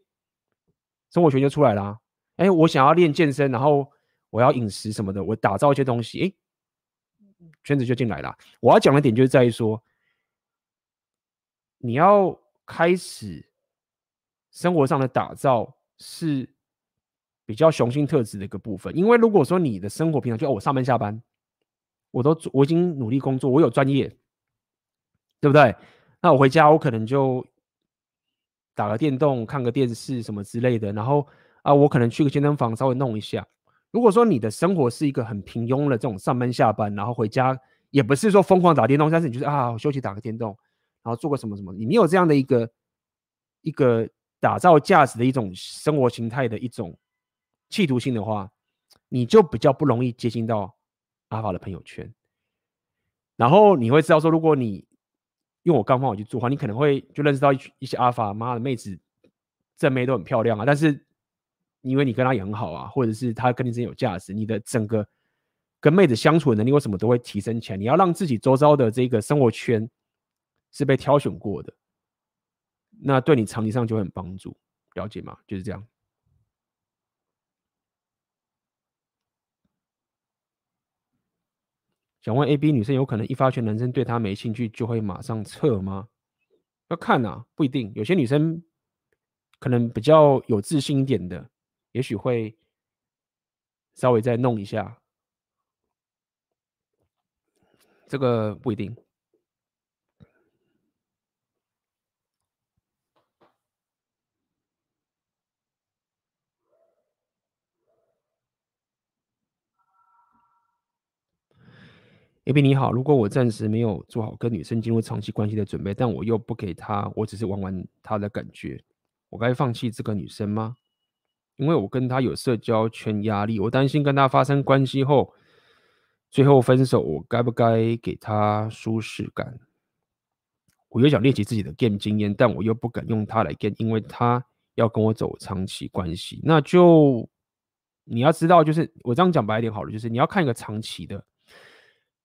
生活圈就出来了啊。哎，我想要练健身，然后我要饮食什么的，我打造一些东西，哎，圈子就进来了。我要讲的点就是在于说，你要开始生活上的打造是。比较雄性特质的一个部分，因为如果说你的生活平常就哦，我上班下班，我都我已经努力工作，我有专业，对不对？那我回家我可能就打个电动、看个电视什么之类的，然后啊，我可能去个健身房稍微弄一下。如果说你的生活是一个很平庸的这种上班下班，然后回家也不是说疯狂打电动，但是你就是啊，我休息打个电动，然后做个什么什么，你没有这样的一个一个打造价值的一种生活形态的一种。企图心的话，你就比较不容易接近到阿法的朋友圈。然后你会知道说，如果你用我刚方法去做的话，你可能会就认识到一一些阿法妈的妹子，正妹都很漂亮啊。但是因为你跟她也很好啊，或者是她跟你真有价值，你的整个跟妹子相处的能力为什么都会提升起来。你要让自己周遭的这个生活圈是被挑选过的，那对你长期上就会很帮助。了解吗？就是这样。想问 A、B 女生有可能一发觉男生对她没兴趣就会马上撤吗？要看啊，不一定。有些女生可能比较有自信一点的，也许会稍微再弄一下。这个不一定。A B 你好，如果我暂时没有做好跟女生进入长期关系的准备，但我又不给她，我只是玩玩她的感觉，我该放弃这个女生吗？因为我跟她有社交圈压力，我担心跟她发生关系后，最后分手，我该不该给她舒适感？我又想练习自己的 game 经验，但我又不敢用她来 game，因为她要跟我走长期关系，那就你要知道，就是我这样讲白一点好了，就是你要看一个长期的。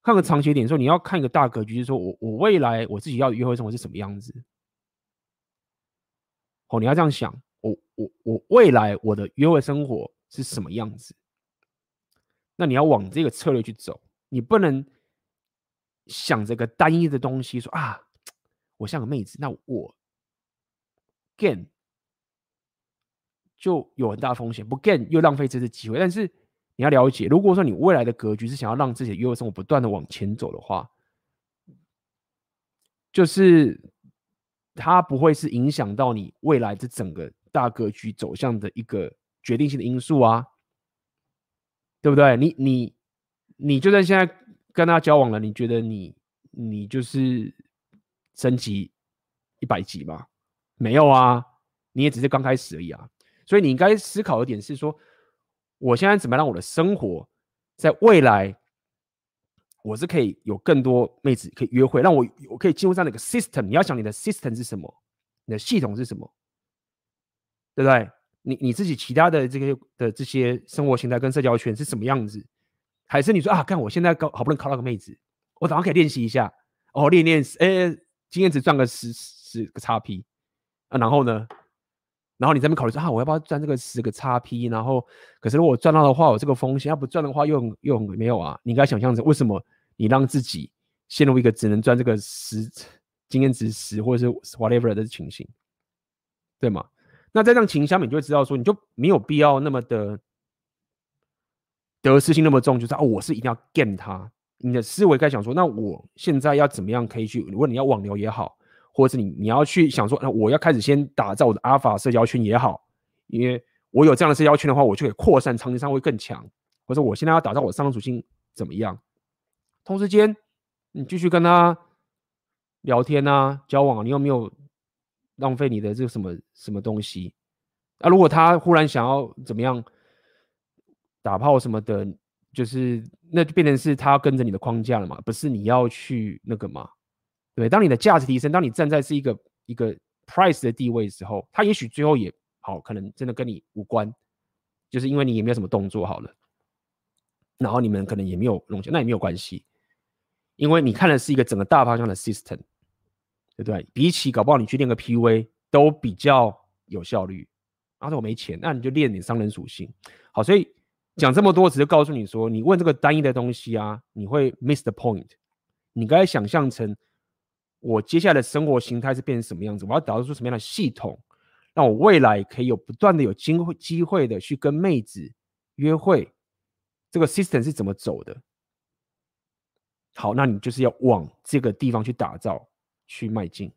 看个长期点，说你要看一个大格局，就是说我我未来我自己要的约会生活是什么样子？哦，你要这样想，我我我未来我的约会生活是什么样子？那你要往这个策略去走，你不能想这个单一的东西，说啊，我像个妹子，那我 gain 就有很大风险，不 gain 又浪费这次机会，但是。你要了解，如果说你未来的格局是想要让自己的约会生活不断的往前走的话，就是它不会是影响到你未来这整个大格局走向的一个决定性的因素啊，对不对？你你你就算现在跟他交往了，你觉得你你就是升级一百级吗？没有啊，你也只是刚开始而已啊。所以你应该思考的点是说。我现在怎么让我的生活在未来，我是可以有更多妹子可以约会，让我我可以进入这样的一个 system。你要想你的 system 是什么，你的系统是什么，对不对？你你自己其他的这些的这些生活形态跟社交圈是什么样子？还是你说啊，看我现在好不容易考到个妹子，我早上可以练习一下，哦，练练，哎，经验值赚个十十个 XP 啊，然后呢？然后你在那边考虑说啊，我要不要赚这个十个 XP？然后，可是如果赚到的话，有这个风险；要不赚的话又，又没有啊。你应该想象着，为什么你让自己陷入一个只能赚这个十经验值十或者是 whatever 的情形，对吗？那在这样情形下面，你就会知道说，你就没有必要那么的得失心那么重，就是啊，我是一定要 game 他。你的思维该想说，那我现在要怎么样可以去？如果你要网聊也好。或者是你你要去想说，那我要开始先打造我的阿尔法社交圈也好，因为我有这样的社交圈的话，我就可以扩散，长期上会更强。或者我现在要打造我的商业属性怎么样？同时间，你继续跟他聊天啊，交往，你有没有浪费你的这个什么什么东西？啊，如果他忽然想要怎么样打炮什么的，就是那就变成是他跟着你的框架了嘛，不是你要去那个嘛。对，当你的价值提升，当你站在是一个一个 price 的地位的时候，他也许最后也好，可能真的跟你无关，就是因为你也没有什么动作好了。然后你们可能也没有融洽，那也没有关系，因为你看的是一个整个大方向的 system，对不对？比起搞不好你去练个 PUA 都比较有效率。然后我没钱，那你就练点商人属性。好，所以讲这么多，只是告诉你说，你问这个单一的东西啊，你会 miss the point。你该想象成我接下来的生活形态是变成什么样子，我要打造出什么样的系统，让我未来可以有不断的有机会机会的去跟妹子约会。这个 system 是怎么走的？好，那你就是要往这个地方去打造、去迈进。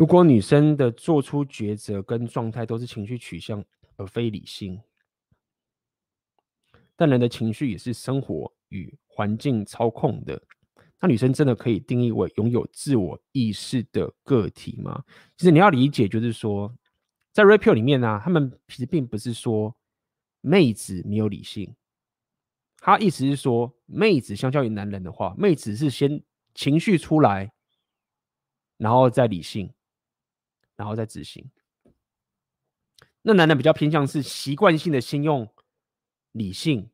如果女生的做出抉择跟状态都是情绪取向而非理性，但人的情绪也是生活与环境操控的，那女生真的可以定义为拥有自我意识的个体吗？其实你要理解，就是说，在 Red Pill 里面呢、他们其实并不是说妹子没有理性，他意思是说，妹子相较于男人的话，妹子是先情绪出来，然后再理性。然后再执行。那男人比较偏向是习惯性的先用理性，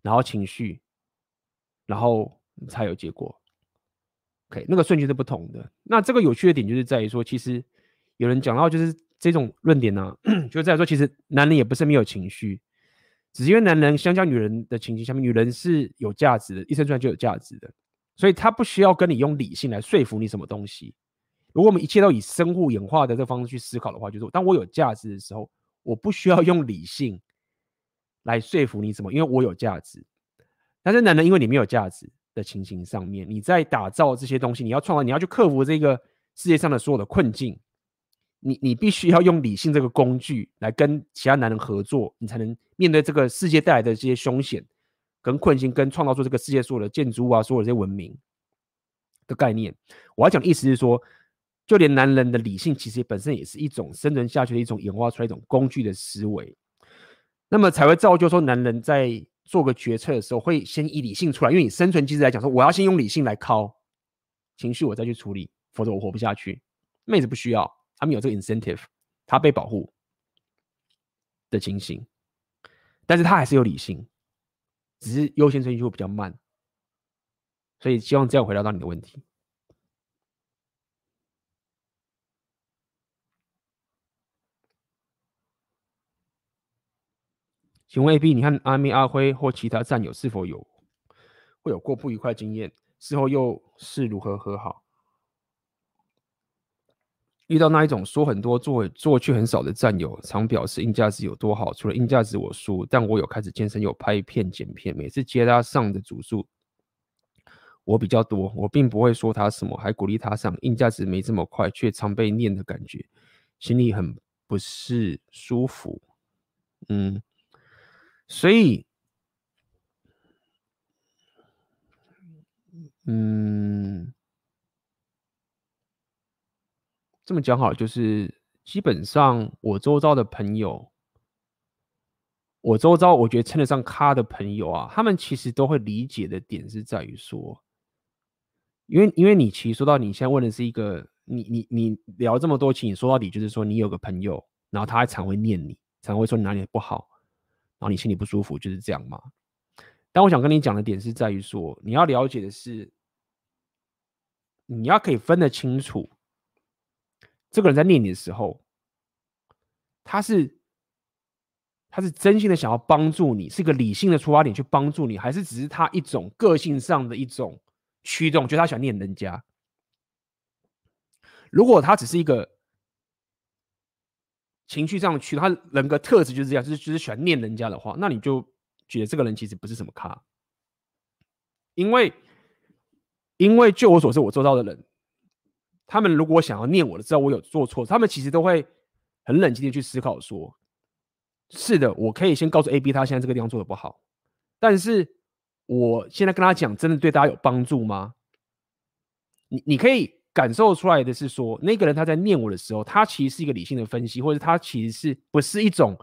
然后情绪，然后才有结果。OK，那个顺序是不同的。那这个有趣的点就是在于说，其实有人讲到就是这种论点呢、就是在说，其实男人也不是没有情绪，只是因为男人相较女人的情绪下面，女人是有价值的，一生出来就有价值的，所以他不需要跟你用理性来说服你什么东西。如果我们一切都以生物演化的这个方式去思考的话，就是当我有价值的时候，我不需要用理性来说服你什么，因为我有价值。但是男人，因为你没有价值的情形上面，你在打造这些东西，你要创造，你要去克服这个世界上的所有的困境，你你必须要用理性这个工具来跟其他男人合作，你才能面对这个世界带来的这些凶险跟困境，跟创造出这个世界所有的建筑物啊，所有的这些文明的概念。我要讲的意思是说。就连男人的理性，其实本身也是一种生存下去的一种演化出来一种工具的思维，那么才会造就说，男人在做个决策的时候，会先以理性出来，因为你生存机制来讲，说我要先用理性来靠情绪，我再去处理，否则我活不下去。妹子不需要，他们有这个 incentive，他被保护的情形，但是他还是有理性，只是优先顺序会比较慢，所以希望这样回答到你的问题。请问 A B，你看阿咪、阿辉或其他战友是否有会有过不愉快经验？事后又是如何和好？遇到那一种说很多做做却很少的战友，常表示硬价值有多好，除了硬价值我输，但我有开始健身，有拍片剪片，每次接他上的组数我比较多，我并不会说他什么，还鼓励他上。硬价值没这么快，却常被念的感觉，心里很不是舒服。嗯。所以，嗯，这么讲好，就是基本上我周遭的朋友，我周遭我觉得称得上咖的朋友啊，他们其实都会理解的点是在于说，因为因为你其实说到你现在问的是一个，你你你聊这么多，其实你说到底就是说你有个朋友，然后他还常会念你，常会说你哪里不好。然后你心里不舒服，就是这样吗？但我想跟你讲的点是在于说，你要了解的是，你要可以分得清楚，这个人在念你的时候，他是他是真心的想要帮助你，是一个理性的出发点去帮助你，还是只是他一种个性上的一种驱动，就他想念人家？如果他只是一个。情绪上去，他人格特质就是这样，就是就是喜欢念人家的话，那你就觉得这个人其实不是什么咖，因为因为就我所知，我做到的人，他们如果想要念我的，知道我有做错，他们其实都会很冷静的去思考说，是的，我可以先告诉 A、B，他现在这个地方做的不好，但是我现在跟他讲，真的对大家有帮助吗？你你可以感受出来的是说，那个人他在念我的时候，他其实是一个理性的分析，或者他其实是不是一种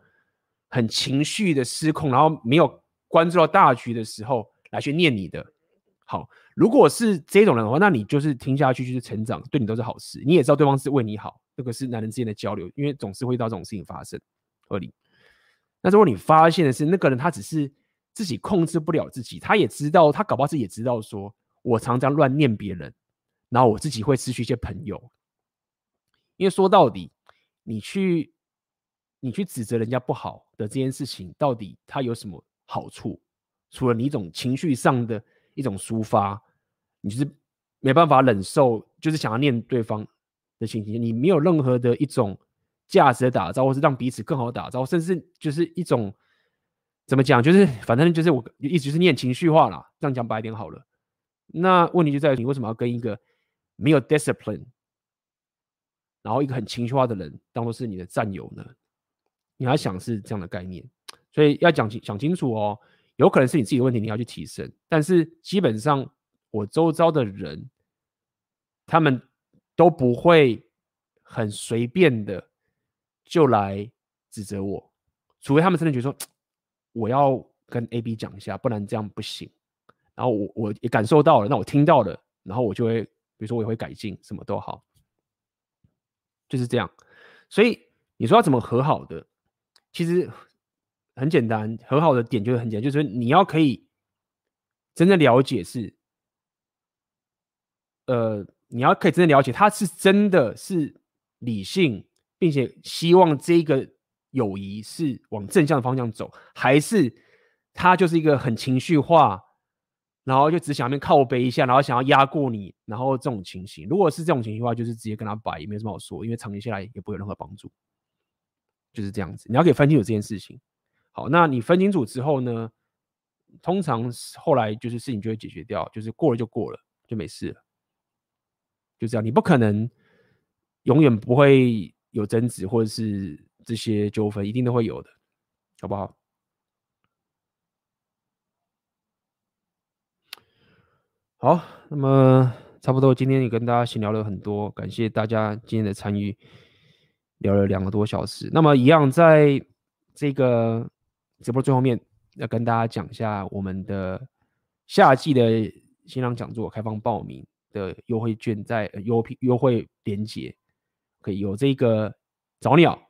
很情绪的失控，然后没有关注到大局的时候来去念你的。好，如果是这种人的话，那你就是听下去就是成长，对你都是好事。你也知道对方是为你好，这个是男人之间的交流，因为总是会遇到这种事情发生，合理。那如果你发现的是那个人他只是自己控制不了自己，他也知道，他搞不好自己也知道说，我常常乱念别人。然后我自己会失去一些朋友，因为说到底，你去你去指责人家不好的这件事情，到底它有什么好处？除了你一种情绪上的一种抒发，你就是没办法忍受，就是想要念对方的心情，你没有任何的一种价值的打造，或是让彼此更好打造，甚至就是一种怎么讲，就是反正就是我一直是念情绪化啦，这样讲白一点好了。那问题就在于你为什么要跟一个？没有 discipline，然后一个很情绪化的人当做是你的战友呢？你要想是这样的概念，所以要讲清想清楚哦。有可能是你自己的问题，你要去提升。但是基本上，我周遭的人，他们都不会很随便的就来指责我，除非他们真的觉得说我要跟 A、B 讲一下，不然这样不行。然后我我也感受到了，那我听到了，然后我就会。比如说我也会改进，什么都好，就是这样。所以你说要怎么和好的，其实很简单。和好的点就是很简单，就是你要可以真的了解是，呃，你要可以真的了解他是真的是理性，并且希望这个友谊是往正向的方向走，还是他就是一个很情绪化。然后就只想要靠背一下，然后想要压过你，然后这种情形，如果是这种情形的话，就是直接跟他摆，也没什么好说，因为长期下来也不会有任何帮助，就是这样子。你要可以分清楚这件事情。好，那你分清楚之后呢，通常后来就是事情就会解决掉，就是过了就过了，就没事了，就这样。你不可能永远不会有争执或者是这些纠纷，一定都会有的，好不好？好，那么差不多，今天也跟大家闲聊了很多，感谢大家今天的参与，聊了两个多小时。那么一样，在这个直播最后面要跟大家讲一下我们的夏季的新郎讲座开放报名的优惠券，在优优惠链接可以有这个早鸟，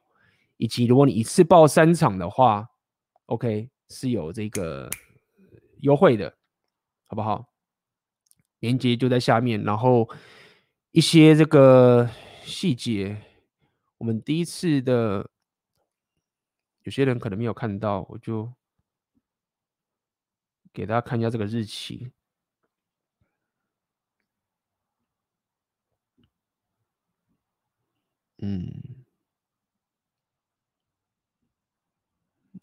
以及如果你一次报三场的话，OK 是有这个优惠的，好不好？连接就在下面，然后一些这个细节，我们第一次的有些人可能没有看到，我就给大家看一下这个日期。嗯，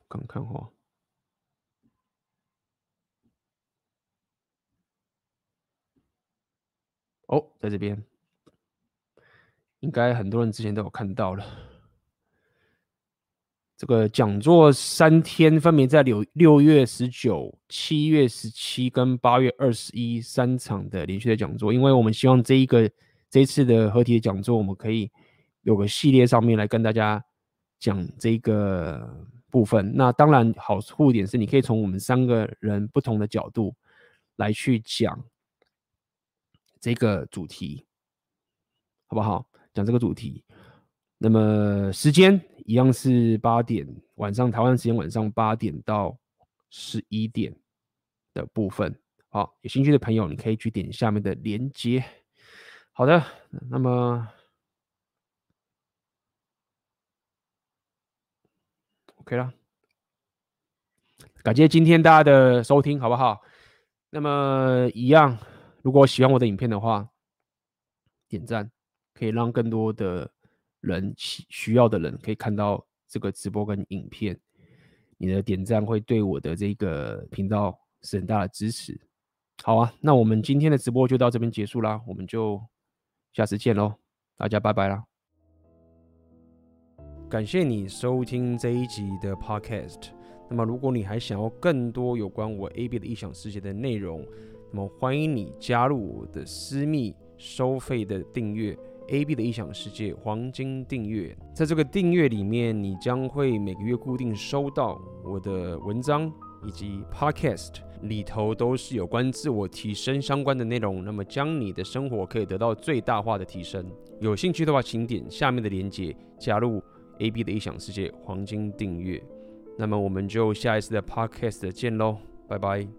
看看哈。哦，在这边，应该很多人之前都有看到了。这个讲座三天，分别在六六月十九、七月十七跟八月二十一三场的连续的讲座。因为我们希望这一个这一次的合体的讲座，我们可以有个系列上面来跟大家讲这个部分。那当然好处点是，你可以从我们三个人不同的角度来去讲。这个主题好不好？讲这个主题，那么时间一样是八点，晚上台湾时间晚上八点到十一点的部分。好，有兴趣的朋友，你可以去点下面的连接。好的，那么 OK 了，感谢今天大家的收听，好不好？那么一样。如果喜欢我的影片的话，点赞可以让更多的人需需要的人可以看到这个直播跟影片。你的点赞会对我的这个频道是很大的支持。好啊，那我们今天的直播就到这边结束啦，我们就下次见喽，大家拜拜啦！感谢你收听这一集的 Podcast。那么，如果你还想要更多有关我 AB 的异想世界的内容，那么欢迎你加入我的私密收费的订阅，AB 的异想世界黄金订阅。在这个订阅里面，你将会每个月固定收到我的文章以及 Podcast，里头都是有关自我提升相关的内容。那么，将你的生活可以得到最大化的提升。有兴趣的话，请点下面的链接加入 AB 的异想世界黄金订阅。那么，我们就下一次的 Podcast 见喽，拜拜。